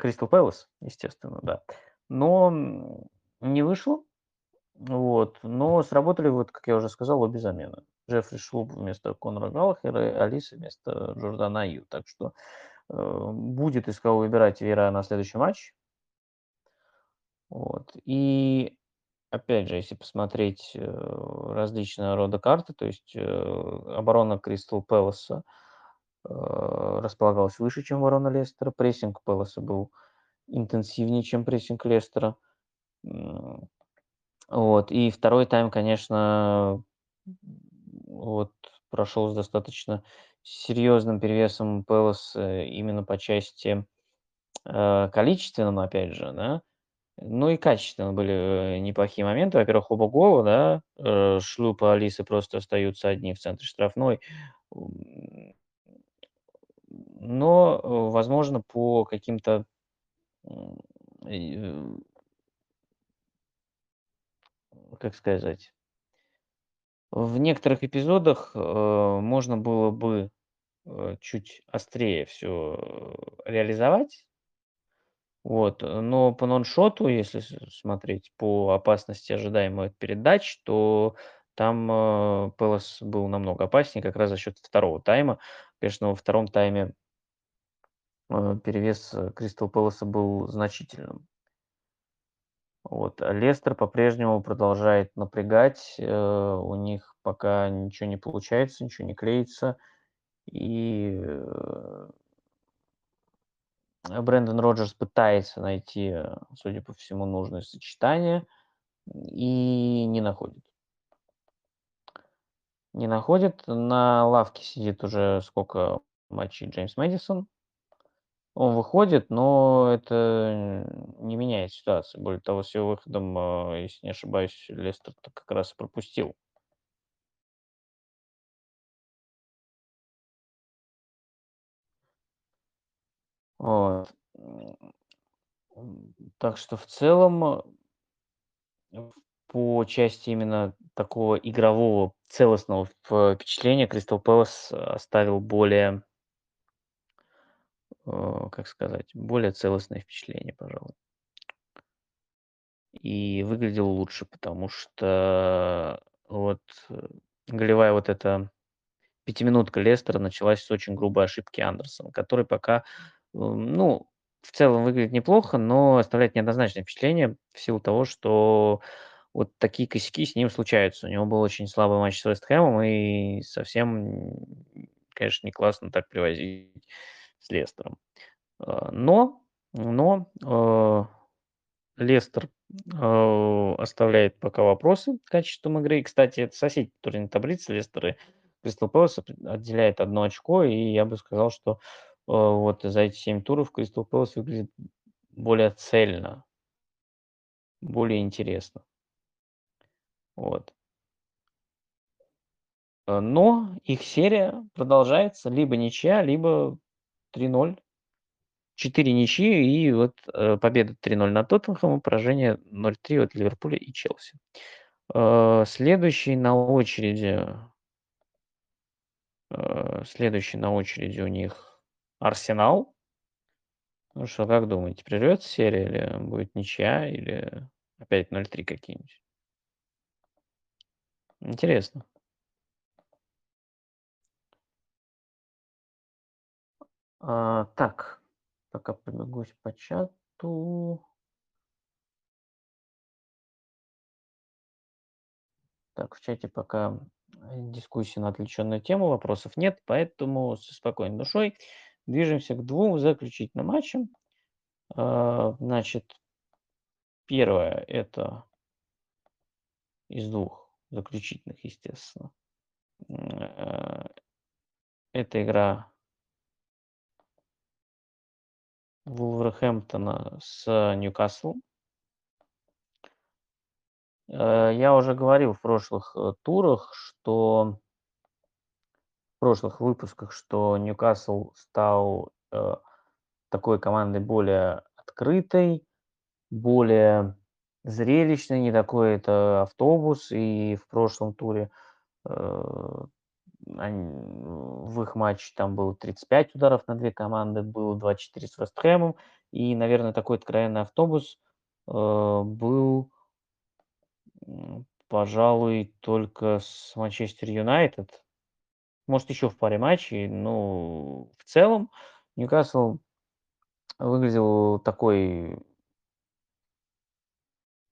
Кристал Пэлас, естественно, да. Но, не вышло. Вот, но сработали, вот как я уже сказал, обе замены. Джеффри Шлуп вместо Конора Галлахера и Олиса вместо Джордана Аю. Так что, э, будет из кого выбирать Виейра на следующий матч. Вот. И опять же, если посмотреть, э, различного рода карты, то есть, э, оборона Кристал Пэласа, располагалась выше, чем оборона Лестера. Прессинг Пэласа был интенсивнее, чем прессинг Лестера. Вот. И второй тайм, конечно, вот прошел с достаточно серьезным перевесом Пэласа именно по части, э, количественном, опять же, да. Ну и качественно были, э, неплохие моменты. Во-первых, оба гола, да, э, Шлюп и Олиса просто остаются одни в центре штрафной. Но, э, возможно, по каким-то, э как сказать в некоторых эпизодах, э, можно было бы, э, чуть острее всё реализовать. Вот, но по ноншоту, если смотреть по опасности ожидаемой от передач, то там, э, Пэлас был намного опаснее как раз за счет второго тайма. Конечно, во втором тайме э, перевес Кристал Пэласа был значительным. Вот, а Лестер по-прежнему продолжает напрягать. Э, у них пока ничего не получается, ничего не клеится. И, э Брендан Роджерс пытается найти, судя по всему, нужное сочетание и не находит. Не находит. На лавке сидит уже сколько матчей Джеймс Мэдисон. Он выходит, но это не меняет ситуацию. Более того, с его выходом, а, если не ошибаюсь, Лестер-то как раз и пропустил. Вот. Так что в целом в по части именно такого игрового целостного в впечатления Кристал Пэлас оставил более э, как сказать, более целостное впечатление, пожалуй. И выглядел лучше, потому что вот голевая вот эта пятиминутка Лестера началась с очень грубой ошибки Андерсона, который пока, м, ну, в целом выглядит неплохо, но оставляет неоднозначное впечатление в силу того, что вот такие косяки с ним случаются. У него был очень слабый матч с Вест Хэмом, и совсем, конечно, не классно так привозить с Лестером. А, но но, э, Лестер, э, оставляет пока вопросы качеством игры. И, кстати, это соседи по турнирной таблице Лестер и Кристал Пэлас отделяет 1 очко, и я бы сказал, что, э, вот за эти 7 туров Кристал Пэлас выглядит более цельно. Более интересно. Вот. Но их серия продолжается: либо ничья, либо 3:0. 4 ничьи и вот, э, победа 3:0 над Тоттенхэмом, поражение 0:3 от Ливерпуля и Челси. Э, следующий на очереди э, следующий на очереди у них Арсенал. Ну что, как думаете, прервётся серия или будет ничья, или опять 0:3 какие-нибудь? Интересно. А, так, пока пробегусь по чату. Так, в чате пока дискуссия на отвлеченную тему, вопросов нет, поэтому со спокойной душой движемся к двум заключительным матчам. А, значит, первое это из двух заключительных, естественно. Э, это игра Вулверхэмптона с Ньюкаслом. Э, я уже говорил в прошлых э, турах, что в прошлых выпусках, что Ньюкасл стал э, такой командой более открытой, более зрелищной, не такой это автобус. И в прошлом туре в их матче там было 35 ударов на две команды, было 24 с Вестхэмом. И, наверное, такой откровенный автобус был пожалуй, только с Манчестер Юнайтед. Может, еще в паре матчей, но в целом Ньюкасл выглядел такой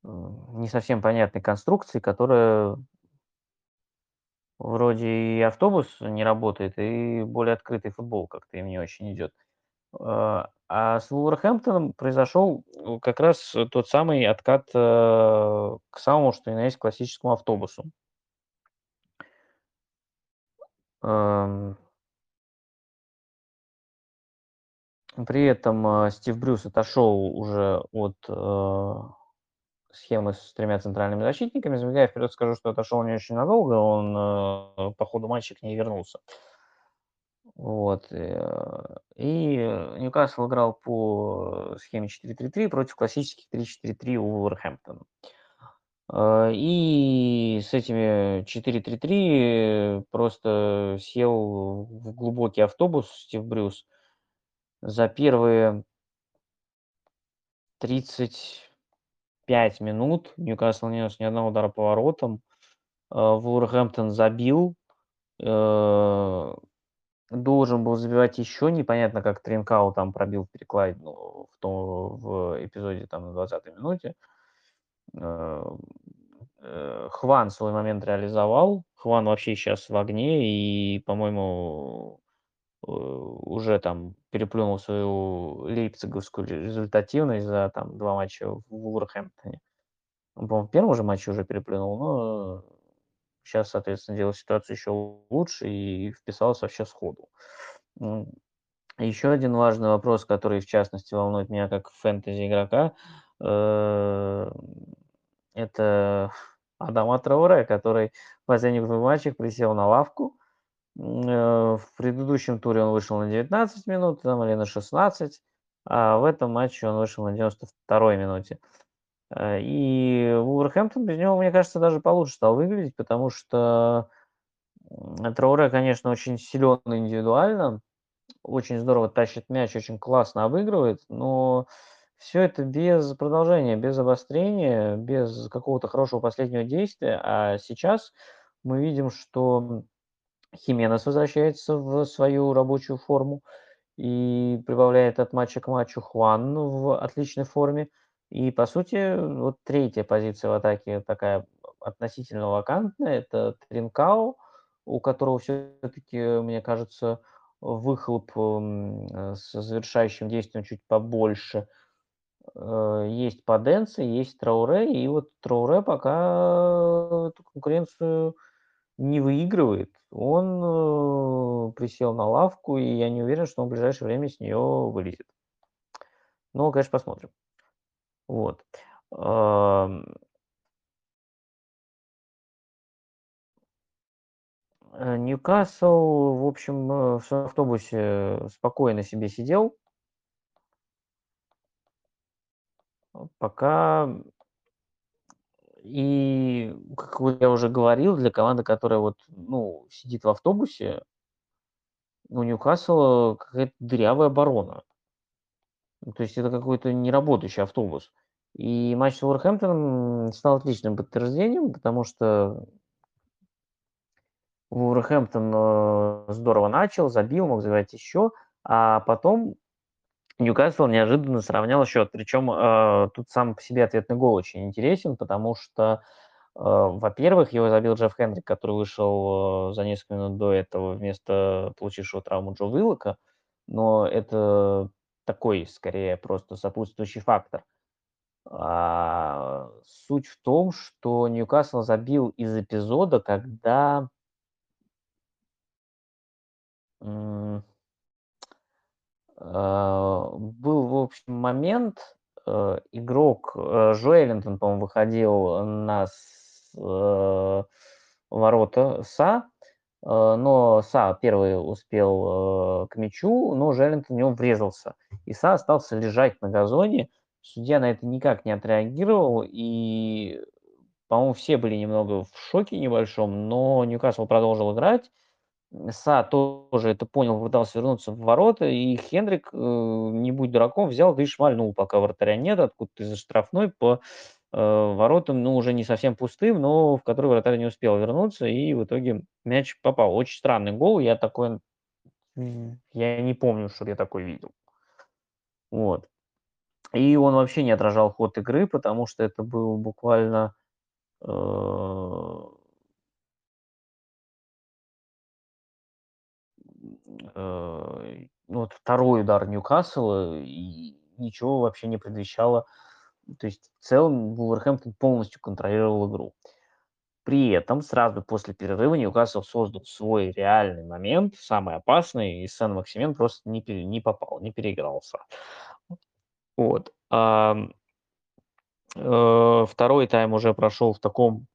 не совсем понятной конструкцией, которая вроде и автобус не работает, и более открытый футбол как-то им не очень идет. А, а с Вулверхэмптоном произошел э, как раз тот самый откат э, к самому, что и на есть классическому автобусу. Эм. При этом э, Стив Брюс отошел уже от схемы с тремя центральными защитниками. Забегая вперед, скажу, что отошел не очень надолго, он по ходу матча к ней вернулся. Вот. Э, и Ньюкасл играл по схеме 4-3-3 против классических 3-4-3 у Вулверхэмптона. Э, и с этими 4-3-3 просто сел в глубокий автобус Стив Брюс. За первые 35 минут Ньюкасл не нес ни одного удара по воротам. Э, Вулверхэмптон забил должен был забивать еще, непонятно, как Тринкау там пробил в перекладину в, том, в эпизоде там на 20-й минуте. Э, э, Хван свой момент реализовал. Хван вообще сейчас в огне и, по-моему, э, уже там переплюнул свою лейпциговскую результативность за там два матча в Вулверхэмптоне. Он, по-моему, в первом же матче уже переплюнул, но Сейчас, соответственно, делал ситуацию еще лучше и вписался вообще сходу. Еще один важный вопрос, который, в частности, волнует меня как фэнтези-игрока, э, это Адама Трауре, который в последних двух матчах присел на лавку. Э, в предыдущем туре он вышел на 19 минут там, или на 16, а в этом матче он вышел на 92 минуте. Э, и Вулверхэмптон без него, мне кажется, даже получше стал выглядеть, потому что Трауре, конечно, очень силен индивидуально, очень здорово тащит мяч, очень классно обыгрывает, но все это без продолжения, без обострения, без какого-то хорошего последнего действия. А сейчас мы видим, что Хименес возвращается в свою рабочую форму и прибавляет от матча к матчу Хуан в отличной форме. И, по сути, вот третья позиция в атаке такая относительно вакантная. Это Тринкау, у которого все-таки, мне кажется, выхлоп э, с завершающим действием чуть побольше. Э, есть Паденци, есть Трауре, и вот Трауре пока эту конкуренцию не выигрывает. Он э, присел на лавку, и я не уверен, что он в ближайшее время с нее вылезет. Но, конечно, посмотрим. Вот. Э, Ньюкасл, в общем, э, в автобусе спокойно себе сидел. Пока и, как я уже говорил, для команды, которая вот, ну, сидит в автобусе, у Ньюкасла какая-то дырявая оборона. То есть это какой-то неработающий автобус. И матч с Уорхэмптоном стал отличным подтверждением, потому что Уорхэмптон э, здорово начал, забил, мог забивать еще, а потом Ньюкасл неожиданно сравнял счет. Причем э, тут сам по себе ответный гол очень интересен, потому что А, во-первых, его забил Джефф Хендрик, который вышел, э, за несколько минут до этого вместо получившего травму Джо Уиллока, но это такой, скорее, просто сопутствующий фактор. А, суть в том, что Ньюкасл забил из эпизода, когда м, был, в общем, момент, э, игрок, э, Джоэлинтон, по-моему, выходил на э, ворота СА, э, но СА первый успел, э, к мячу, но Джоэлинтон в него врезался. И СА остался лежать на газоне. Судья на это никак не отреагировал, и, по-моему, все были немного в шоке небольшом, но Ньюкасл продолжил играть. Са тоже это понял, попытался вернуться в ворота, и Хендрик, э, не будь дураком, взял, да и шмальнул, пока вратаря нет, откуда-то из-за штрафной по э, воротам, ну, уже не совсем пустым, но в который вратарь не успел вернуться, и в итоге мяч попал. Очень странный гол, я такой, я не помню, что я такой видел. Вот. И он вообще не отражал ход игры, потому что это был буквально э, э, ну, вот второй удар Ньюкасла, и ничего вообще не предвещало. То есть в целом Вулверхэмптон полностью контролировал игру. При этом сразу после перерыва Ньюкасл создал свой реальный момент, самый опасный, и Сен-Максимен просто не, пере, не попал, не переигрался. Вот. А, э, второй тайм уже прошел в таком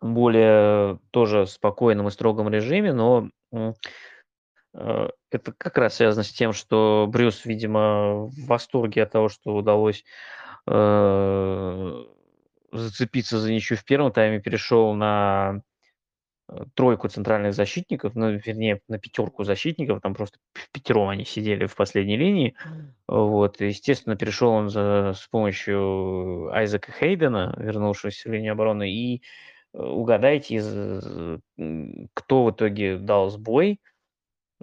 более тоже спокойном и строгом режиме, но Э, это как раз связано с тем, что Брюс, видимо, в восторге от того, что удалось э, зацепиться за ничью в первом тайме, перешел на э, тройку центральных защитников, ну, вернее, на пятерку защитников, там просто пятером они сидели в последней линии. Вот, и, естественно, перешел он за, с помощью Айзека Хейдена, вернувшегося в линию обороны, и угадайте, из, кто в итоге дал сбой –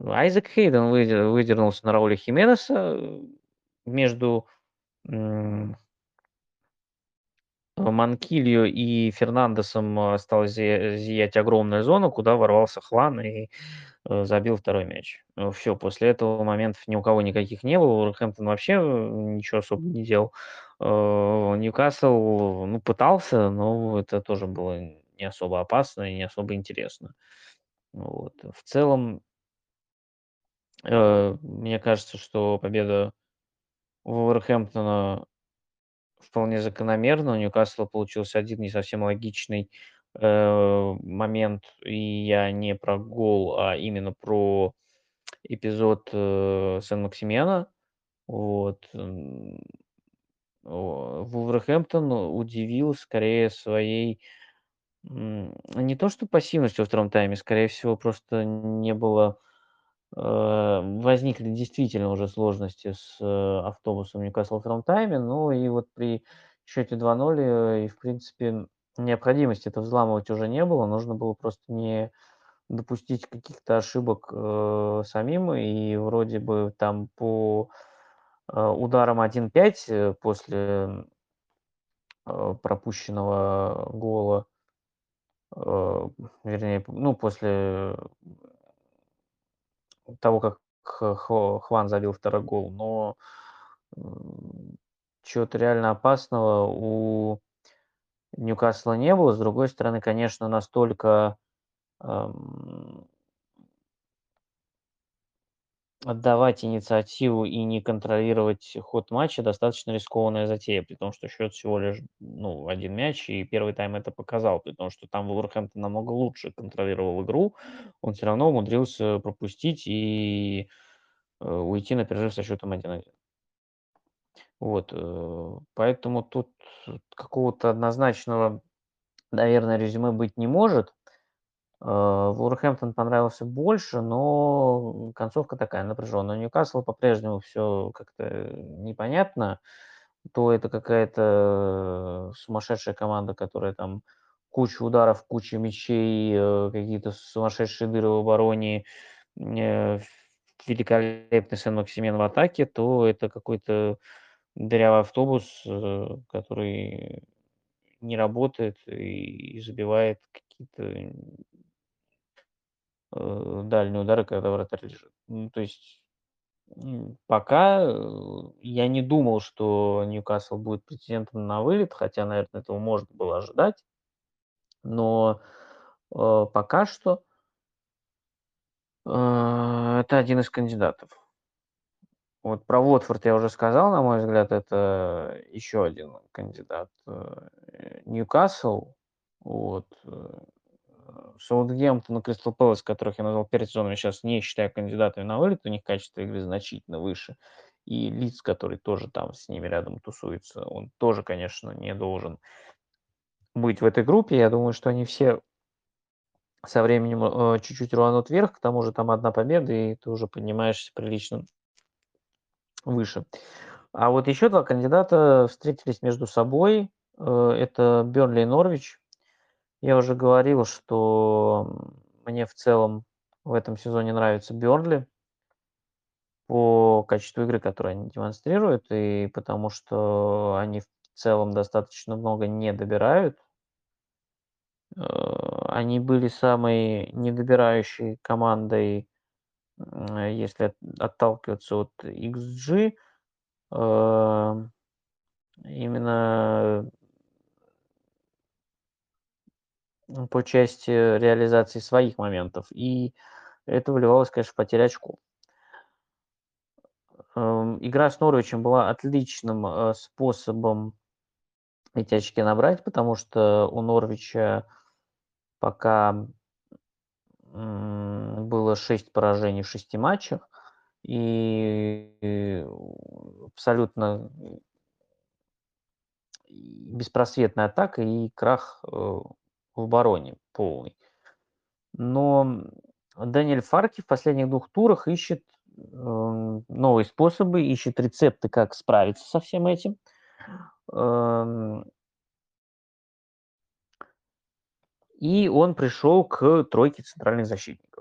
Айзек Хейден выдер выдернулся на Рауля Хименеса э, между м Манкильо и Фернандесом осталась зия зиять огромная зона, куда ворвался Хван и, э, забил второй мяч. Э, всё, после этого моментов ни у кого никаких не было. Вулверхэмптон вообще, ничего особо не делал. Ньюкасл, ну, пытался, но это тоже было не особо опасно и не особо интересно. Вот. В целом Э, мне кажется, что победа Вулверхэмптона вполне закономерна. У Ньюкасла получился один не совсем логичный, э, момент. И я не про гол, а именно про эпизод, э, Сен-Максимена. Вот, Вулверхэмптон удивил скорее своей, не то что пассивностью во втором тайме, скорее всего, просто не было возникли действительно уже сложности с, э, автобусом Ньюкасл во втором тайме. Ну и вот при счете 2:0, э, и в принципе необходимости это взламывать уже не было. Нужно было просто не допустить каких-то ошибок, э, самим. И вроде бы там по, э, ударам 1-5, э, после э, пропущенного гола, э, вернее, ну, после того, как Хван забил второй гол, но, чего-то реально опасного у Ньюкасла не было. С другой стороны, конечно, настолько, ам отдавать инициативу и не контролировать ход матча достаточно рискованная затея, при том, что счет всего лишь, ну, 1 мяч, и первый тайм это показал, при том, что там Вулверхэмптон намного лучше контролировал игру, он все равно умудрился пропустить и, э, уйти на перерыв со счетом 1:1. Вот, э, поэтому тут какого-то однозначного, наверное, резюме быть не может. Э, Вулверхэмптон понравился больше, но концовка такая напряженная. У Ньюкасла по-прежнему все как-то непонятно. То это какая-то сумасшедшая команда, которая там кучу ударов, куча мячей, э, какие-то сумасшедшие дыры в обороне, э, великолепный Сен-Максимен в атаке, то это какой-то дырявый автобус, который не работает и забивает какие-то э, дальние удары, когда вратарь лежит. Ну, то есть пока э, я не думал, что Ньюкасл будет претендентом на вылет, хотя, наверное, этого можно было ожидать. Но э, пока что э, это один из кандидатов. Вот про Уотфорд я уже сказал, на мой взгляд, это еще один кандидат. Э, Ньюкасл, вот, э, Саутгемптон и Кристал Пэлас, которых я назвал перед сезоном, я сейчас не считаю кандидатами на вылет, у них качество игры значительно выше. И Лиц, который тоже там с ними рядом тусуется, он тоже, конечно, не должен быть в этой группе. Я думаю, что они все со временем э, чуть-чуть рванут вверх, к тому же там одна победа, и ты уже поднимаешься прилично выше. А вот еще два кандидата встретились между собой. Э, это Бернли и Норвич. Я уже говорил, что мне в целом в этом сезоне нравится Бернли по качеству игры, которую они демонстрируют, и потому что они в целом достаточно много не добирают. Э, они были самой недобирающей командой если отталкиваться от XG, эм, именно по части реализации своих моментов. И это выливалось, конечно, в потерю очков. Эм, игра с Норвичем была отличным э, способом эти очки набрать, потому что у Норвича пока было 6 поражений в 6 матчах, и абсолютно беспросветная атака и крах э, в обороне полный. Но Даниэль Фарки в последних двух турах ищет эм, новые способы, ищет рецепты, как справиться со всем этим. Эм, И он пришел к тройке центральных защитников.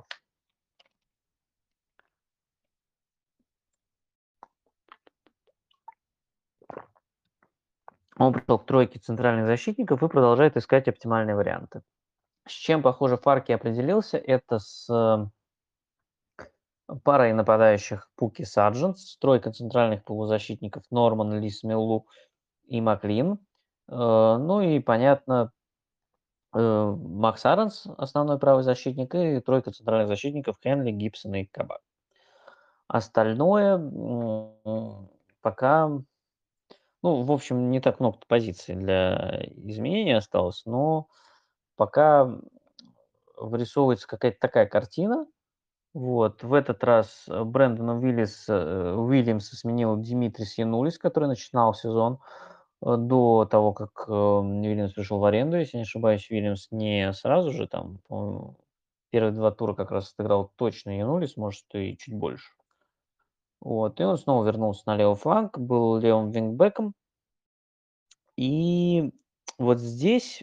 Он пришел к тройке центральных защитников и продолжает искать оптимальные варианты. С чем, похоже, Фарки определился, это с э, парой нападающих Пуки Садженс, тройка центральных полузащитников Норман, Лис, Миллу и Маклин. Э, ну и, понятно, Э, Макс Аренс, основной правый защитник, и тройка центральных защитников Хенли, Гибсон и Кабак. Остальное пока, ну, в общем, не так много позиций для изменения осталось, но пока вырисовывается какая-то такая картина. Вот, в этот раз Брэндона Уиллис, э, Уильямса сменил Димитрис Янулис, который начинал сезон Э, до того, как э, Уильямс пришел в аренду, если не ошибаюсь, Уильямс не сразу же там, первые два тура как раз отыграл точно Янулис, может, и чуть больше. Вот, и он снова вернулся на левый фланг, был левым вингбеком. И вот здесь,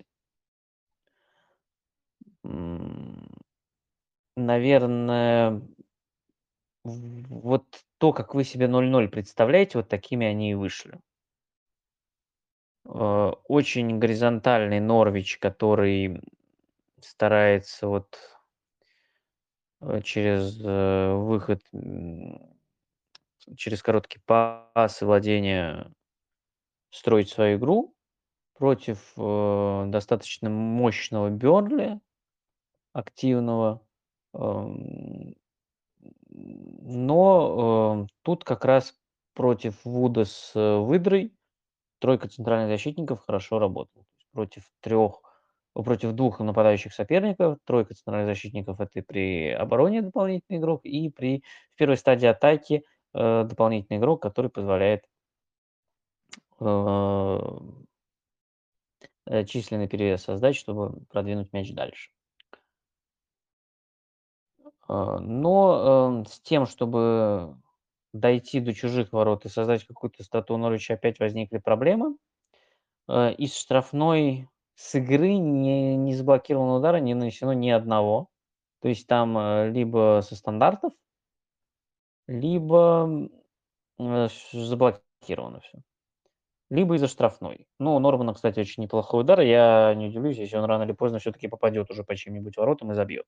наверное, вот то, как вы себе 0-0 представляете, вот такими они и вышли. Э, очень горизонтальный Норвич, который старается вот э, через э, выход, через короткий пас и владение строить свою игру против достаточно мощного Бернли, активного. Эм, но тут как раз против Вуда с выдрой тройка центральных защитников хорошо работала. Против трех, против двух нападающих соперников, тройка центральных защитников это при обороне дополнительный игрок и при в первой стадии атаки э, дополнительный игрок, который позволяет э, численный перевес создать, чтобы продвинуть мяч дальше. Э, но э, с тем, чтобы дойти до чужих ворот и создать какую-то стату Норвича опять возникли проблемы. Из штрафной с игры не, не заблокировано удара, не нанесено ни одного. То есть там либо со стандартов, либо э, заблокировано все. либо из-за штрафной. Ну, у Нормана, кстати, очень неплохой удар. Я не удивлюсь, если он рано или поздно все-таки попадет уже по чьим-нибудь воротам и забьет.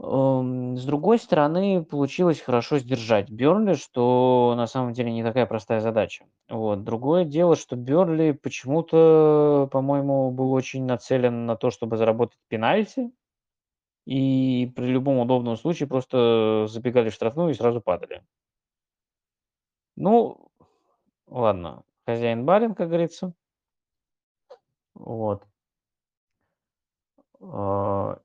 Ам, с другой стороны, получилось хорошо сдержать Бёрнли, что на самом деле не такая простая задача. Вот. Другое дело, что Бёрнли почему-то, по-моему, был очень нацелен на то, чтобы заработать пенальти, и при любом удобном случае просто забегали в штрафную и сразу падали. Ну, ладно, хозяин барин, как говорится. Вот. А,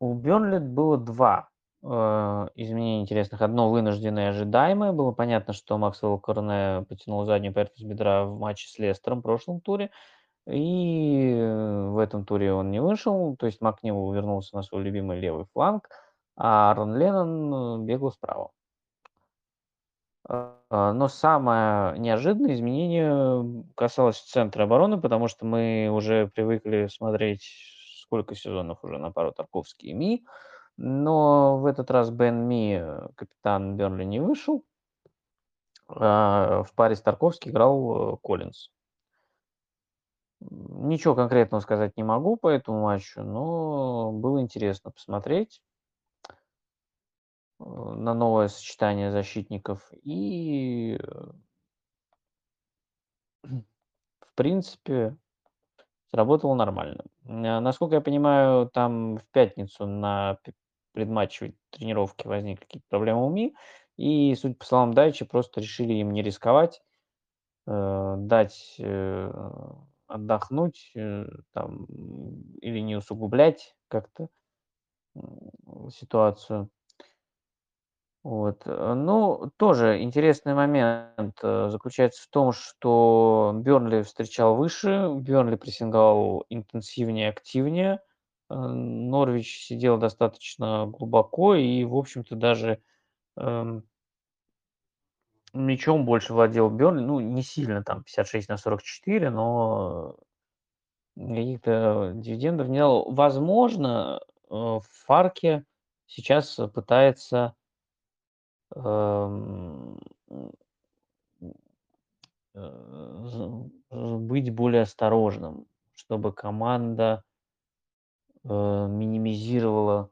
у Бёрнли было 2 э, изменения интересных. Одно вынужденное, ожидаемое. Было понятно, что Максвелл Корне потянул заднюю поверхность бедра в матче с Лестером в прошлом туре. И э, в этом туре он не вышел. То есть Макнил вернулся на свой любимый левый фланг, а Аарон Леннон э, бегал справа. А, но самое неожиданное изменение касалось центра обороны, потому что мы уже привыкли смотреть сколько сезонов уже на пару Тарковский и Ми. Но в этот раз Бен Ми, э, капитан Бернли, не вышел. А в паре с Тарковский играл Коллинз. Ничего конкретного сказать не могу по этому матчу, но было интересно посмотреть э, на новое сочетание защитников. И, в принципе, сработало нормально. Э, насколько я понимаю, там в пятницу на предматчевой тренировке возникли какие-то проблемы у МИ, и, судя по словам Дайчи, просто решили им не рисковать, э, дать э, отдохнуть, э, там, или не усугублять как-то ситуацию. Вот. Э, ну, тоже интересный момент э, заключается в том, что Бернли встречал выше, Бернли прессинговал интенсивнее, активнее. Норвич сидел достаточно глубоко и, в общем-то, даже эм, мячом больше владел Бернли. Ну, не сильно, там, 56 на 44, но каких-то дивидендов не дал. Возможно, в Фарке сейчас пытается Эм, э, быть более осторожным, чтобы команда, э, минимизировала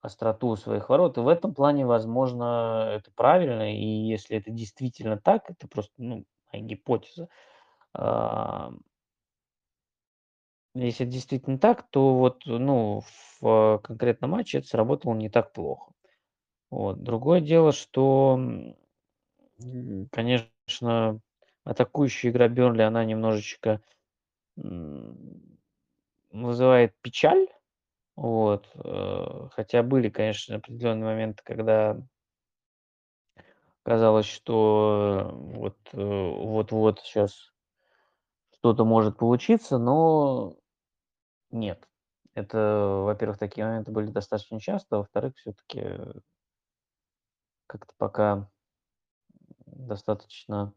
остроту своих ворот. И в этом плане, возможно, это правильно. И если это действительно так, это просто, ну, моя гипотеза. А, если это действительно так, то вот, ну, в конкретном матче это сработало не так плохо. Вот. Другое дело, что, конечно, атакующая игра Бернли, она немножечко вызывает печаль. Вот. Э, хотя были, конечно, определенные моменты, когда казалось, что вот э, вот-вот сейчас что-то может получиться, но нет. Это, во-первых, такие моменты были достаточно часто, а во-вторых, все-таки как-то пока достаточно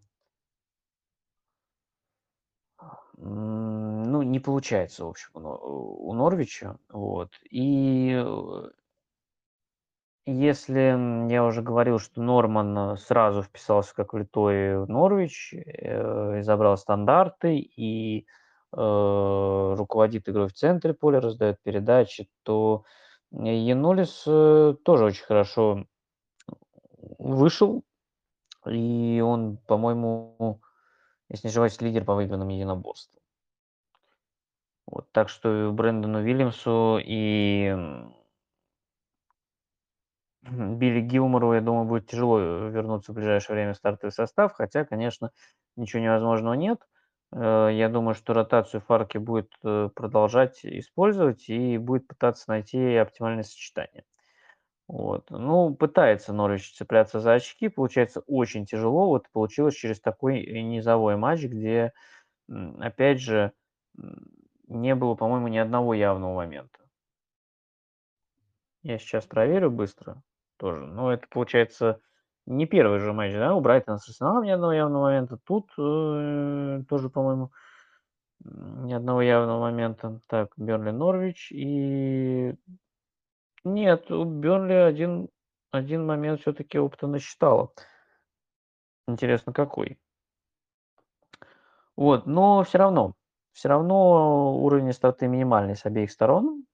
ну, не получается, в общем, у Норвича. Вот. И э, если я уже говорил, что Норман сразу вписался как влитой в Норвич, э, забрал стандарты, и э, руководит игрой в центре поля, раздает передачи, то Янулис э, тоже очень хорошо вышел, и он, по-моему, если не лидер по выигранным единоборствам. Вот, так что Брэндону Вильямсу и Билли Гилмору, я думаю, будет тяжело вернуться в ближайшее время в стартовый состав, хотя, конечно, ничего невозможного нет. Э, я думаю, что ротацию Фарки будет э, продолжать использовать и будет пытаться найти оптимальное сочетание. Вот. Ну, пытается Норвич цепляться за очки, получается очень тяжело. Вот получилось через такой низовой матч, где, опять же, не было, по-моему, ни одного явного момента. Я сейчас проверю быстро тоже. Но это, получается, не первый же матч, да, у Брайтона с Арсеналом ни одного явного момента. Тут э, тоже, по-моему, ни одного явного момента. Так, Берли Норвич и нет, у Бернли один один момент все таки опыта насчитало. Интересно, какой? Вот, но всё равно всё равно уровень остроты минимальный с обеих сторон.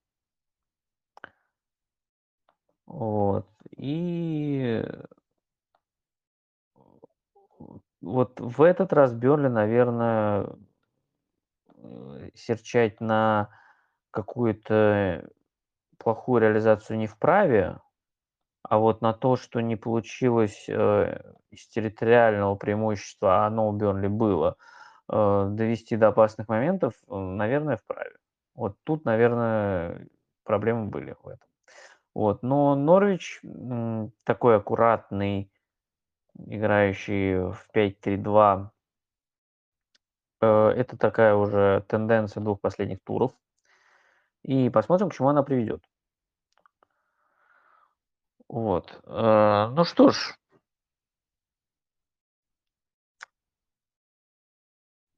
Вот, и вот в этот раз Бернли, наверное, э, серчать на какую-то плохую реализацию не вправе, а вот на то, что не получилось, э, из территориального преимущества, а оно у Бернли было, э, довести до опасных моментов, э, наверное, вправе. Вот тут, наверное, проблемы были в этом. Вот, но Норвич, такой аккуратный, играющий в 5-3-2 э, это такая уже тенденция 2 последних туров. И посмотрим, к чему она приведет. Вот, э, ну что ж.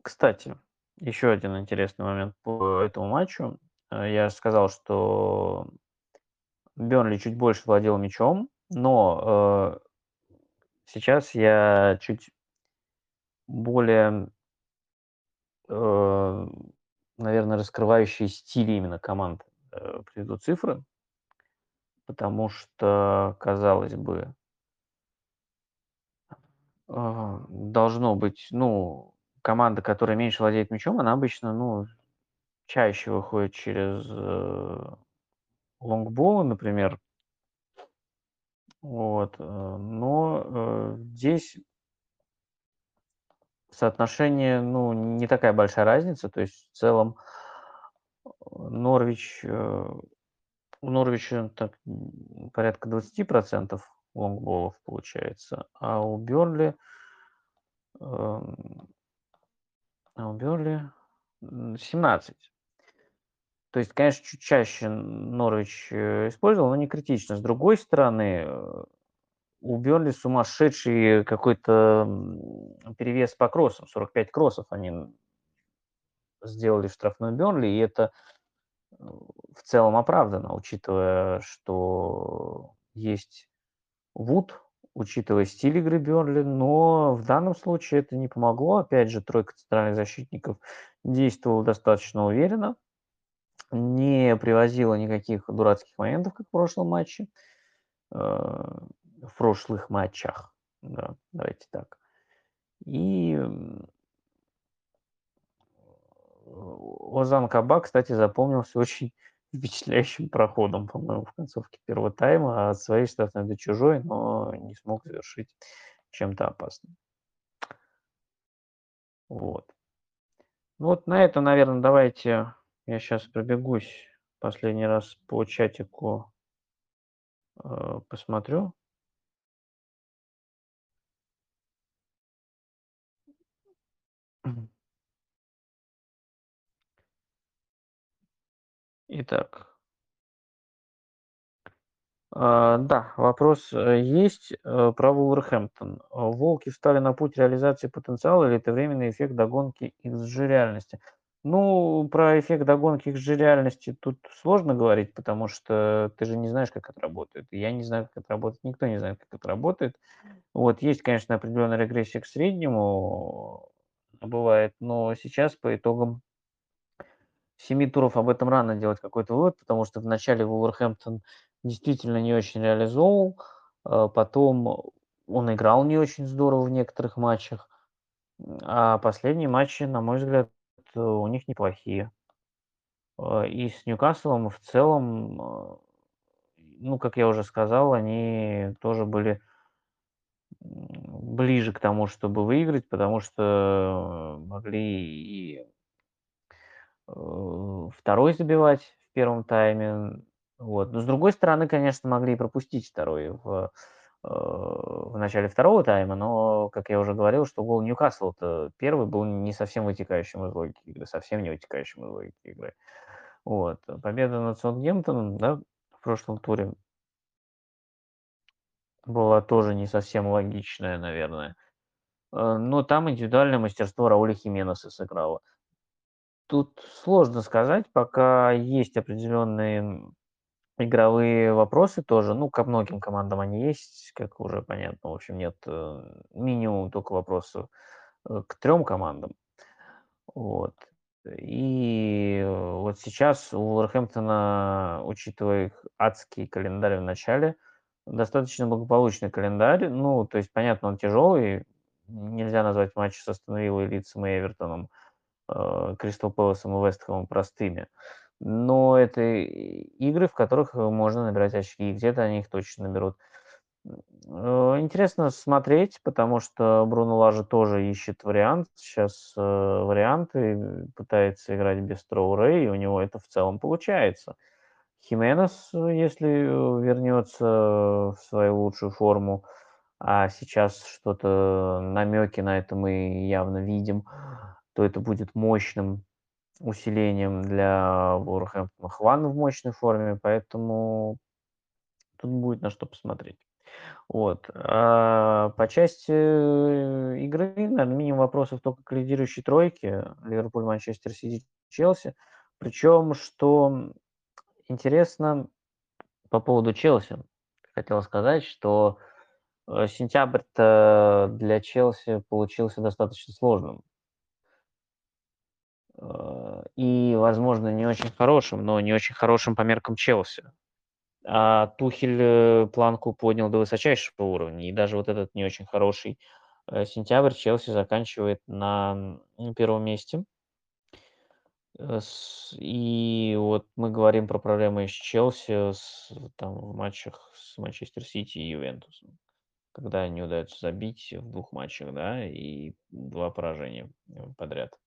Кстати, еще один интересный момент по этому матчу. Э, я сказал, что Бернли чуть больше владел мячом, но, э, сейчас я чуть более наверно, раскрывающие стили именно команд, э, приведу цифры. Потому что, казалось бы э, должно быть, ну, команда, которая меньше владеет мячом, она обычно, ну, чаще выходит через, э, лонгболы, например. Вот, но, здесь соотношение, ну, не такая большая разница. То есть в целом, э, Норвич, э, у Норвича так, порядка 20 % лонгболов получается, а у Бернли эм, а у Бернли, м, 17. То есть, конечно, чуть чаще Норвич, э, использовал, но не критично. С другой стороны, у Бернли сумасшедший какой-то, перевес по кроссам. 45 кроссов они, сделали в штрафной Бернли, и это, э, в целом оправдано, учитывая, что есть Вуд, учитывая стиль игры Бернли. Но в данном случае это не помогло. Опять же, тройка центральных защитников действовала достаточно уверенно, не привозила никаких дурацких моментов, как в прошлом матче, э, в прошлых матчах, да, давайте так. И, Озан Кабак, кстати, запомнился очень впечатляющим проходом, по-моему, в концовке первого тайма от своей штрафной до чужой, но не смог завершить чем-то опасным. Вот. Ну вот на этом, наверно, давайте я щас пробегусь последний раз по чатику э, посмотрю. Итак. А, да, вопрос, э, есть, э, про Вулверхэмптон. Волки встали на путь реализации потенциала или это временный эффект догонки XG реальности? Ну, про эффект догонки XG реальности тут сложно говорить, потому что ты же не знаешь, как это работает. Я не знаю, как это работает, никто не знает, как это работает. Вот, есть, конечно, определенная регрессия к среднему, бывает, но сейчас по итогам 7 туров об этом рано делать какой-то вывод, потому что вначале Вулверхэмптон действительно не очень реализовывал, а потом он играл не очень здорово в некоторых матчах, а последние матчи, на мой взгляд, у них неплохие. А, и с Ньюкаслом в целом, а, ну, как я уже сказал, они тоже были ближе к тому, чтобы выиграть, потому что могли и э, 2 забивать в первом тайме. Вот. Но с другой стороны, конечно, могли и пропустить 2 в, э, в начале второго тайма, но, как я уже говорил, что гол Ньюкасла-то 1 был не совсем вытекающим из логики игры, совсем не вытекающим из логики игры. Вот. Победа над Саутгемптоном, да, в прошлом туре была тоже не совсем логичная, наверное. Э, но там индивидуальное мастерство Рауля Хименеса сыграло. Тут сложно сказать, пока есть определенные игровые вопросы тоже. Ну, ко многим командам они есть, как уже понятно. В общем, нет, э, минимум только вопросов, э, к трем командам. Вот. И вот сейчас у Вулверхэмптона, учитывая их адский календарь в начале, достаточно благополучный календарь. Ну, то есть, понятно, он тяжелый. Нельзя назвать матчи с Астон Виллой, Лидсом и Эвертоном, э, Кристал Пэласом и Вестхэмом простыми. Но это игры, в которых можно набирать очки, и где-то они их точно наберут. Э, интересно смотреть, потому что Бруно Лажа тоже ищет вариант. Сейчас э, варианты, пытается играть без Троуре, и у него это в целом получается. Хименес, если вернется в свою лучшую форму, а сейчас что-то намеки на это мы явно видим, то это будет мощным усилением для Вулверхэмптона. Хван в мощной форме, поэтому тут будет на что посмотреть. Вот. А по части э, игры, наверное, минимум вопросов только к лидирующей тройке. Ливерпуль, Манчестер Сити, Челси. Причем, что интересно по поводу Челси, хотел сказать, что э, сентябрь-то для Челси получился достаточно сложным. Э, и, возможно, не очень хорошим, но не очень хорошим по меркам Челси. А Тухель э, планку поднял до высочайшего уровня, и даже вот этот не очень хороший сентябрь Челси заканчивает на первом месте. И вот мы говорим про проблемы с Челси с, там, в матчах с Манчестер Сити и Ювентусом, когда не удается забить в двух матчах, да, и два поражения подряд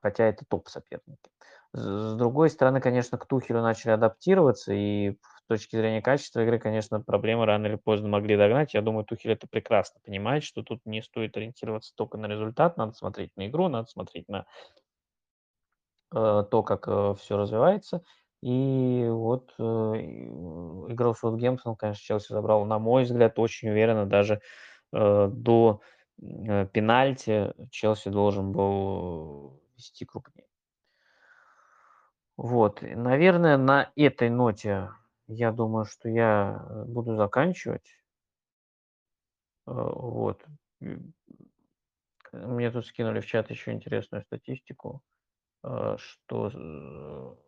хотя это топ-соперники. С другой стороны, конечно, к Тухелю начали адаптироваться, и с точки зрения качества игры, конечно, проблемы рано или поздно могли догнать. Я думаю, Тухель это прекрасно понимает, что тут не стоит ориентироваться только на результат, надо смотреть на игру, надо смотреть на э, то, как э, все развивается. И вот э, игру с Саутгемптоном, конечно, Челси забрал, на мой взгляд, очень уверенно, даже до пенальти Челси должен был вести крупнее. Вот, наверное, на этой ноте я думаю, что я буду заканчивать. Вот. Мне тут скинули в чат еще интересную статистику, э, что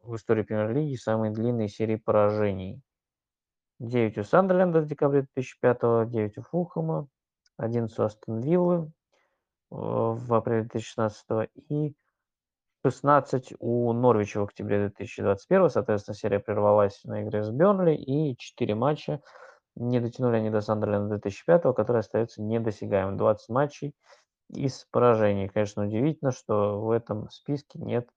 в истории премьер-лиги самые длинные серии поражений. 9 у Сандерленда в декабре 2005, 9 у Фулхэма, 11 у Астон Виллы в апреле 2016 и 16 у Норвича в октябре 2021, соответственно, серия прервалась на игре с Бернли, и 4 матча не дотянули они до Сандерленда 2005, который остается недосягаемым. 20 матчей из поражений. Конечно, удивительно, что в этом списке нет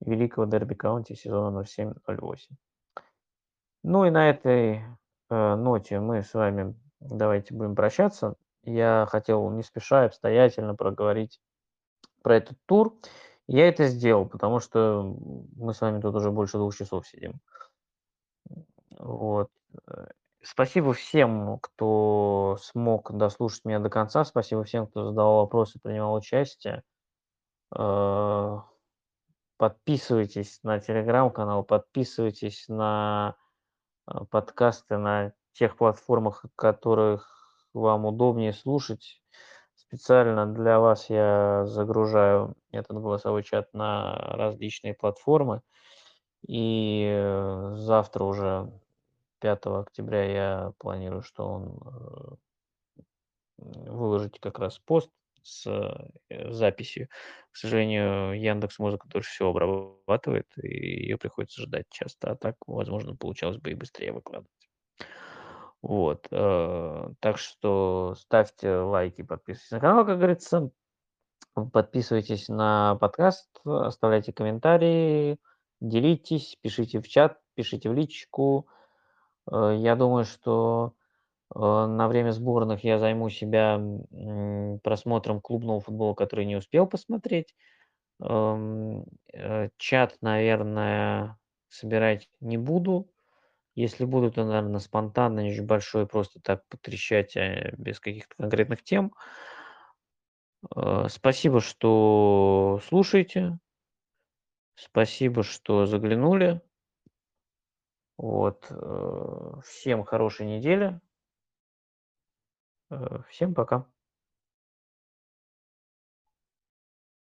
великого дерби каунти сезона 07-08. Ну и на этой э, ноте мы с вами давайте будем прощаться. Я хотел не спеша обстоятельно проговорить про этот тур. Я это сделал, потому что мы с вами тут уже больше двух часов сидим. Вот. Спасибо всем, кто смог дослушать меня до конца. Спасибо всем, кто задавал вопросы, принимал участие. Э, подписывайтесь на телеграм-канал, подписывайтесь на э, подкасты на тех платформах, которых вам удобнее слушать. Специально для вас я загружаю этот голосовой чат на различные платформы. И э, завтра уже, 5 октября, я планирую, что он э, выложить как раз пост с э, записью. К сожалению, Яндекс Музыка тоже все обрабатывает, и ее приходится ждать часто, а так, возможно, получалось бы и быстрее выкладывать. Вот, э, так что ставьте лайки, подписывайтесь на канал, как говорится. Подписывайтесь на подкаст, оставляйте комментарии, делитесь, пишите в чат, пишите в личку. Э, я думаю, что э, на время сборных я займу себя просмотром клубного футбола, который не успел посмотреть. Эм, чат, наверное, собирать не буду. Если будут, то, наверное, спонтанно, не очень большой, просто так потрещать, без каких-то конкретных тем. Э, спасибо, что слушаете. Спасибо, что заглянули. Вот, э, всем хорошей недели. Э, всем пока.